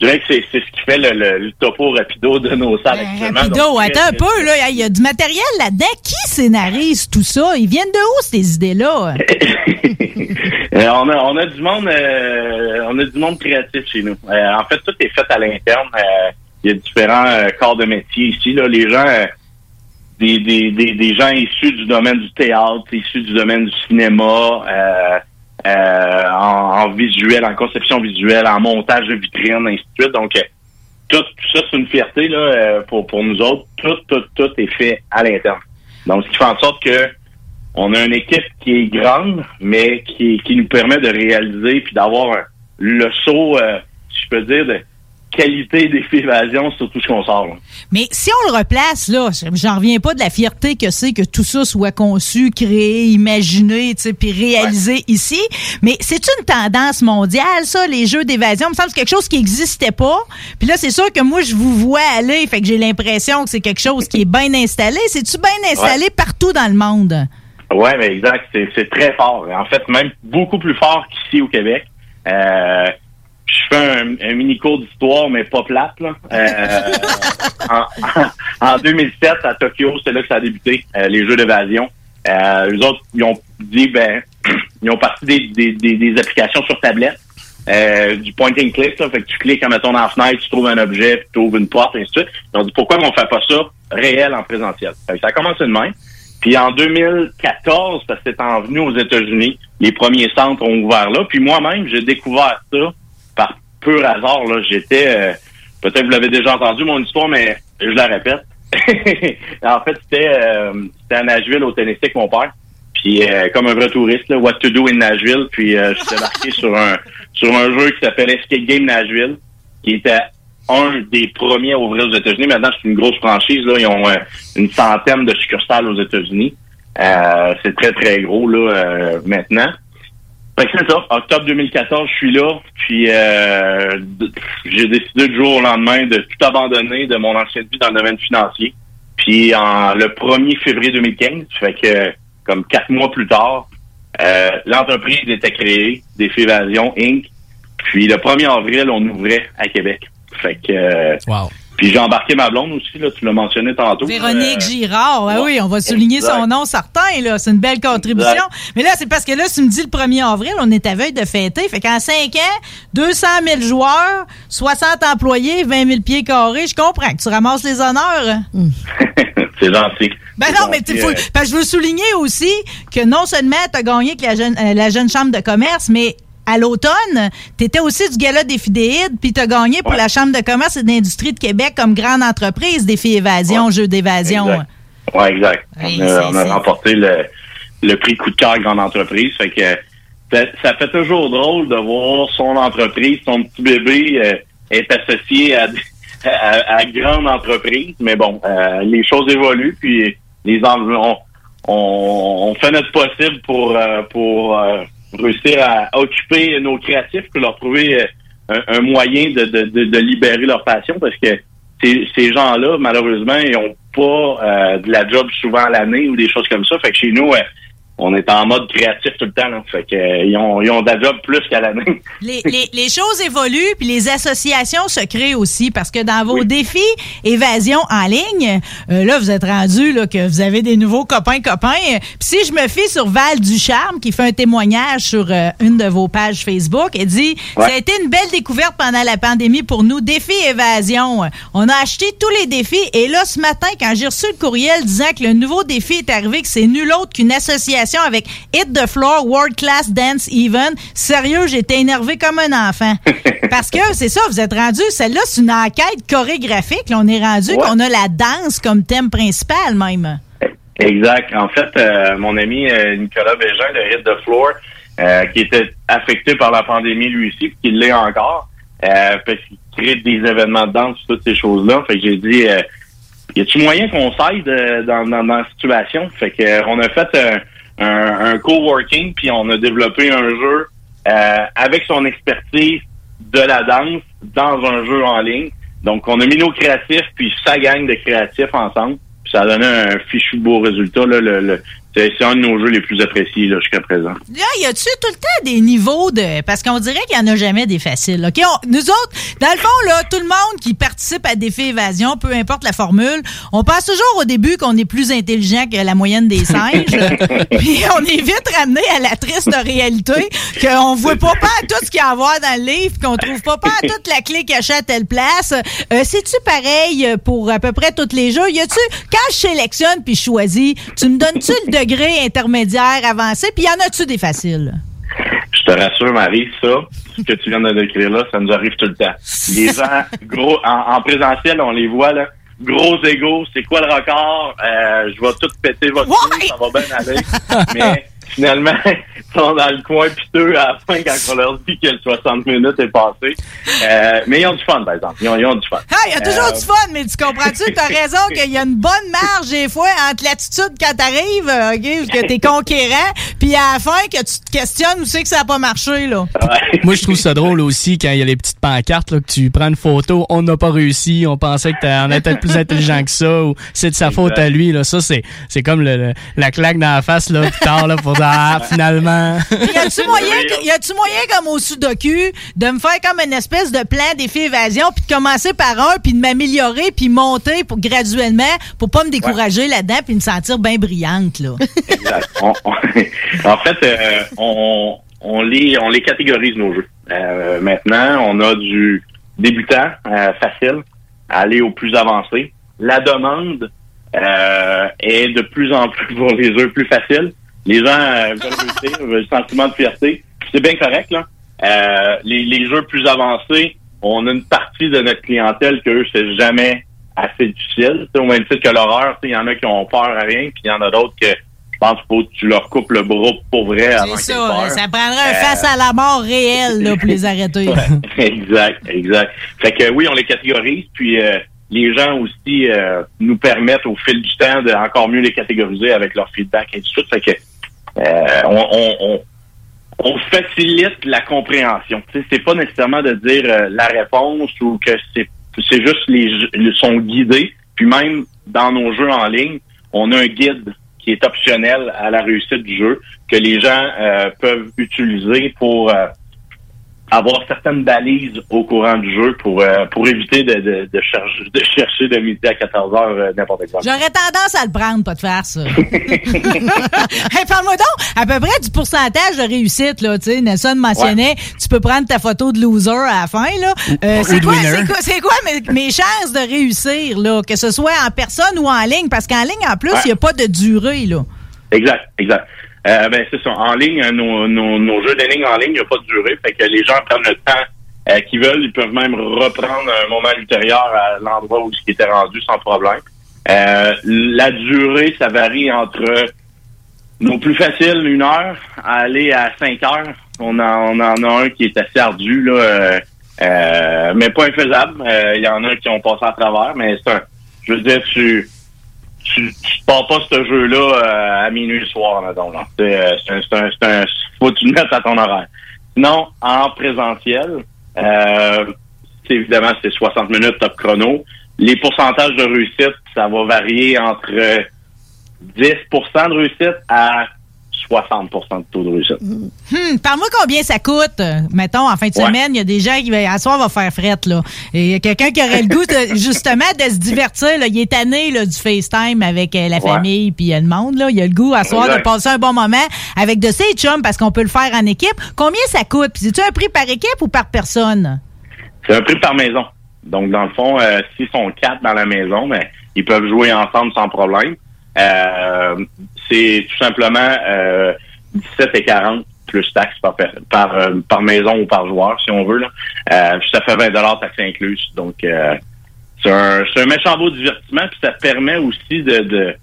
Speaker 23: je dirais que c'est, c'est ce qui fait le, le- le topo rapido de nos salles actuellement.
Speaker 6: Rapido,
Speaker 23: Donc,
Speaker 6: attends un peu, là. Il y a du matériel là-dedans. Qui scénarise tout ça? Ils viennent de où, ces idées-là? *laughs*
Speaker 23: Euh, on, a, on a du monde euh, on a du monde créatif chez nous. Euh, en fait, tout est fait à l'interne. Euh, Il y a différents euh, corps de métier ici. Là. Les gens euh, des, des, des, des gens issus du domaine du théâtre, issus du domaine du cinéma, euh, en, en visuel, en conception visuelle, en montage de vitrines, ainsi de suite. Donc, euh, tout, tout ça, c'est une fierté là, euh, pour, pour nous autres. Tout, tout, tout est fait à l'interne. Donc, ce qui fait en sorte que on a une équipe qui est grande, mais qui, qui nous permet de réaliser puis d'avoir le saut, euh, si je peux dire, de qualité d'évasion *laughs* sur tout ce qu'on sort. là.
Speaker 6: Mais si on le replace, là, j'en reviens pas de la fierté que c'est que tout ça soit conçu, créé, imaginé, puis réalisé ici. Mais c'est une tendance mondiale, ça, les jeux d'évasion? Il me semble que c'est quelque chose qui n'existait pas. Puis là, c'est sûr que moi, je vous vois aller, fait que j'ai l'impression que c'est quelque chose qui est bien installé. C'est-tu bien installé
Speaker 23: Ouais.
Speaker 6: partout dans le monde?
Speaker 23: Ouais, mais exact, c'est, c'est très fort. En fait, même beaucoup plus fort qu'ici au Québec. Euh, je fais un, un mini cours d'histoire, mais pas plate. Là. Euh, *laughs* en, en 2007, à Tokyo, c'est là que ça a débuté, euh, les jeux d'évasion. Euh, les autres, ils ont dit, ben, *clears throat* ils ont parti des, des, des, des applications sur tablette. Euh, du point and click, là, fait que tu cliques, mettons, dans la fenêtre, tu trouves un objet, puis tu ouvres une porte, et ainsi de suite. Ils ont dit, pourquoi on fait pas ça réel en présentiel? Fait que ça a commencé de même. Puis en 2014, parce que c'est en venu aux États-Unis, les premiers centres ont ouvert là. Puis moi-même, j'ai découvert ça hasard. J'étais, euh, peut-être vous l'avez déjà entendu mon histoire, mais je la répète. *laughs* en fait, c'était, euh, c'était à Nashville, au Tennessee, avec mon père. Puis euh, comme un vrai touriste, What to do in Nashville. Puis je suis débarqué sur un sur un jeu qui s'appelle Escape Game Nashville, qui était un des premiers à ouvrir aux États-Unis. Maintenant, c'est une grosse franchise. Ils ont une centaine de succursales aux États-Unis. C'est très, très gros là maintenant. Fait que c'est ça. Octobre 2014, je suis là. Puis euh, j'ai décidé du jour au lendemain de tout abandonner de mon ancienne vie dans le domaine financier. Puis en le 1er février 2015, fait que comme quatre mois plus tard, euh, l'entreprise était créée, Défi Évasion Inc. Puis le 1er avril, on ouvrait à Québec. Fait que euh, Puis j'ai embarqué ma blonde aussi, là, tu l'as mentionné tantôt.
Speaker 6: Véronique
Speaker 23: Euh,
Speaker 6: Girard, ouais, oui, on va souligner
Speaker 23: exact.
Speaker 6: son nom certain, là. C'est une belle contribution.
Speaker 23: Exact.
Speaker 6: Mais là, c'est parce que là, tu me dis le 1er avril, on est à veille de fêter. Fait qu'en 5 ans, 200 000 joueurs, 60 employés, 20 000 pieds carrés, je comprends que tu ramasses les honneurs. *laughs*
Speaker 23: c'est gentil.
Speaker 6: Ben non, mais
Speaker 23: gentil,
Speaker 6: tu faut,
Speaker 23: euh,
Speaker 6: parce que je veux souligner aussi que non seulement tu as gagné avec la jeune, euh, la jeune chambre de commerce, mais à l'automne, tu étais aussi du gala des fidéides, puis tu as gagné pour la Chambre de commerce et d'industrie de Québec comme grande entreprise défi évasion, jeu d'évasion.
Speaker 23: Exact. Ouais, exact.
Speaker 6: Oui,
Speaker 23: on a, on remporté le, le prix coup de cœur grande entreprise. Fait que ça, ça fait toujours drôle de voir son entreprise, son petit bébé euh, être associé à, à, à grande entreprise. Mais bon, euh, les choses évoluent, puis les on, on, on fait notre possible pour euh, pour euh, réussir à occuper nos créatifs, pour leur trouver euh, un, moyen de, de, de, libérer leur passion, parce que ces, gens-là, malheureusement, ils ont pas euh, de la job souvent à l'année ou des choses comme ça. Fait que chez nous, euh, on est en mode créatif tout le temps. là. Fait que euh, ils ont, ils ont de la job plus qu'à l'année.
Speaker 6: Les, *laughs* les- les choses évoluent, puis les associations se créent aussi, parce que dans vos défis évasion en ligne, euh, là, vous êtes rendu là, que vous avez des nouveaux copains-copains. Puis si je me fie sur Val Ducharme, qui fait un témoignage sur euh, une de vos pages Facebook, elle dit
Speaker 24: Ouais.
Speaker 6: Ça a été une belle découverte pendant la pandémie pour nous, défi évasion. On a acheté tous les défis, et là, ce matin, quand j'ai reçu le courriel disant que le nouveau défi est arrivé, que c'est nul autre qu'une association avec Hit the Floor World Class Dance Even, sérieux, j'étais énervé comme un enfant. *laughs* Parce que c'est ça, vous êtes rendu, celle-là, c'est une enquête chorégraphique. Là, on est rendu
Speaker 23: Ouais.
Speaker 6: qu'on a la danse comme thème principal même.
Speaker 23: Exact. En fait, euh, mon ami euh, Nicolas Bégin de Hit the Floor, euh, qui était affecté par la pandémie lui aussi, puis qui l'est encore, parce qu'il crée des événements de danse, toutes ces choses-là. Fait que j'ai dit, y a-tu moyen qu'on s'aide dans, dans, dans la situation? Fait que on a fait un, un coworking, puis on a développé un jeu euh, avec son expertise de la danse dans un jeu en ligne. Donc, on a mis nos créatifs, puis sa gang de créatifs ensemble. Puis ça a donné un fichu beau résultat. Là, le, le- c'est un de nos jeux les plus appréciés jusqu'à présent.
Speaker 6: Là, y a-tu tout le temps des niveaux de. Parce qu'on dirait qu'il n'y en a jamais des faciles. OK? On- nous autres, dans le fond, là, tout le monde qui participe à Défi Évasion, peu importe la formule, on pense toujours au début qu'on est plus intelligent que la moyenne des singes. *laughs* Puis on est vite ramené à la triste réalité qu'on voit pas pas à tout ce qu'il y a à voir dans le livre, qu'on trouve pas pas à toute la clé cachée à telle place. Euh, C'est-tu pareil pour à peu près tous les jeux? Y a-tu, quand je sélectionne puis je choisis, tu me donnes-tu le degré intermédiaire, avancé, puis y en a-tu des faciles?
Speaker 23: Je te rassure, Marie, ça, ce que tu viens de décrire là, ça nous arrive tout le temps. Les *laughs* gens, gros, en, en présentiel, on les voit, là. Gros égaux, c'est quoi le record? Euh, je vais tout péter votre cul, ça va bien aller. *laughs* Mais finalement, ils *laughs* sont dans le coin piteux à la fin quand on leur dit que le 60 minutes est passé. Euh, mais ils ont du fun, par exemple. Ils ont, ils ont du fun.
Speaker 6: Ah, il y a toujours
Speaker 23: Euh,
Speaker 6: du fun, mais tu comprends-tu? T'as *laughs* raison qu'il y a une bonne marge, des fois, entre l'attitude quand t'arrives, euh, OK, que t'es conquérant, puis à la fin, que tu te questionnes où c'est que ça a pas marché, là.
Speaker 1: Moi, je trouve ça drôle aussi quand il y a les petites pancartes, là, que tu prends une photo, on n'a pas réussi, on pensait que t'en étais plus intelligent que ça, ou c'est de sa faute à lui. Là. Ça, c'est, c'est comme le, le- la claque dans la face là, plus tard là, pour Ah, finalement.
Speaker 6: Y a-tu moyen, que- y a-tu moyen, comme au Sudoku, de me faire comme une espèce de plan défi évasion, puis de commencer par un, puis de m'améliorer, puis monter pour graduellement, pour pas me décourager là-dedans, puis me sentir bien brillante, là?
Speaker 23: Exact. On- on- *laughs* en fait, euh, on, on, les, on les catégorise, nos jeux. Euh, maintenant, on a du débutant, euh, facile, à aller au plus avancé. La demande euh, est de plus en plus pour les jeux plus faciles. Les gens veulent le sentiment de fierté. C'est bien correct, là. Euh, les, les jeux plus avancés, on a une partie de notre clientèle que eux, c'est jamais assez difficile. Tu sais, au même titre que l'horreur, tu sais, il y en a qui ont peur à rien, puis il y en a d'autres que je pense qu'il faut que tu leur coupes le bras pour vrai avant
Speaker 6: C'est ça,
Speaker 23: peur.
Speaker 6: ça prendrait un
Speaker 23: Euh,
Speaker 6: face à la mort réel, là, pour les arrêter. *laughs*
Speaker 23: exact, exact. Fait que oui, on les catégorise, puis euh, les gens aussi euh, nous permettent au fil du temps de encore mieux les catégoriser avec leur feedback et tout suite. Fait que on, on, facilite la compréhension. Sais, c'est pas nécessairement de dire euh, la réponse ou que c'est juste les ils sont guidés. Puis même dans nos jeux en ligne, on a un guide qui est optionnel à la réussite du jeu que les gens euh, peuvent utiliser pour euh, avoir certaines balises au courant du jeu pour euh, pour éviter de, de, de, chercher, *laughs* de chercher de midi à 14 heures euh, n'importe quoi.
Speaker 6: J'aurais tendance à le prendre, pas de faire ça. *laughs* hey, Parle-moi donc à peu près du pourcentage de réussite. Là, tu sais, Nelson mentionnait, tu peux prendre ta photo de loser à la fin. Là. Euh, c'est quoi, quoi, c'est quoi mes, mes chances de réussir, là, que ce soit en personne ou en ligne? Parce qu'en ligne, en plus, il
Speaker 23: Ouais.
Speaker 6: n'y a pas de durée. Là.
Speaker 23: Exact, exact. Euh, ben c'est ça. En ligne, euh, nos, nos, nos jeux d'énigmes en ligne, il n'y a pas de durée. Fait que les gens prennent le temps euh, qu'ils veulent. Ils peuvent même reprendre un moment ultérieur à l'endroit où ils étaient rendus sans problème. Euh, la durée, ça varie entre nos plus faciles, une heure, à aller à cinq heures. On en, on en a un qui est assez ardu, là, mais pas infaisable. Il y en a qui ont passé à travers, mais c'est un. Je veux dire, tu tu, tu pars pas ce jeu-là euh, à minuit le soir, mettons, là. C'est, euh, un, un, faut que tu le mettes à ton horaire. Sinon, en présentiel, euh, évidemment, c'est 60 minutes top chrono. Les pourcentages de réussite, ça va varier entre 10% de réussite à 60 de taux de réussite.
Speaker 6: Hum, Parle-moi combien ça coûte? Mettons, en fin de
Speaker 23: Ouais.
Speaker 6: semaine, il y a des gens qui, à soir, va faire frette, là. Et il y a quelqu'un qui aurait le goût, de- *laughs* justement, de se divertir, là. Il est tanné, là, du FaceTime avec euh, la
Speaker 23: Ouais.
Speaker 6: famille puis euh, le monde, là. Il a le goût, à soir, de passer un bon moment avec de ses chums parce qu'on peut le faire en équipe. Combien ça coûte? C'est-tu un prix par équipe ou par personne?
Speaker 23: C'est un prix par maison. Donc, dans le fond, euh, s'ils sont quatre dans la maison, mais ils peuvent jouer ensemble sans problème. Euh, c'est tout simplement euh, 17 et 40 plus taxes par, par, euh, par maison ou par joueur, si on veut. Là. Euh, ça fait 20 taxes incluses. Donc, euh, c'est un, un méchant beau divertissement. Puis ça permet aussi de, de,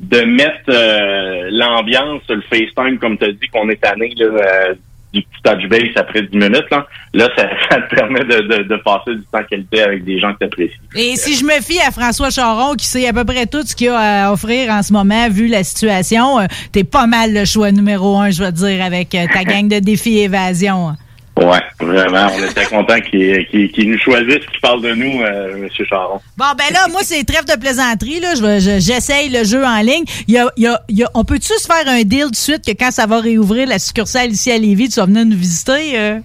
Speaker 23: de mettre euh, l'ambiance, le FaceTime, comme tu as dit, qu'on est tanné là, du petit touch base après 10 minutes. Là, là ça, *laughs* ça te permet de, de, de passer du temps qualité avec des gens que tu apprécies.
Speaker 6: Et si je me fie à François Charon, qui sait à peu près tout ce qu'il a à offrir en ce moment, vu la situation, euh, t'es pas mal le choix numéro un, je veux dire, avec euh, ta *laughs* gang de défis évasion.
Speaker 23: Ouais, vraiment. On était content qu'il qu'il- qu'il nous choisisse, qu'il parle de nous, euh, M. Charon.
Speaker 6: Bon, ben là, moi, c'est trêve de plaisanterie. Là. Je vais- je- J'essaye le jeu en ligne. Il y a, il y a- il y a- on peut-tu se faire un deal de suite que quand ça va réouvrir la succursale ici à Lévis, tu vas venir nous visiter? euh?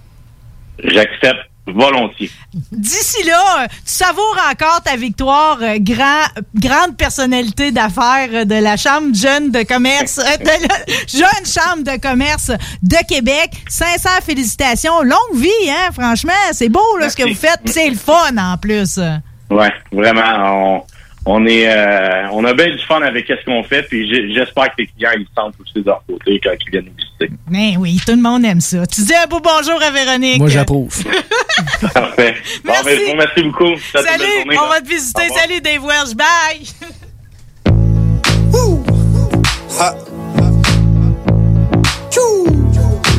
Speaker 23: J'accepte volontiers.
Speaker 6: D'ici là, euh, tu savoures encore ta victoire, euh, grand, grande personnalité d'affaires euh, de la Chambre jeune de commerce, de la *laughs* jeune Chambre de commerce de Québec. Sincères félicitations. Longue vie, hein, franchement. C'est beau, là, ce que vous faites. C'est le fun, en plus.
Speaker 23: Ouais, vraiment. On, on est, euh, on a bien du fun avec ce qu'on fait, puis j'espère que les clients ils se sentent aussi de leur côté quand ils viennent nous visiter.
Speaker 6: Mais oui, tout le monde aime ça. Tu dis un beau bonjour à Véronique.
Speaker 1: Moi, j'approuve. *laughs*
Speaker 23: Parfait. Bon, ben, je vous remercie beaucoup.
Speaker 6: Salut,
Speaker 23: journée,
Speaker 6: on
Speaker 23: là.
Speaker 6: va te visiter. Salut, Dave Welsh. Bye.
Speaker 24: Ha. Chou.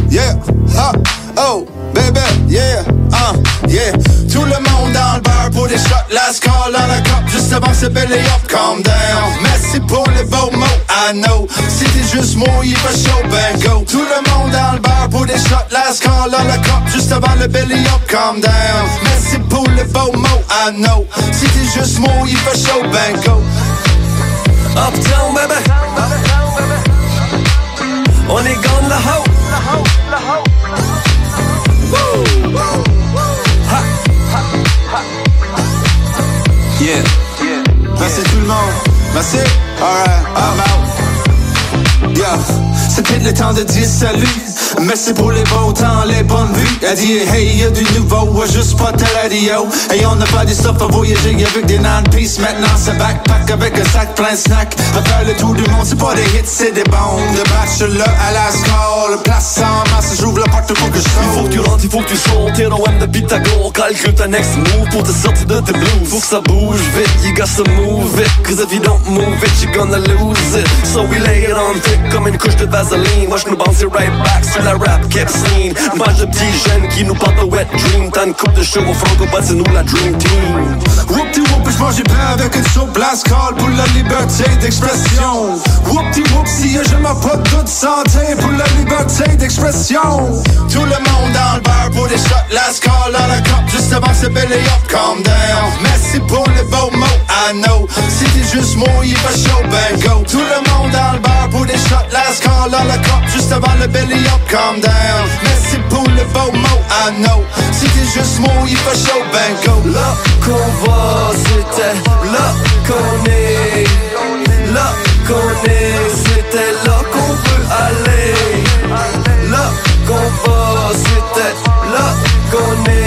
Speaker 24: Yeah. Ha. Oh, baby. Yeah. Uh, yeah. Tout le monde dans le bar pour des shots. Last call on la cup. Juste avant ce belly up. Calm down. Merci pour les beaux mots. I know. Si t'es juste moi, il fait chaud. Ben go. Tout le monde dans le bar pour des shots. Last call on la cup. Juste avant le belly up. Calm down. Merci pour les beaux mots. I know. Si t'es juste moi, il fait chaud. Ben go.
Speaker 13: Uptown, baby. On est gone la ho. Woo.
Speaker 24: Yeah. Merci tout le monde. Merci. Alright, I'm out. Yeah. C'est peut-être le temps de dire salut. Merci pour les beaux temps, les bonnes vies. Elle dit hey, y'a du nouveau, ouais, juste pas ta radio. Hey, on n'a pas des stuff à voyager avec des non-peace. Maintenant, c'est backpack avec un sac plein de snacks. À faire le tour du monde, c'est pas des hits, c'est des bombes. De bachelor à la score, place en masse, j'ouvre la porte pour que je
Speaker 13: Il faut que tu rentres, il faut que tu sautes, t'es l'OM de Pythagore Calcule ta next move pour te sortir de tes blues Faut que ça bouge vite, you got to move it Cause if you don't move it, you're gonna lose it So we lay it on thick comme une couche de vaseline. Moi j'nous bounce it right back sur la rap kept scene Une de petits jeunes qui nous parlent de wet dream. T'as une coupe de show au franco, bah c'est nous la dream team.
Speaker 24: Whoopty whoop, je mange du pain avec une soupe Blast call pour la liberté d'expression. Whoopty whoop, si je m'en pas toute santé Pour la liberté d'expression. Tout le monde dans le bar pour des shots Last call. À la cup, juste avant ce belly up Calm down, merci pour les beaux mots I know. Si t'es juste moi, il fait chaud, ben go. Tout le monde dans le bar pour des shots, last call on la cop, juste avant le belly up, calm down. Merci pour le beau mot, I know. Si t'es juste moi, il fait chaud, ben go. Là qu'on va, c'était là qu'on est. Là qu'on est, c'était là qu'on veut aller. Là qu'on va, c'était là qu'on est.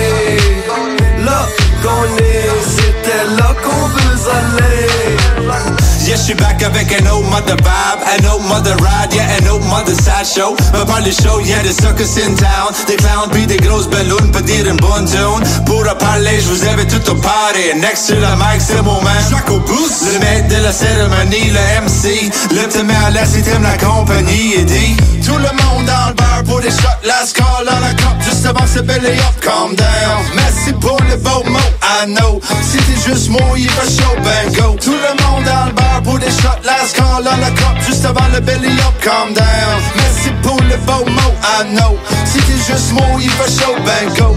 Speaker 25: Yeah, je suis back avec un autre mother vibe, un autre mother ride, yeah, un autre mother side show. Me parle des shows, yeah, des circus in town. Des clowns puis des grosses ballons, peut dire une bonne tune. Pour parler, je vous avais tout au party. Next to the mic, c'est mon man. Jack au boost. Le maître de la cérémonie, le MC. Le met à il t'aime la compagnie et dit.
Speaker 24: Tout le monde dans le bar pour des shots, last call on la cop, juste avant ce belly up, calm down. Merci pour le beau mot, I know. Si t'es juste moi, il fait chaud, ben go. Tout le monde dans le bar pour des shots, last call on la cop, juste avant le belly up, calm down. Merci pour le beau mot, I know. Si t'es juste moi, il fait chaud, ben go.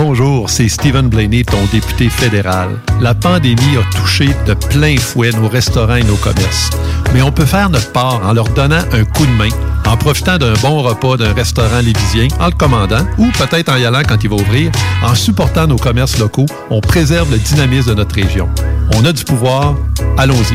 Speaker 16: Bonjour, c'est Stephen Blaney, ton député fédéral. La pandémie a touché de plein fouet nos restaurants et nos commerces. Mais on peut faire notre part en leur donnant un coup de main, en profitant d'un bon repas d'un restaurant lévisien, en le commandant, ou peut-être en y allant quand il va ouvrir. En supportant nos commerces locaux, on préserve le dynamisme de notre région. On a du pouvoir, allons-y.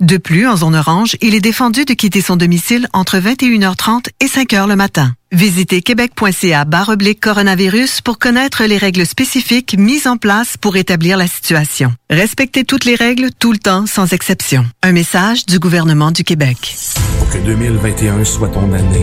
Speaker 17: De plus, en zone orange, il est défendu de quitter son domicile entre 21h30 et 5h le matin. Visitez québec.ca oblique coronavirus pour connaître les règles spécifiques mises en place pour établir la situation. Respectez toutes les règles tout le temps sans exception. Un message du gouvernement du Québec.
Speaker 26: Pour que 2021 soit ton année.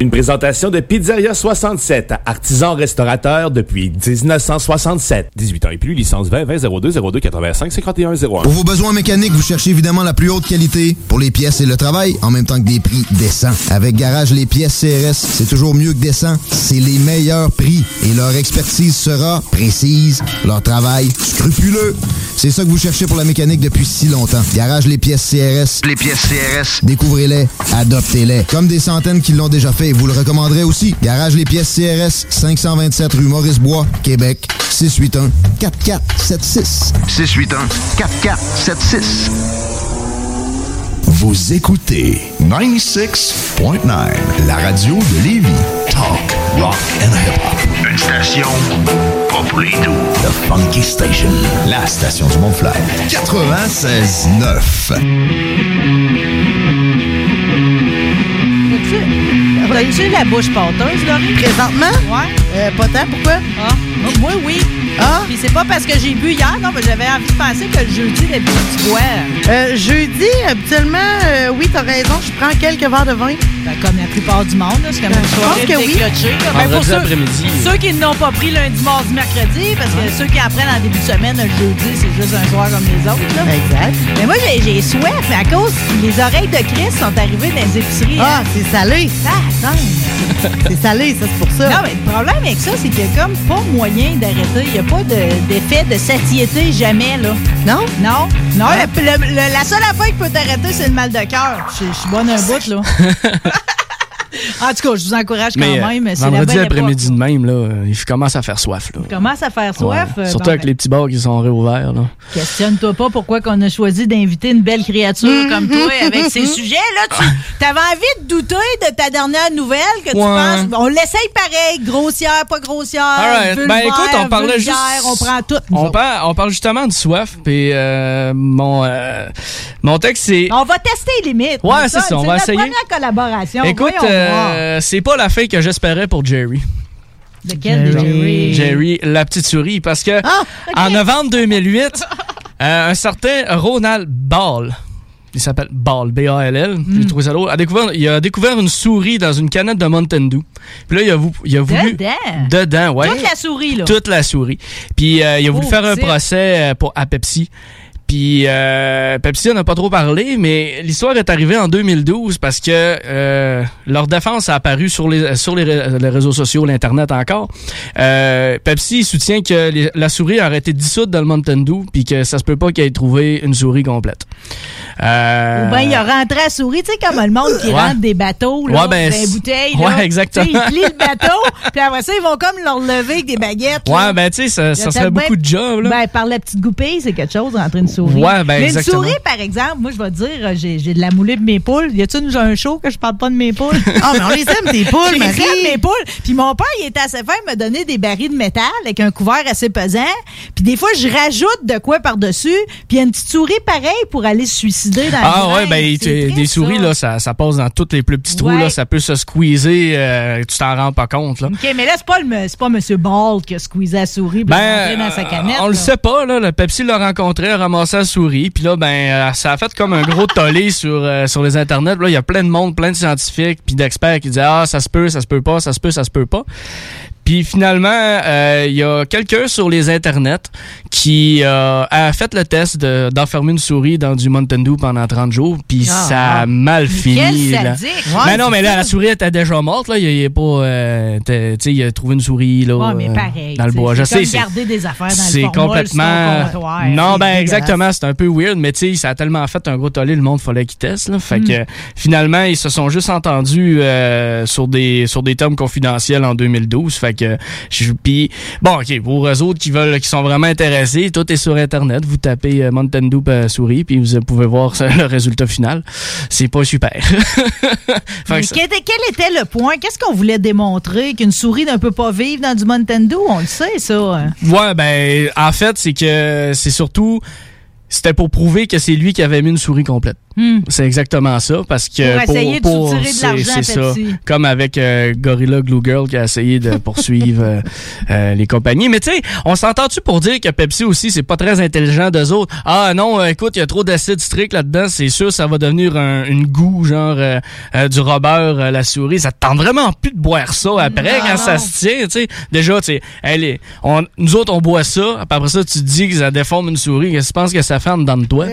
Speaker 27: Une présentation de Pizzeria 67, artisan restaurateur depuis 1967. 18 ans et plus, licence 20 20 02 02 85 51 01.
Speaker 3: Pour vos besoins mécaniques, vous cherchez évidemment la plus haute qualité pour les pièces et le travail, en même temps que des prix décents. Avec Garage Les Pièces CRS, c'est toujours mieux que décent. C'est les meilleurs prix et leur expertise sera précise, leur travail scrupuleux. C'est ça que vous cherchez pour la mécanique depuis si longtemps. Garage Les Pièces CRS. Les pièces CRS. Découvrez-les, adoptez-les. Comme des centaines qui l'ont déjà fait, et vous le recommanderez aussi. Garage Les Pièces CRS, 527 rue Maurice-Bois, Québec, 681 4476.
Speaker 22: 681 4476. Vous écoutez 96.9, la radio de Lévis. Talk, rock and hip-hop. Une station pas pour les doux. The Funky Station, la station du Mont-Fly. 96.9.
Speaker 7: T'as-tu la bouche pâteuse, Laurie? Présentement? Ouais. Euh, pas tant, pourquoi?
Speaker 6: Ah. Moi, oui.
Speaker 7: Ah?
Speaker 6: Puis c'est pas parce que j'ai bu hier, non, mais j'avais envie de penser que le jeudi, d'habitude, tu bois.
Speaker 7: Euh, jeudi, habituellement, euh, oui, t'as raison, je prends quelques verres de vin.
Speaker 6: Ben, comme la plupart du monde, c'est comme
Speaker 7: Ben,
Speaker 6: une
Speaker 7: je
Speaker 6: soirée
Speaker 7: pense que oui.
Speaker 6: Ben, pour ceux,
Speaker 1: après-midi.
Speaker 6: ceux qui ne l'ont pas pris lundi, mardi, mercredi, parce que ceux qui en prennent en début de semaine, le jeudi, c'est juste un soir comme les autres. Là.
Speaker 7: Exact.
Speaker 6: Mais moi, j'ai j'ai soif, mais à cause les oreilles de Chris sont arrivées dans les épiceries.
Speaker 7: Ah,
Speaker 6: hein.
Speaker 7: c'est salé.
Speaker 6: Ah, attends.
Speaker 7: C'est salé, ça, c'est pour ça.
Speaker 6: Non, mais le problème avec ça, c'est qu'il y a comme pas moyen d'arrêter. Il n'y a pas de- d'effet de, satiété jamais, là.
Speaker 7: Non?
Speaker 6: Non. Non,
Speaker 7: Ouais.
Speaker 6: le- le- le- la seule affaire qui peut t'arrêter, c'est le mal de cœur. Je je suis bonne un bout, là. *laughs* en tout cas, je vous encourage quand
Speaker 1: Mais euh,
Speaker 6: même. C'est
Speaker 1: vendredi après-midi de même, là, euh, il commence à faire soif. Là.
Speaker 6: Commence à faire soif.
Speaker 1: Ouais.
Speaker 6: euh,
Speaker 1: Surtout
Speaker 6: bon,
Speaker 1: avec
Speaker 6: ben,
Speaker 1: les petits bars qui sont réouverts. Là.
Speaker 6: Questionne-toi pas pourquoi qu'on a choisi d'inviter une belle créature
Speaker 7: Mm-hmm.
Speaker 6: comme toi avec ces sujets. Là, tu avais envie de douter de ta dernière nouvelle que tu penses. On l'essaye pareil, grossière, pas grossière.
Speaker 1: All right. Ben écoute, on parlait
Speaker 6: vulgaire,
Speaker 1: juste.
Speaker 6: On prend tout.
Speaker 1: On parle, on parle justement de soif. Puis euh, mon, euh, mon texte, c'est.
Speaker 6: On va tester les limites.
Speaker 1: Ouais, c'est ça, on va essayer.
Speaker 6: première collaboration.
Speaker 1: Écoute. Euh, c'est pas la fin que j'espérais pour Jerry.
Speaker 6: Jerry?
Speaker 1: Jerry, la petite souris. Parce que
Speaker 6: Ah,
Speaker 1: en novembre 2008, euh, un certain Ronald Ball, il s'appelle Ball, B-A-L-L, trouvé ça drôle, a découvert, il a découvert une souris dans une canette de Mountain Dew. Puis là, il a, vou- il a voulu...
Speaker 6: Dedans?
Speaker 1: Dedans, ouais.
Speaker 6: Toute la souris, là.
Speaker 1: Toute la souris. Puis euh, il a voulu
Speaker 6: Oh,
Speaker 1: faire un procès pour, à Pepsi. Puis euh, Pepsi n'a pas trop parlé, mais l'histoire est arrivée en 2012 parce que euh, leur défense a apparu sur les sur les, ré- les réseaux sociaux, l'internet encore. Euh, Pepsi soutient que les- la souris aurait été dissoute dans le Mountain Dew, puis que ça se peut pas qu'il ait trouvé une souris complète. Euh,
Speaker 6: Ou bien il a rentré à souris, tu sais, comme le monde qui
Speaker 1: Ouais.
Speaker 6: rentre des bateaux, là,
Speaker 1: Ouais, ben,
Speaker 6: dans
Speaker 1: c'est-
Speaker 6: bouteilles.
Speaker 1: ouais, *laughs* exactement.
Speaker 6: Ils plient le bateau, puis après ça, ils vont comme leur lever avec des baguettes. là.
Speaker 1: Ouais, ben tu sais, ça, ça serait beaucoup de job, là.
Speaker 6: Ben, par la petite goupille, c'est quelque chose, rentrer une souris.
Speaker 1: Ouais, ben,
Speaker 6: Mais
Speaker 1: exactement.
Speaker 6: une souris, par exemple, moi, je vais te dire, euh, j'ai j'ai de la moulée de mes poules. Y a-tu un show que je parle pas de mes poules? *laughs*
Speaker 7: Ah, mais on les aime, tes poules, *laughs*
Speaker 6: Je les
Speaker 7: Marie.
Speaker 6: aime, mes poules. Puis mon père, il était assez fin, il m'a donné des barils de métal avec un couvert assez pesant. Puis des fois, je rajoute de quoi par-dessus. Puis il y a une petite souris pareille pour aller se suicider dans
Speaker 1: Ah
Speaker 6: le
Speaker 1: ouais, ben
Speaker 6: triste,
Speaker 1: des souris
Speaker 6: ça.
Speaker 1: là, ça, ça passe dans tous les plus petits trous
Speaker 6: Ouais.
Speaker 1: là, ça peut se squeezer, euh, tu t'en rends pas compte là.
Speaker 6: OK, mais là, c'est pas, le, c'est pas M. Ball qui a squeezé la souris rentrer dans sa canette.
Speaker 1: Ben, on le sait pas là, le Pepsi l'a rencontré, a ramassé la souris, puis là ben euh, ça a fait comme un gros tollé sur euh, sur les internets. Là, il y a plein de monde, plein de scientifiques puis d'experts qui disaient ah ça se peut, ça se peut pas, ça se peut, ça se peut pas. Puis finalement, euh, il y a quelqu'un sur les internets qui euh, a fait le test de- d'enfermer une souris dans du Mountain Dew pendant 30 jours, puis
Speaker 6: Ah,
Speaker 1: ça a
Speaker 6: ah.
Speaker 1: mal fini. là. mais
Speaker 6: Ouais,
Speaker 1: non, mais là, la souris était déjà morte. Là. Il, il est pas, euh, tu sais, il a trouvé une souris là,
Speaker 6: Ouais, mais
Speaker 1: euh,
Speaker 6: pareil.
Speaker 1: dans le bois. Je sais,
Speaker 6: garder des affaires dans
Speaker 1: c'est complètement. Non, ben exactement. C'est un peu weird, mais tu sais, ça a tellement fait un gros tollé, le monde fallait qu'il teste. Là. Fait
Speaker 6: Mm.
Speaker 1: que finalement, ils se sont juste entendus euh, sur des sur des termes confidentiels en 2012. Fait que je puis bon, ok, pour eux autres qui veulent, qui sont vraiment intéressés, tout est sur internet. Vous tapez euh, Mountain Dew euh, souris, puis vous pouvez voir ça, *laughs* le résultat final. C'est pas super. *laughs*
Speaker 6: Mais
Speaker 1: ça-
Speaker 6: quel, était- le point? Qu'est-ce qu'on voulait démontrer? Qu'une souris ne peut pas vivre dans du Mountain Dew? On le sait, ça.
Speaker 1: Ouais, ben, en fait, c'est que c'est surtout. C'était pour prouver que c'est lui qui avait mis une souris complète.
Speaker 6: Hmm.
Speaker 1: C'est exactement ça, parce que
Speaker 6: Pour essayer de soutirer de
Speaker 1: c'est- ça. Comme avec euh, Gorilla Glue Girl qui a essayé de *laughs* poursuivre euh, euh, les compagnies. Mais tu sais, on s'entend-tu pour dire que Pepsi aussi, c'est pas très intelligent d'eux autres? Ah non, écoute, il y a trop d'acide strict là-dedans, c'est sûr, ça va devenir un, une goût, genre du robeur, euh, la souris. Ça te tente vraiment plus de boire ça après
Speaker 6: Non,
Speaker 1: quand ça se tient, tu sais. Déjà, tu sais, elle est- on- nous autres, on boit ça, après ça, tu te dis que ça déforme une souris. Que tu penses que ça fait en dedans de toi?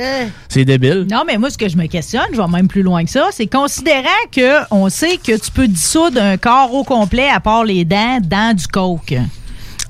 Speaker 1: C'est débile.
Speaker 6: Non, mais moi, ce que je me questionne, je vais même plus loin que ça, c'est considérant que on sait que tu peux dissoudre un corps au complet, à part les dents, dans du coke.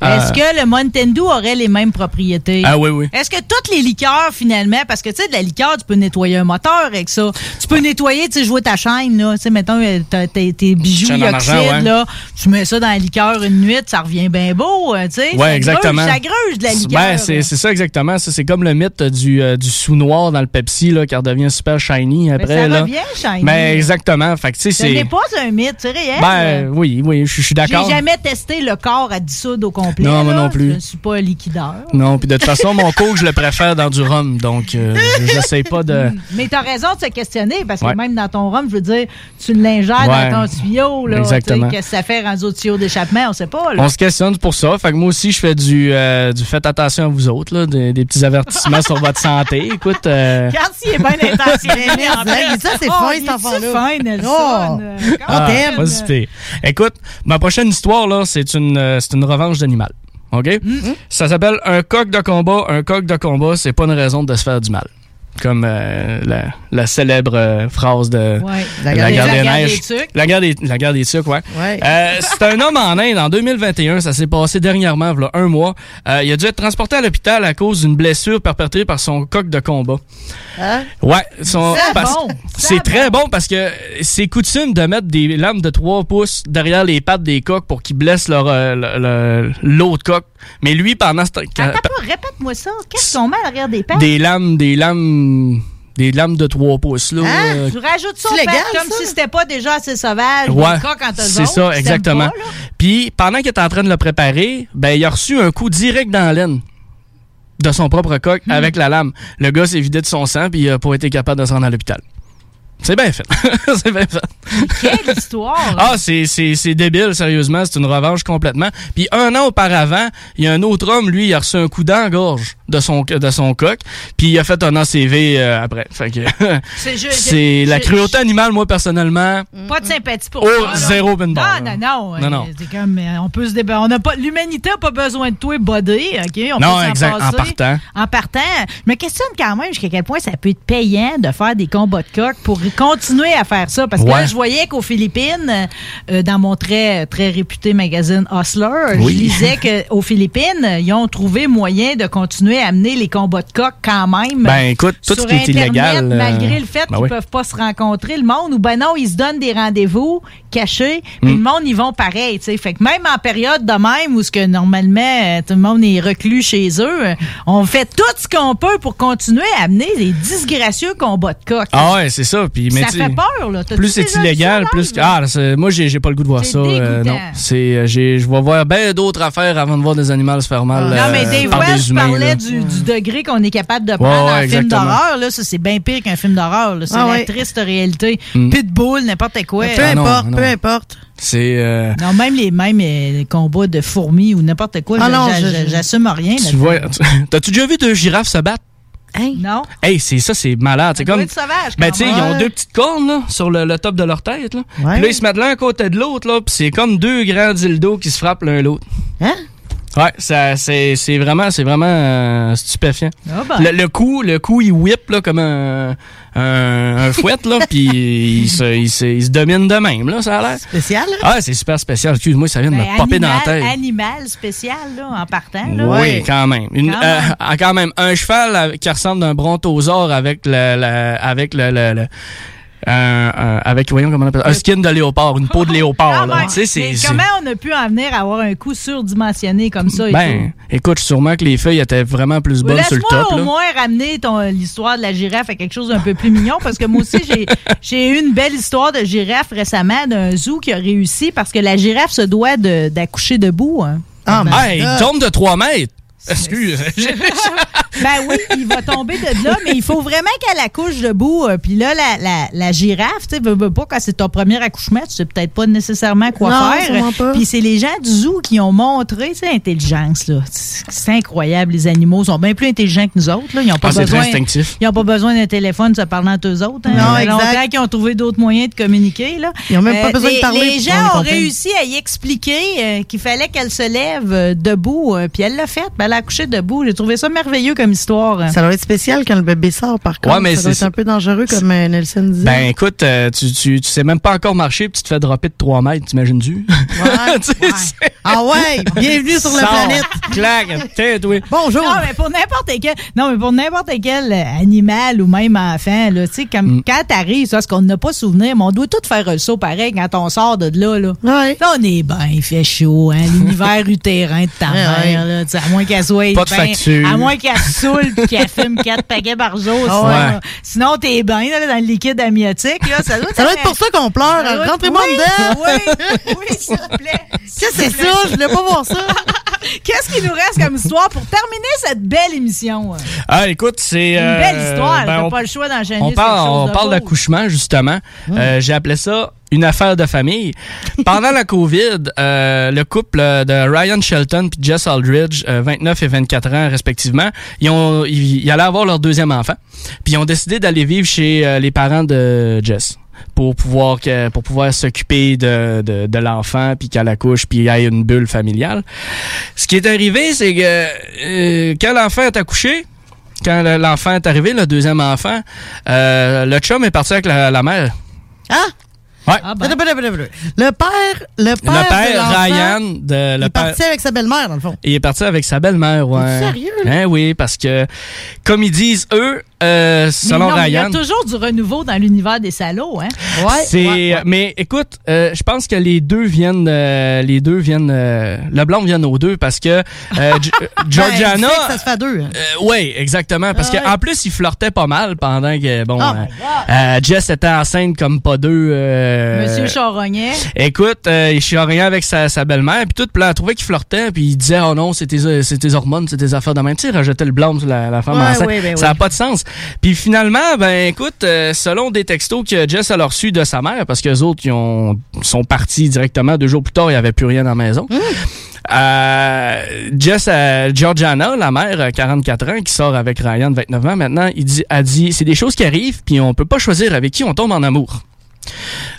Speaker 1: Euh.
Speaker 6: Est-ce que le Mountain Dew aurait les mêmes propriétés?
Speaker 1: Ah oui, oui.
Speaker 6: Est-ce que toutes les liqueurs, finalement, parce que, tu sais, de la liqueur, tu peux nettoyer un moteur avec ça. Tu peux nettoyer, tu sais, jouer ta chaîne, là. Tu sais, mettons, euh, tes, bijoux
Speaker 1: Chaîne en
Speaker 6: oxydes,
Speaker 1: argent, ouais.
Speaker 6: là. Tu mets ça dans la liqueur une nuit, ça revient bien beau, euh, tu sais.
Speaker 1: Ouais,
Speaker 6: Ça
Speaker 1: exactement.
Speaker 6: Gruge, ça gruge de la liqueur.
Speaker 1: Ben, c'est c'est ça exactement. Ça, c'est comme le mythe du, euh, du sous-noir dans le Pepsi, là, qui redevient super shiny après.
Speaker 6: ça
Speaker 1: là.
Speaker 6: revient shiny.
Speaker 1: Ben, exactement. Fait que, tu sais,
Speaker 6: Ce n'est pas un mythe, c'est réel.
Speaker 1: Ben, oui, oui, je je suis
Speaker 6: J'ai
Speaker 1: d'accord.
Speaker 6: jamais testé le corps à dissoudre au complet. Complet.
Speaker 1: Non, moi
Speaker 6: là.
Speaker 1: non plus.
Speaker 6: Je ne suis pas liquideur.
Speaker 1: Non, puis de toute façon, mon coke, je le préfère dans du rhum. Donc, euh, j'essaie pas de.
Speaker 6: Mais t'as raison de se questionner parce que
Speaker 1: Ouais.
Speaker 6: même dans ton rhum, je veux dire, tu l'ingères
Speaker 1: Ouais.
Speaker 6: dans ton tuyau. Là,
Speaker 1: Exactement.
Speaker 6: Qu'est-ce que ça fait rendu au tuyau d'échappement? On sait pas. Là.
Speaker 1: On se questionne pour ça. Fait que moi aussi, je fais du, euh, du faites attention à vous autres, là, des, des petits avertissements sur votre santé. Écoute. euh,
Speaker 6: Regarde s'il est bien intentionné. *laughs*
Speaker 7: Mais
Speaker 6: en
Speaker 7: ça, c'est
Speaker 6: Oh,
Speaker 7: fin, cet enfant-là.
Speaker 6: fin, Nelson?
Speaker 7: Oh.
Speaker 6: Euh,
Speaker 1: Ah, pas. Écoute, ma prochaine histoire, là, c'est une, euh, c'est une revanche d'animal. OK?
Speaker 6: Mm-hmm.
Speaker 1: Ça s'appelle un coq de combat. Un coq de combat, c'est pas une raison de se faire du mal. Comme euh, la, la célèbre euh, phrase de
Speaker 6: Ouais.
Speaker 1: la,
Speaker 6: La
Speaker 1: guerre des
Speaker 6: des
Speaker 1: neiges.
Speaker 6: tucs.
Speaker 1: La guerre des, la guerre des tucs, ouais.
Speaker 7: Ouais.
Speaker 1: Euh, c'est un homme en Inde en 2021. Ça s'est passé dernièrement, voilà un mois. Il a dû être transporté à l'hôpital à cause d'une blessure perpétrée par son coq de combat.
Speaker 7: Hein?
Speaker 1: Ouais, son-
Speaker 6: C'est bon,
Speaker 1: c'est très bon parce que c'est coutume de mettre des lames de 3 pouces derrière les pattes des coqs pour qu'ils blessent leur, le- le- l'autre coq. Mais lui, pendant ce temps,
Speaker 6: répète-moi ça. Qu'est-ce qu'on met à l'arrière des pattes?
Speaker 1: des lames, des lames, des lames de 3 pouces là.
Speaker 6: Hein?
Speaker 1: euh,
Speaker 6: Tu rajoutes ça
Speaker 7: légal,
Speaker 6: fait, comme
Speaker 7: ça?
Speaker 6: si c'était pas déjà assez sauvage.
Speaker 1: Ouais, c'est ça, exactement. Puis pendant qu'il était en train de le préparer, ben il a reçu un coup direct dans la laine de son propre coq
Speaker 6: Hmm.
Speaker 1: avec la lame. Le gars s'est vidé de son sang puis il a pas été capable de se rendre à l'hôpital. C'est bien fait. *laughs* c'est bien fait.
Speaker 6: Quelle histoire!
Speaker 1: Ah, c'est, débile, sérieusement. C'est une revanche complètement. Puis un an auparavant, il y a un autre homme, lui, il a reçu un coup d'engorge de son, de son coq. Puis il a fait un ACV euh, après. Fait que *laughs*
Speaker 6: C'est je-
Speaker 1: la cruauté animale, moi, personnellement.
Speaker 6: Pas de sympathie pour
Speaker 1: Oh,
Speaker 6: toi,
Speaker 1: zéro bar,
Speaker 6: Non, non, non.
Speaker 1: Non, non.
Speaker 6: C'est comme, euh, on peut se déba- on n'a pas, l'humanité n'a pas besoin de toi, buddy, OK? On
Speaker 1: Non,
Speaker 6: peut s'en
Speaker 1: exact, en partant.
Speaker 6: En partant. Je me questionne quand même jusqu'à quel point ça peut être payant de faire des combats de coq pour continuer à faire ça. Parce que là, je voyais qu'aux Philippines, euh, dans mon très, très réputé magazine Hustler,
Speaker 1: Oui.
Speaker 6: je lisais qu'aux Philippines, ils ont trouvé moyen de continuer à amener les combats de coq quand même.
Speaker 1: Ben, écoute, tout ce qui est illégal, euh,
Speaker 6: Malgré le fait
Speaker 1: ben
Speaker 6: qu'ils
Speaker 1: oui.
Speaker 6: peuvent pas se rencontrer, le monde, ou ben non, ils se donnent des rendez-vous cachés,
Speaker 1: Mm.
Speaker 6: le monde, ils vont pareil, tu sais. Fait que même en période de même, où ce que normalement, euh, tout le monde est reclus chez eux, on fait tout ce qu'on peut pour continuer à amener des disgracieux combats de coq.
Speaker 1: Ah ouais, c'est ça. Puis, mais
Speaker 6: ça fait peur, là.
Speaker 1: Plus c'est illégal, plus que. Ah, moi, j'ai pas le goût de voir ça. euh, non. C'est, euh, j'ai- je vais voir bien d'autres affaires avant de voir des animaux se faire mal.
Speaker 6: Non, mais
Speaker 1: euh,
Speaker 6: Dave
Speaker 1: humains,
Speaker 6: parlait du, du degré qu'on est capable de
Speaker 1: Ouais,
Speaker 6: prendre
Speaker 1: ouais,
Speaker 6: en film d'horreur. Là, ça, c'est bien pire qu'un film d'horreur. C'est
Speaker 7: Ah
Speaker 6: la
Speaker 7: ouais.
Speaker 6: triste réalité.
Speaker 1: Mm.
Speaker 6: Pitbull, n'importe quoi.
Speaker 7: Peu
Speaker 1: Ah non,
Speaker 7: importe,
Speaker 1: non.
Speaker 7: peu importe.
Speaker 1: C'est. euh,
Speaker 6: Non, même les, même les combats de fourmis ou n'importe quoi,
Speaker 7: Ah
Speaker 6: j'assume rien.
Speaker 1: tu vois. tu- *laughs* T'as-tu déjà vu deux girafes se battre?
Speaker 6: Non.
Speaker 1: Hey, c'est ça, c'est malade. C'est comme.
Speaker 6: sauvage,
Speaker 1: Ben, tu sais, ils ont deux petites cornes, là, sur le, le top de leur tête, là.
Speaker 7: Ouais.
Speaker 1: Puis là, ils se mettent l'un à côté de l'autre, là, puis c'est comme deux grands dildos qui se frappent l'un l'autre.
Speaker 7: Hein?
Speaker 1: Ouais, ça, c'est, c'est vraiment, c'est vraiment euh, stupéfiant.
Speaker 6: Ah ben.
Speaker 1: Le, le coup, le coup, il whip là, comme un, un, un fouette, là, *laughs* puis il se, il, se, il se domine de même, là, ça a l'air.
Speaker 7: Spécial, là?
Speaker 1: Ah, c'est super spécial. Excuse-moi, ça vient de
Speaker 6: Ben,
Speaker 1: me popper dans la tête.
Speaker 6: animal spécial, là, en partant. Là.
Speaker 1: Oui, quand même. Une,
Speaker 6: Quand
Speaker 1: euh,
Speaker 6: même.
Speaker 1: quand même. Un cheval avec- qui ressemble d'un brontosaure avec le, le- avec le, le- le- un- un- avec voyons comment on appelle ça, un skin de léopard, une peau de *laughs* léopard.
Speaker 6: Ah,
Speaker 1: là.
Speaker 6: ouais.
Speaker 1: Tu sais, c'est-
Speaker 6: Mais
Speaker 1: c'est-
Speaker 6: comment on a pu en venir à avoir un coup surdimensionné comme ça et
Speaker 1: Ben, écoute, sûrement que les feuilles étaient vraiment plus
Speaker 6: tout?
Speaker 1: bonnes sur le
Speaker 6: Laisse-moi
Speaker 1: top.
Speaker 6: au
Speaker 1: là.
Speaker 6: moins ramener ton- l'histoire de la girafe à quelque chose d'un peu plus mignon parce que moi aussi, j'ai, *laughs* j'ai eu une belle histoire de girafe récemment d'un zoo qui a réussi parce que la girafe se doit de- d'accoucher debout. hein.
Speaker 7: Ah,
Speaker 6: Ben,
Speaker 1: Ah, il tombe de 3 mètres. Excuse. *laughs*
Speaker 6: Ben oui, il va tomber de là, mais il faut vraiment qu'elle accouche debout. euh, Puis là, la, la, la girafe, tu sais, veux, veux pas, quand c'est ton premier accouchement, tu sais peut-être pas nécessairement quoi
Speaker 7: Non,
Speaker 6: faire. Puis c'est les gens du zoo qui ont montré, l'intelligence, là. C'est incroyable, les animaux sont bien plus intelligents que nous autres, là. Ils ont pas
Speaker 1: Ah,
Speaker 6: besoin.
Speaker 1: très instinctif.
Speaker 6: Ils n'ont pas besoin d'un téléphone se parlant entre eux autres. hein.
Speaker 7: Non,
Speaker 6: Ça fait
Speaker 7: exact.
Speaker 6: longtemps qu'ils ont trouvé d'autres moyens de communiquer. Là.
Speaker 7: Ils ont même pas besoin de
Speaker 6: les,
Speaker 7: parler
Speaker 6: Les gens ont réussi à y expliquer euh, qu'il fallait qu'elle se lève euh, debout. euh, puis elle l'a fait. Ben, elle a accouché debout. J'ai trouvé ça merveilleux comme histoire.
Speaker 7: Ça doit être spécial quand le bébé sort, par contre.
Speaker 1: Ouais, mais
Speaker 7: ça doit
Speaker 1: c'est-
Speaker 7: être un peu dangereux, comme euh, Nelson disait.
Speaker 1: Ben écoute, euh, tu, tu, tu sais même pas encore marcher puis tu te fais dropper de 3 mètres, t'imagines-tu?
Speaker 7: Ouais, *laughs*
Speaker 1: Tu sais, c'est-
Speaker 7: Ah ouais, bienvenue sur la planète.
Speaker 1: Clac, tête, oui.
Speaker 7: Bonjour.
Speaker 6: Non, mais pour n'importe quel, non, mais pour n'importe quel animal ou même enfant, là, tu sais, comme
Speaker 1: Mm.
Speaker 6: quand t'arrives, ça, ce qu'on n'a pas souvenir, mais on doit tout faire un saut pareil quand on sort de là, là.
Speaker 7: Ouais.
Speaker 6: Là, on est bien, il fait chaud, hein, l'univers *laughs* utérin de ta mère, là, tu sais, à moins qu'elle soit
Speaker 1: Pas de
Speaker 6: ben-
Speaker 1: facture.
Speaker 6: à moins qu'elle saoule puis qu'elle fume quatre paquets par jour,
Speaker 7: Ah
Speaker 6: sinon,
Speaker 1: ouais.
Speaker 6: là, sinon t'es bien, là, dans le liquide amniotique, là, ça doit
Speaker 7: Ça doit être pour ça qu'on pleure. Rentrez-moi
Speaker 6: oui,
Speaker 7: dedans.
Speaker 6: Oui, oui, s'il te plaît.
Speaker 7: Qu'est-ce que c'est ça? Je voulais pas voir ça.
Speaker 6: Qu'est-ce qu'il nous reste comme histoire pour terminer cette belle émission?
Speaker 1: Ah, écoute, c'est.
Speaker 6: Une
Speaker 1: euh,
Speaker 6: belle histoire.
Speaker 1: ben,
Speaker 6: T'as
Speaker 1: on-
Speaker 6: pas le choix d'enchaîner
Speaker 1: On parle, on parle d'accouchement, justement. Euh, J'ai appelé ça une affaire de famille. Pendant la COVID, euh, le couple de Ryan Shelton et Jess Aldridge, euh, 29 et 24 ans respectivement, ils, ont, ils, ils allaient avoir leur deuxième enfant. Puis ils ont décidé d'aller vivre chez euh, les parents de Jess pour pouvoir s'occuper de, de, l'enfant puis qu'elle accouche puis y ait une bulle familiale. Ce qui est arrivé, c'est que euh, quand l'enfant est accouché, quand le- l'enfant est arrivé, le deuxième enfant, euh, le chum est parti avec la, la mère.
Speaker 7: Ah!
Speaker 1: Ouais.
Speaker 7: Attends, attends. Le père, le père,
Speaker 1: Le père,
Speaker 7: de
Speaker 1: Ryan, de,
Speaker 7: il
Speaker 1: le
Speaker 7: est
Speaker 1: père,
Speaker 7: parti avec sa belle-mère, dans le fond.
Speaker 1: il est parti avec sa belle-mère, ouais.
Speaker 7: sérieux?
Speaker 1: Hein, oui, parce que, comme ils disent, eux, euh,
Speaker 6: Mais
Speaker 1: selon
Speaker 6: non, mais Il y
Speaker 1: Ryan...
Speaker 6: a toujours du renouveau dans l'univers des salauds, hein?
Speaker 1: C'est, mais écoute, euh, je pense que les deux viennent, euh, les deux viennent, euh, le blanc vient aux deux parce que *laughs* Georgiana,
Speaker 7: Ben, que ça se fait à deux. hein.
Speaker 1: euh, ouais, exactement, parce
Speaker 7: Ah ouais.
Speaker 1: qu'en plus il flirtait pas mal pendant que bon,
Speaker 7: Oh
Speaker 1: euh, euh, Jess était enceinte comme pas deux. Euh,
Speaker 6: Monsieur Charognet.
Speaker 1: Écoute, euh, il chialait avec sa, sa belle-mère, puis tout, puis là, elle trouvait qu'il flirtait, puis il disait, oh non, c'est tes, c'est tes hormones, c'est tes affaires de même. Tu sais, il rejetait le blâme sur la, la femme
Speaker 7: Ouais,
Speaker 1: enceinte.
Speaker 7: ouais, ben
Speaker 1: ça n'a pas de sens. Puis finalement, ben écoute, euh, selon des textos que Jess a reçus de sa mère, parce que les autres, ils ont, sont partis directement, deux jours plus tard, il n'y avait plus rien dans la maison. Euh, Jess, euh, Georgiana, la mère, euh, 44 ans, qui sort avec Ryan, 29 ans maintenant, il dit, a dit, c'est des choses qui arrivent, puis on peut pas choisir avec qui on tombe en amour.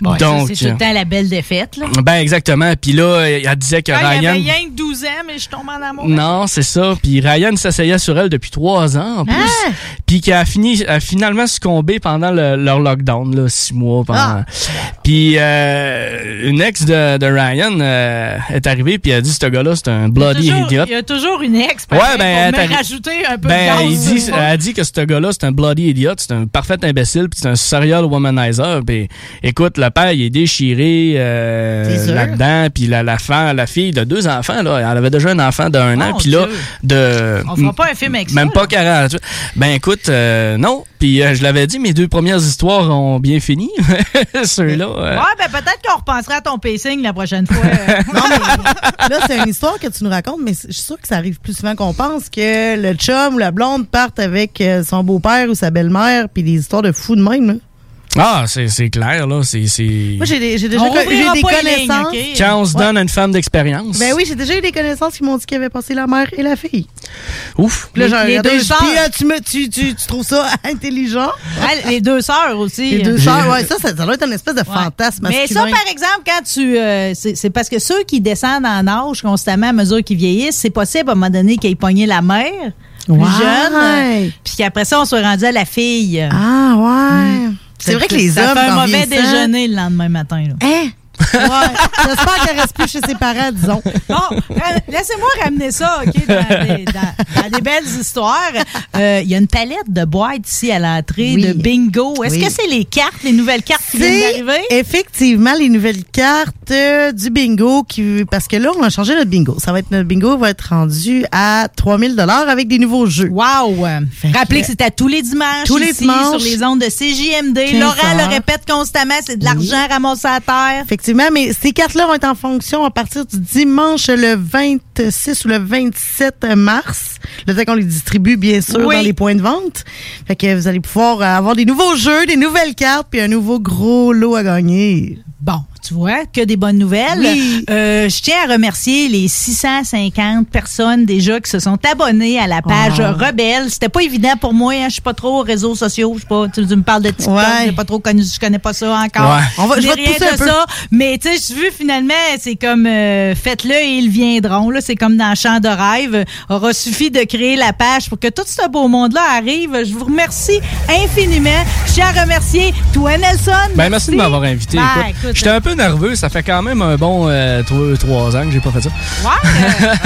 Speaker 6: Bon,
Speaker 1: Donc,
Speaker 6: c'est tout le temps la belle défaite, là.
Speaker 1: ben exactement. Puis là, elle disait que
Speaker 6: Ah, il
Speaker 1: Ryan.
Speaker 6: avait rien que 12 ans, mais je tombe en amour.
Speaker 1: Non, c'est ça. Puis Ryan s'essayait sur elle depuis trois ans en plus.
Speaker 6: Ah!
Speaker 1: Puis qui a fini, a finalement succombé pendant le- leur lockdown, là, six mois. Pendant.
Speaker 6: Ah!
Speaker 1: Puis euh, une ex de, de Ryan euh, est arrivée puis a dit ce gars-là c'est un bloody
Speaker 6: Toujours-
Speaker 1: idiot.
Speaker 6: Il y a toujours une ex,
Speaker 1: Ouais, ben,
Speaker 6: pour
Speaker 1: elle
Speaker 6: rajouter un peu
Speaker 1: Ben,
Speaker 6: de
Speaker 1: il dit, elle a dit que ce gars-là, c'est un bloody idiot, c'est un parfait imbécile, puis c'est un serial womanizer. Puis, écoute, le père, il est déchiré euh, là-dedans, puis la, la, femme, la fille de deux enfants, là, elle avait déjà un enfant d'un an, puis là, de...
Speaker 6: On fera pas un film avec ça,
Speaker 1: Même pas 40. Ben, écoute, euh, non. Puis, euh, je l'avais dit, mes deux premières histoires ont bien fini. *laughs* Ceux-là. euh,
Speaker 6: Ouais, ben peut-être qu'on repensera à ton pacing la prochaine fois. *laughs*
Speaker 7: Là, c'est une histoire que tu nous racontes, mais je suis sûre que ça arrive plus souvent qu'on pense que le chum ou la blonde partent avec euh, son beau-père ou sa belle-mère, puis des histoires de fous de même. là.
Speaker 1: Ah, c'est c'est clair, là. C'est. c'est-
Speaker 7: Moi, j'ai des- j'ai déjà
Speaker 6: On rouvrira
Speaker 7: des
Speaker 6: lignes,
Speaker 7: connaissances.
Speaker 1: Quand on se donne à une femme d'expérience.
Speaker 7: Ben oui, j'ai déjà eu des connaissances qui m'ont dit qu'il avait passé la mère et la fille.
Speaker 1: Ouf.
Speaker 7: Puis là,
Speaker 6: Les-
Speaker 7: j'ai
Speaker 6: les deux sœurs.
Speaker 7: puis, tu, me, tu, tu, tu trouves ça *laughs* intelligent?
Speaker 6: Ouais, les deux sœurs aussi.
Speaker 7: Les deux sœurs, ouais, ça, ça, ça doit être une espèce de fantasme
Speaker 6: Mais ça, par exemple, quand tu. euh, c'est c'est parce que ceux qui descendent en âge constamment à mesure qu'ils vieillissent, c'est possible à un moment donné qu'ils aient pogné la mère plus
Speaker 7: Ouais.
Speaker 6: jeune, euh, puis qu'après ça, on soit rendu à la fille.
Speaker 7: Ah, ouais. C'est vrai que les
Speaker 6: ça
Speaker 7: hommes,
Speaker 6: fait un mauvais déjeuner le lendemain matin. Là.
Speaker 7: Hein? Ouais. J'espère qu'elle reste plus chez ses parents, disons.
Speaker 6: Bon, euh, laissez-moi ramener ça, OK, dans des, dans- dans des belles histoires. Euh, Il y a une palette de boîtes ici à l'entrée
Speaker 7: Oui.
Speaker 6: de bingo. Est-ce
Speaker 7: Oui.
Speaker 6: que c'est les cartes, les nouvelles cartes qui viennent d'arriver?
Speaker 7: effectivement les nouvelles cartes euh, du bingo qui parce que là on a changé notre bingo. Ça va être notre bingo va être rendu à 3000 dollars avec des nouveaux jeux.
Speaker 6: Wow! Rappelez que c'est à tous les dimanches
Speaker 7: Tous les
Speaker 6: ici,
Speaker 7: dimanches.
Speaker 6: sur les ondes de CJMD.
Speaker 7: 15
Speaker 6: Laurent le répète constamment, c'est de l'argent ramassé à terre.
Speaker 7: Effectivement, mais ces cartes-là vont être en fonction à partir du dimanche le 26 ou le 27 mars. Le temps qu'on les distribue, bien sûr,
Speaker 6: Oui.
Speaker 7: dans les points de vente. Fait que vous allez pouvoir avoir des nouveaux jeux, des nouvelles cartes, puis un nouveau gros lot à gagner.
Speaker 6: Bon, tu vois, que des bonnes nouvelles.
Speaker 7: Oui.
Speaker 6: Euh, je tiens à remercier les 650 personnes déjà qui se sont abonnées à la page. Rebelle. C'était pas évident pour moi, hein, je suis pas trop aux réseaux sociaux, je sais pas, tu, tu me parles de TikTok,
Speaker 7: Ouais.
Speaker 6: j'ai pas trop connu, je connais pas ça encore.
Speaker 7: Ouais. On va- je vais te
Speaker 6: rien
Speaker 7: un
Speaker 6: de
Speaker 7: peu.
Speaker 6: ça, mais tu sais, vu finalement, c'est comme euh, faites-le et ils viendront là, c'est comme dans Champ de rêve. Aura suffi de créer la page pour que tout ce beau monde-là arrive. Je vous remercie infiniment. Je tiens à remercier toi Nelson.
Speaker 1: Ben, merci de m'avoir invité.
Speaker 6: Ben,
Speaker 1: Écoute,
Speaker 6: écoute,
Speaker 1: J'étais un peu nerveux. Ça fait quand même un bon euh, trois, trois ans que j'ai pas fait ça.
Speaker 6: Ouais,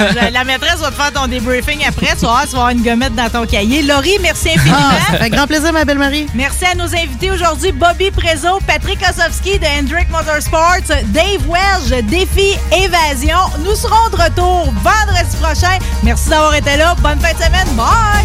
Speaker 6: euh, la- maîtresse va te faire ton débriefing après. Tu vas, voir, tu vas avoir une gommette dans ton cahier. Laurie, merci infiniment.
Speaker 7: Ah, ça fait grand plaisir, ma belle Marie.
Speaker 6: Merci à nos invités aujourd'hui, Bobby Prezo, Patrick Osowski de Hendrick Motorsports, Dave Welsh, Défi Évasion. Nous serons de retour vendredi prochain. Merci d'avoir été là. Bonne fin de semaine. Bye!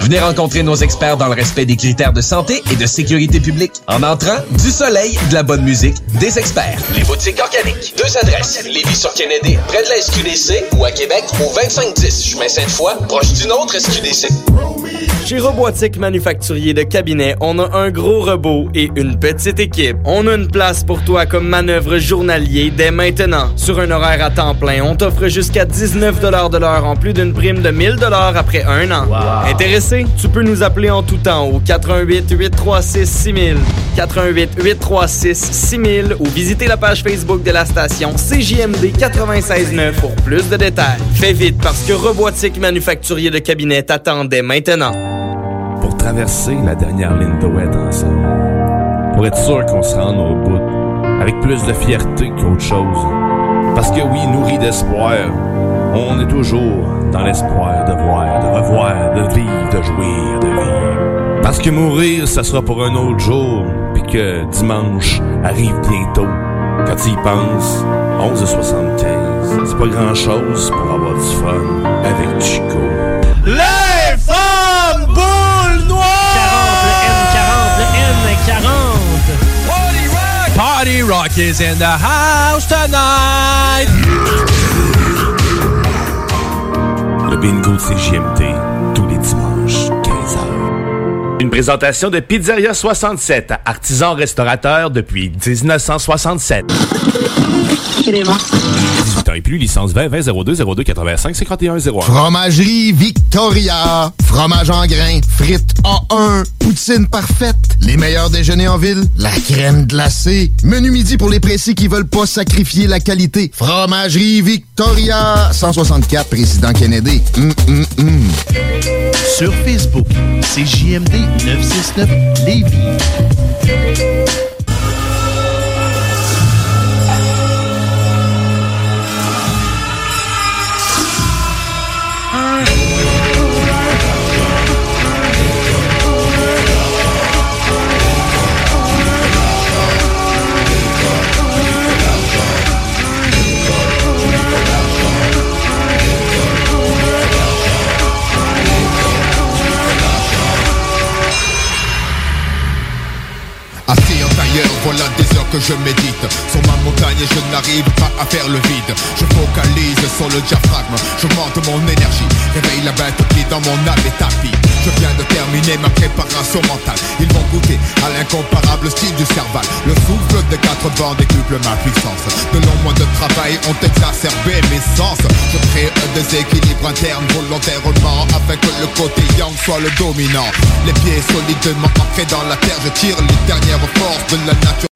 Speaker 21: Venez rencontrer nos experts dans le respect des critères de santé et de sécurité publique. En entrant, du soleil, de la bonne musique, des experts. Les boutiques organiques. Deux adresses. Lévis sur Kennedy, près de la SQDC ou à Québec au 2510 chemin Sainte-Foy, proche d'une autre SQDC.
Speaker 28: Chez Robotique Manufacturier de Cabinet, on a un gros robot et une petite équipe. On a une place pour toi comme manœuvre journalier dès maintenant. Sur un horaire à temps plein, on t'offre jusqu'à 19 de l'heure en plus d'une prime de 1000 après un an. Tu peux nous appeler en tout temps au 88 836 6000, 88 836 6000 ou visiter la page Facebook de la station CJMD 96.9 pour plus de détails. Fais vite parce que Robotique Manufacturier de Cabinet t'attend dès maintenant.
Speaker 27: Pour traverser la dernière ligne de wet ensemble. Pour être sûr qu'on se rende au bout. Avec plus de fierté qu'autre chose. Parce que oui, nourri d'espoir, on est toujours dans l'espoir de voir, de revoir, de vivre, de jouir, de vivre. Parce que mourir, ça sera pour un autre jour, puis que dimanche arrive bientôt. Quand tu y penses, 11h75, c'est pas grand-chose pour avoir du fun avec Chico.
Speaker 13: Les femmes boules noires!
Speaker 1: 40, le N40, le N40.
Speaker 19: Party Rock is in the house tonight.
Speaker 27: Bingo de CJMD, tous les dimanches, 15h. Une présentation de Pizzeria 67, artisan restaurateur depuis 1967. 18 ans et plus, licence 20 20 02 02 85 51 01.
Speaker 3: Fromagerie Victoria. Fromage en grains. Frites A1. Poutine parfaite. Les meilleurs déjeuners en ville. La crème glacée. Menu midi pour les pressés qui veulent pas sacrifier la qualité. Fromagerie Victoria. 164 Président Kennedy. Hum, hum, hum.
Speaker 22: Sur Facebook, c'est JMD 969 Lévis.
Speaker 29: Tailleur, voilà des heures que je médite Sur ma montagne je n'arrive pas à faire le vide. Je focalise sur le diaphragme. J'augmente mon énergie. Réveille la bête qui dans mon âme est tapis Je viens de terminer ma préparation mentale. Ils vont goûter à l'incomparable style du cerval. Le souffle des quatre vents décuple ma puissance. De longs mois de travail ont exacerbé mes sens. Je crée un déséquilibre interne volontairement Afin que le côté yang soit le dominant. Les pieds solidement ancrés dans la terre Je tire les dernières forces de la nature